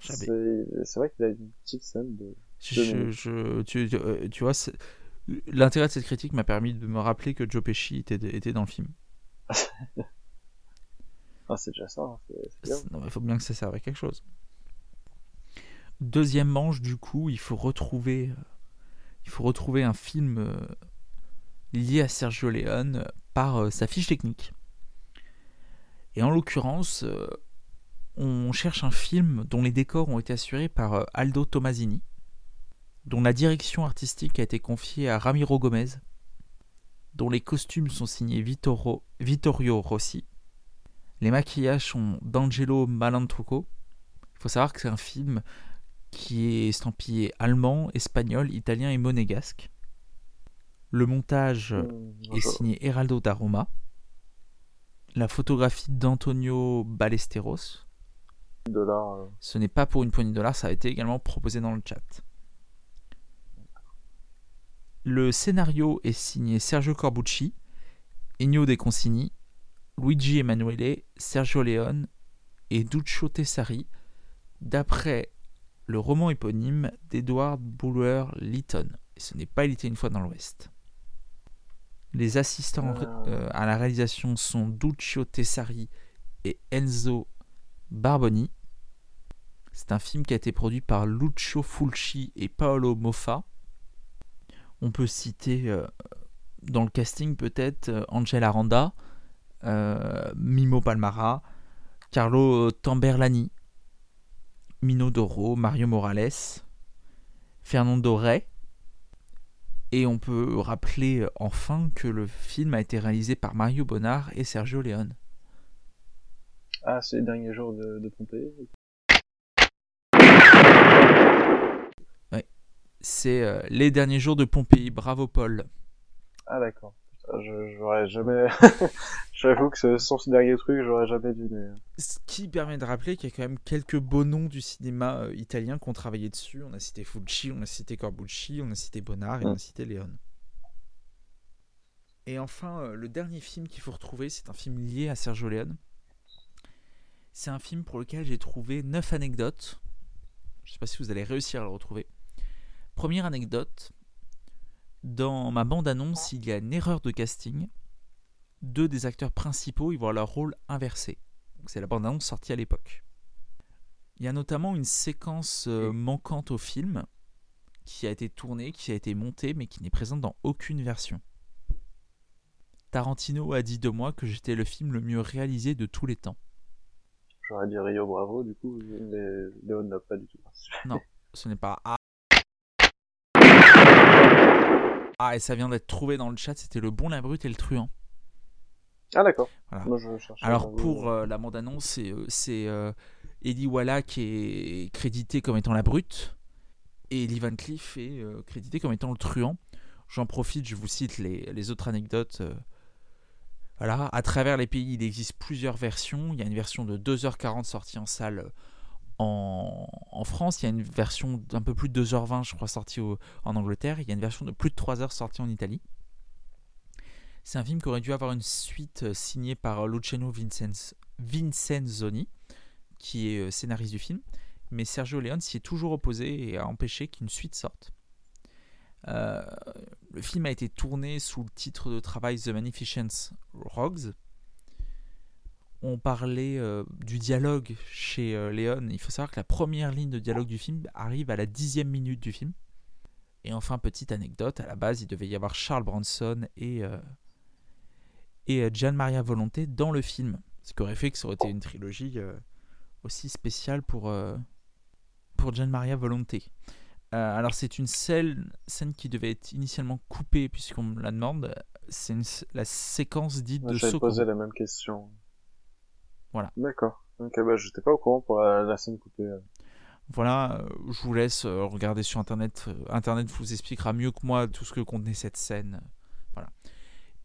C'est vrai qu'il a une petite scène de. Je, tu, euh, tu, vois, l'intérêt de cette critique m'a permis de me rappeler que Joe Pesci était, était dans le film. ah, c'est déjà ça. Hein, il faut bien que ça serve à quelque chose. Deuxième manche, du coup, il faut retrouver, euh, il faut retrouver un film euh, lié à Sergio Leone par sa fiche technique. Et en l'occurrence, euh, on cherche un film dont les décors ont été assurés par euh, Aldo Tomasini, dont la direction artistique a été confiée à Ramiro Gomez, dont les costumes sont signés Vittorio Rossi. Les maquillages sont d'Angelo Malantruco. Il faut savoir que c'est un film qui est estampillé allemand, espagnol, italien et monégasque. Le montage mmh, est signé Heraldo da Roma la photographie d'Antonio Ballesteros. Euh. Ce n'est pas pour une poignée de dollars, ça a été également proposé dans le chat. Le scénario est signé Sergio Corbucci, Ennio De Consigni, Luigi Emanuele, Sergio Leone et Duccio Tessari, d'après le roman éponyme d'Edward Buller Lytton. Et ce n'est pas était une fois dans l'Ouest. Les assistants Ah. euh, à la réalisation sont Duccio Tessari et Enzo Barboni. C'est un film qui a été produit par Lucio Fulci et Paolo Moffa. On peut citer euh, dans le casting peut-être euh, Angela Aranda, euh, Mimo Palmara, Carlo Tamberlani, Mino Doro, Mario Morales, Fernando Rey. Et on peut rappeler euh, enfin que le film a été réalisé par Mario Bonnard et Sergio Leone. Ah, c'est les derniers jours de, de Pompée. C'est euh, Les derniers jours de Pompéi. Bravo Paul. Ah, d'accord. Je, j'aurais jamais, j'avoue que ce sont ces derniers trucs, j'aurais jamais dû, mais... Ce qui permet de rappeler qu'il y a quand même quelques beaux noms du cinéma euh, italien qui ont travaillé dessus. On a cité Fulci, on a cité Corbucci, on a cité Bonnard et on a Mm. cité Leone. Et enfin, euh, le dernier film qu'il faut retrouver, c'est un film lié à Sergio Leone. C'est un film pour lequel j'ai trouvé 9 anecdotes. Je ne sais pas si vous allez réussir à le retrouver. Première anecdote. Dans ma bande-annonce, il y a une erreur de casting. Deux des acteurs principaux, ils voient leur rôle inversé. C'est la bande-annonce sortie à l'époque. Il y a notamment une séquence euh, manquante au film qui a été tournée, qui a été montée, mais qui n'est présente dans aucune version. Tarantino a dit de moi que j'étais le film le mieux réalisé de tous les temps. J'aurais dit Rio Bravo, du coup, mais Léon n'a pas du tout participé. Ce n'est pas A. Ah, et ça vient d'être trouvé dans le chat, c'était le bon, la brute et le truand. Ah, d'accord. Voilà. Moi, je cherchais. Alors pour euh, la bande-annonce, c'est euh, c'est, euh, Eddie Walla qui est crédité comme étant la brute et Lee Van Cleef est euh, crédité comme étant le truand. J'en profite, je vous cite les, les autres anecdotes. Voilà, à travers les pays, il existe plusieurs versions. Il y a une version de 2h40 sortie en salle en, France. Il y a une version d'un peu plus de 2h20, je crois, sortie en Angleterre. Il y a une version de plus de 3 heures sortie en Italie. C'est un film qui aurait dû avoir une suite euh, signée par Luciano Vincenz- Vincenzoni, qui est euh, scénariste du film. Mais Sergio Leone s'y est toujours opposé et a empêché qu'une suite sorte. Euh, le film a été tourné sous le titre de travail The Magnificent Rogues. On parlait euh, du dialogue chez euh, Leone. Il faut savoir que la première ligne de dialogue du film arrive à la dixième minute du film. Et enfin, petite anecdote, à la base, il devait y avoir Charles Bronson et, euh, et euh, Gian Maria Volonté dans le film. Ce qui aurait fait que ça aurait été une trilogie aussi spéciale pour, pour Gian Maria Volonté. Alors c'est une scène, scène qui devait être initialement coupée puisqu'on me la demande. C'est la séquence dite Moi, de Socorro. posé la même question. Voilà. D'accord. Ok, bah, j'étais pas au courant pour la, la scène coupée. euh. Voilà, euh, je vous laisse euh, regarder sur internet. Internet vous expliquera mieux que moi tout ce que contenait cette scène. Voilà.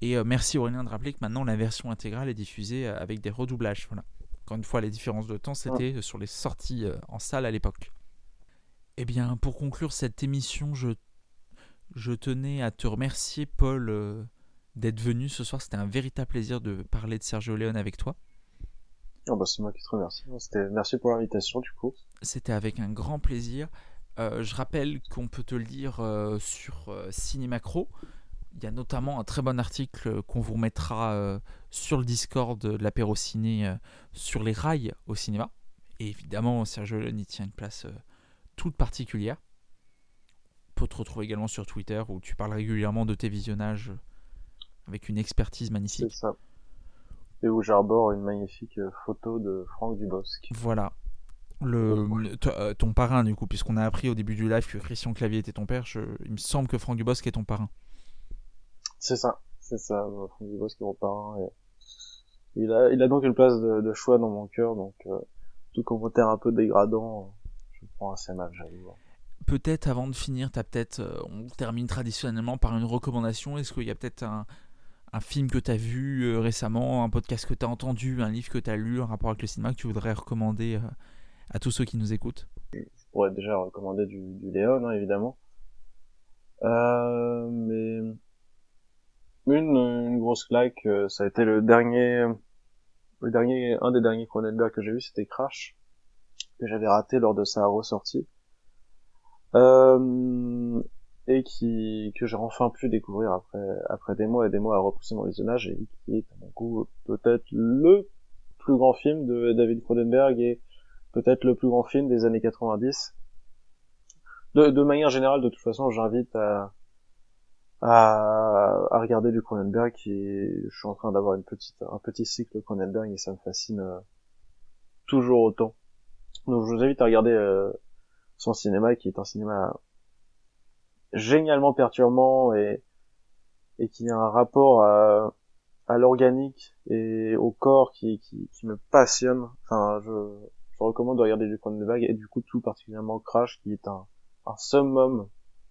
Et merci Aurélien de rappeler que maintenant la version intégrale est diffusée avec des redoublages. Voilà. Encore une fois, les différences de temps, c'était euh, sur les sorties en salle à l'époque. Eh bien, pour conclure cette émission, je, je tenais à te remercier, Paul, euh, d'être venu ce soir. C'était un véritable plaisir de parler de Sergio Leone avec toi. Oh, bah, c'est moi qui te remercie. C'était, merci pour l'invitation, du coup. C'était avec un grand plaisir. Euh, je rappelle qu'on peut te le lire euh, sur euh, Cinémacro. Il y a notamment un très bon article qu'on vous remettra euh, sur le Discord de l'apéro ciné sur les rails au cinéma. Et évidemment, Sergio Leone y tient une place toute particulière. On peut te retrouver également sur Twitter où tu parles régulièrement de tes visionnages avec une expertise C'est magnifique. ça. Et où j'arbore une magnifique euh, photo de Franck Dubosc. Voilà. Le, t- euh, ton parrain, du coup, puisqu'on a appris au début du live que Christian Clavier était ton père, je- il me semble que Franck Dubosc est ton parrain. C'est ça. C'est ça, euh, Franck Dubosc est mon parrain. Et... Il a, il a donc une place de, de choix dans mon cœur, donc, euh, tout commentaire un peu dégradant, euh, je le prends assez mal, j'avoue. Peut-être avant de finir, t'as peut-être, euh, on termine traditionnellement par une recommandation. Est-ce qu'il y a peut-être un, un film que tu as vu euh, récemment, un podcast que tu as entendu, un livre que tu as lu en rapport avec le cinéma que tu voudrais recommander euh, à tous ceux qui nous écoutent? Je pourrais déjà recommander du, Léon, hein, évidemment. Euh, mais une, une grosse claque, ça a été le dernier, le dernier, un des derniers Cronenberg que j'ai vu, c'était Crash, que j'avais raté lors de sa ressortie. Et qui que j'ai enfin pu découvrir après après des mois et des mois à repousser mon visionnage et qui est à mon goût peut-être le plus grand film de David Cronenberg et peut-être le plus grand film des années 90. De, de manière générale, de toute façon, j'invite à, à, à, regarder du Cronenberg et je suis en train d'avoir une petite un petit cycle Cronenberg et ça me fascine euh, toujours autant. Donc je vous invite à regarder euh, son cinéma qui est un cinéma génialement perturbant et, qui a un rapport à, l'organique et au corps qui, me passionne. Enfin, je, recommande de regarder du Cronenberg et du coup tout particulièrement Crash qui est un, un summum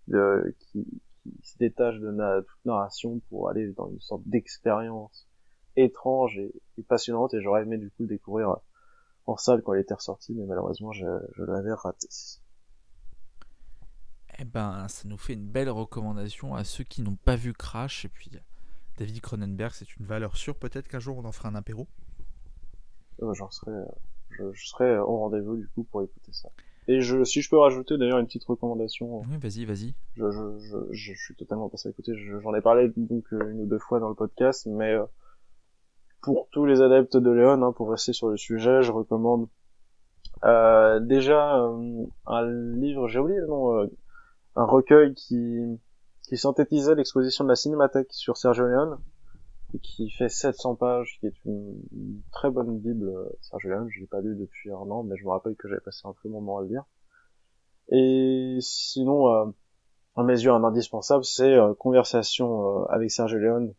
de, qui, qui se détache de na, toute narration pour aller dans une sorte d'expérience étrange et, passionnante et j'aurais aimé du coup découvrir en salle quand elle était ressortie mais malheureusement je, je l'avais raté. Eh ben, ça nous fait une belle recommandation à ceux qui n'ont pas vu Crash. Et puis, David Cronenberg, c'est une valeur sûre. Peut-être qu'un jour on en fera un apéro. J'en serai, je, je, serai au rendez-vous du coup pour écouter ça. Et je, si je peux rajouter d'ailleurs une petite recommandation. Oui, vas-y, vas-y. Je, je, je, je, suis totalement passé à côté. J'en ai parlé donc une ou deux fois dans le podcast, mais pour tous les adeptes de Léon, hein, pour rester sur le sujet, je recommande euh, déjà euh, un livre, j'ai oublié le nom, euh, un recueil qui, qui synthétisait l'exposition de la Cinémathèque sur Sergio Leone, et qui fait 700 pages, qui est une, très bonne bible, euh, Sergio Leone, je l'ai pas lu depuis un an, mais je me rappelle que j'avais passé un très bon moment à le lire. Et sinon, euh, à mes yeux, un indispensable, c'est euh, Conversation euh, avec Sergio Leone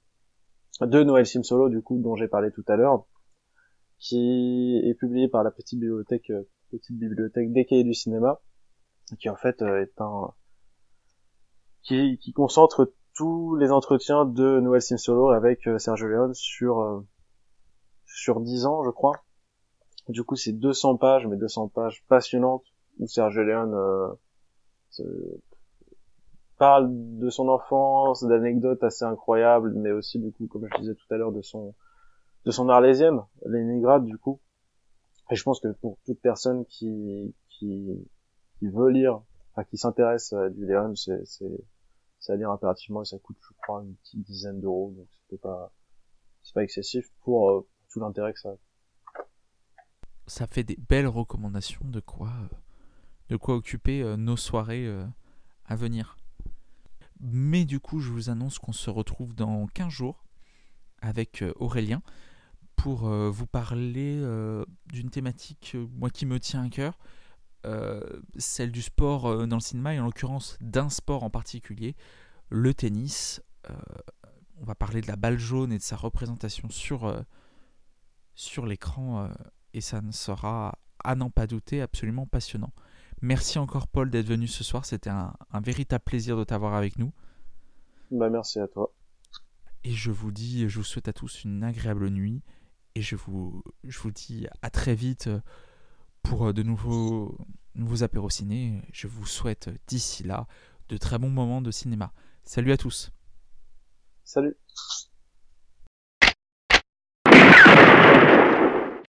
de Noël Simsolo, du coup, dont j'ai parlé tout à l'heure, qui est publié par la petite bibliothèque, euh, petite bibliothèque des cahiers du cinéma, qui en fait est un, qui, qui, concentre tous les entretiens de Noël Simsolo avec euh, Sergio Leone sur euh, sur 10 ans, je crois. Du coup, c'est 200 pages, mais 200 pages passionnantes où Sergio Leone euh, parle de son enfance, d'anecdotes assez incroyables, mais aussi du coup, comme je disais tout à l'heure, de son de son arlésienne, Léningrad du coup. Et je pense que pour toute personne qui qui, qui veut lire, enfin qui s'intéresse à du Léon, c'est c'est à lire impérativement et ça coûte je crois une petite dizaine d'euros donc c'était pas c'est pas excessif pour, euh, tout l'intérêt que ça a. Ça fait des belles recommandations de quoi euh, de quoi occuper euh, nos soirées à venir. Mais du coup, je vous annonce qu'on se retrouve dans 15 jours avec Aurélien pour vous parler d'une thématique moi qui me tient à cœur, celle du sport dans le cinéma et en l'occurrence d'un sport en particulier, le tennis. on va parler de la balle jaune et de sa représentation sur, sur l'écran et ça ne sera à n'en pas douter absolument passionnant. Merci encore Paul d'être venu ce soir, c'était un, un, véritable plaisir de t'avoir avec nous. Bah merci à toi. Et je vous dis, je vous souhaite à tous une agréable nuit et je vous, je vous dis à très vite pour de nouveaux, nouveaux apéros ciné. Je vous souhaite d'ici là de très bons moments de cinéma. Salut à tous. Salut.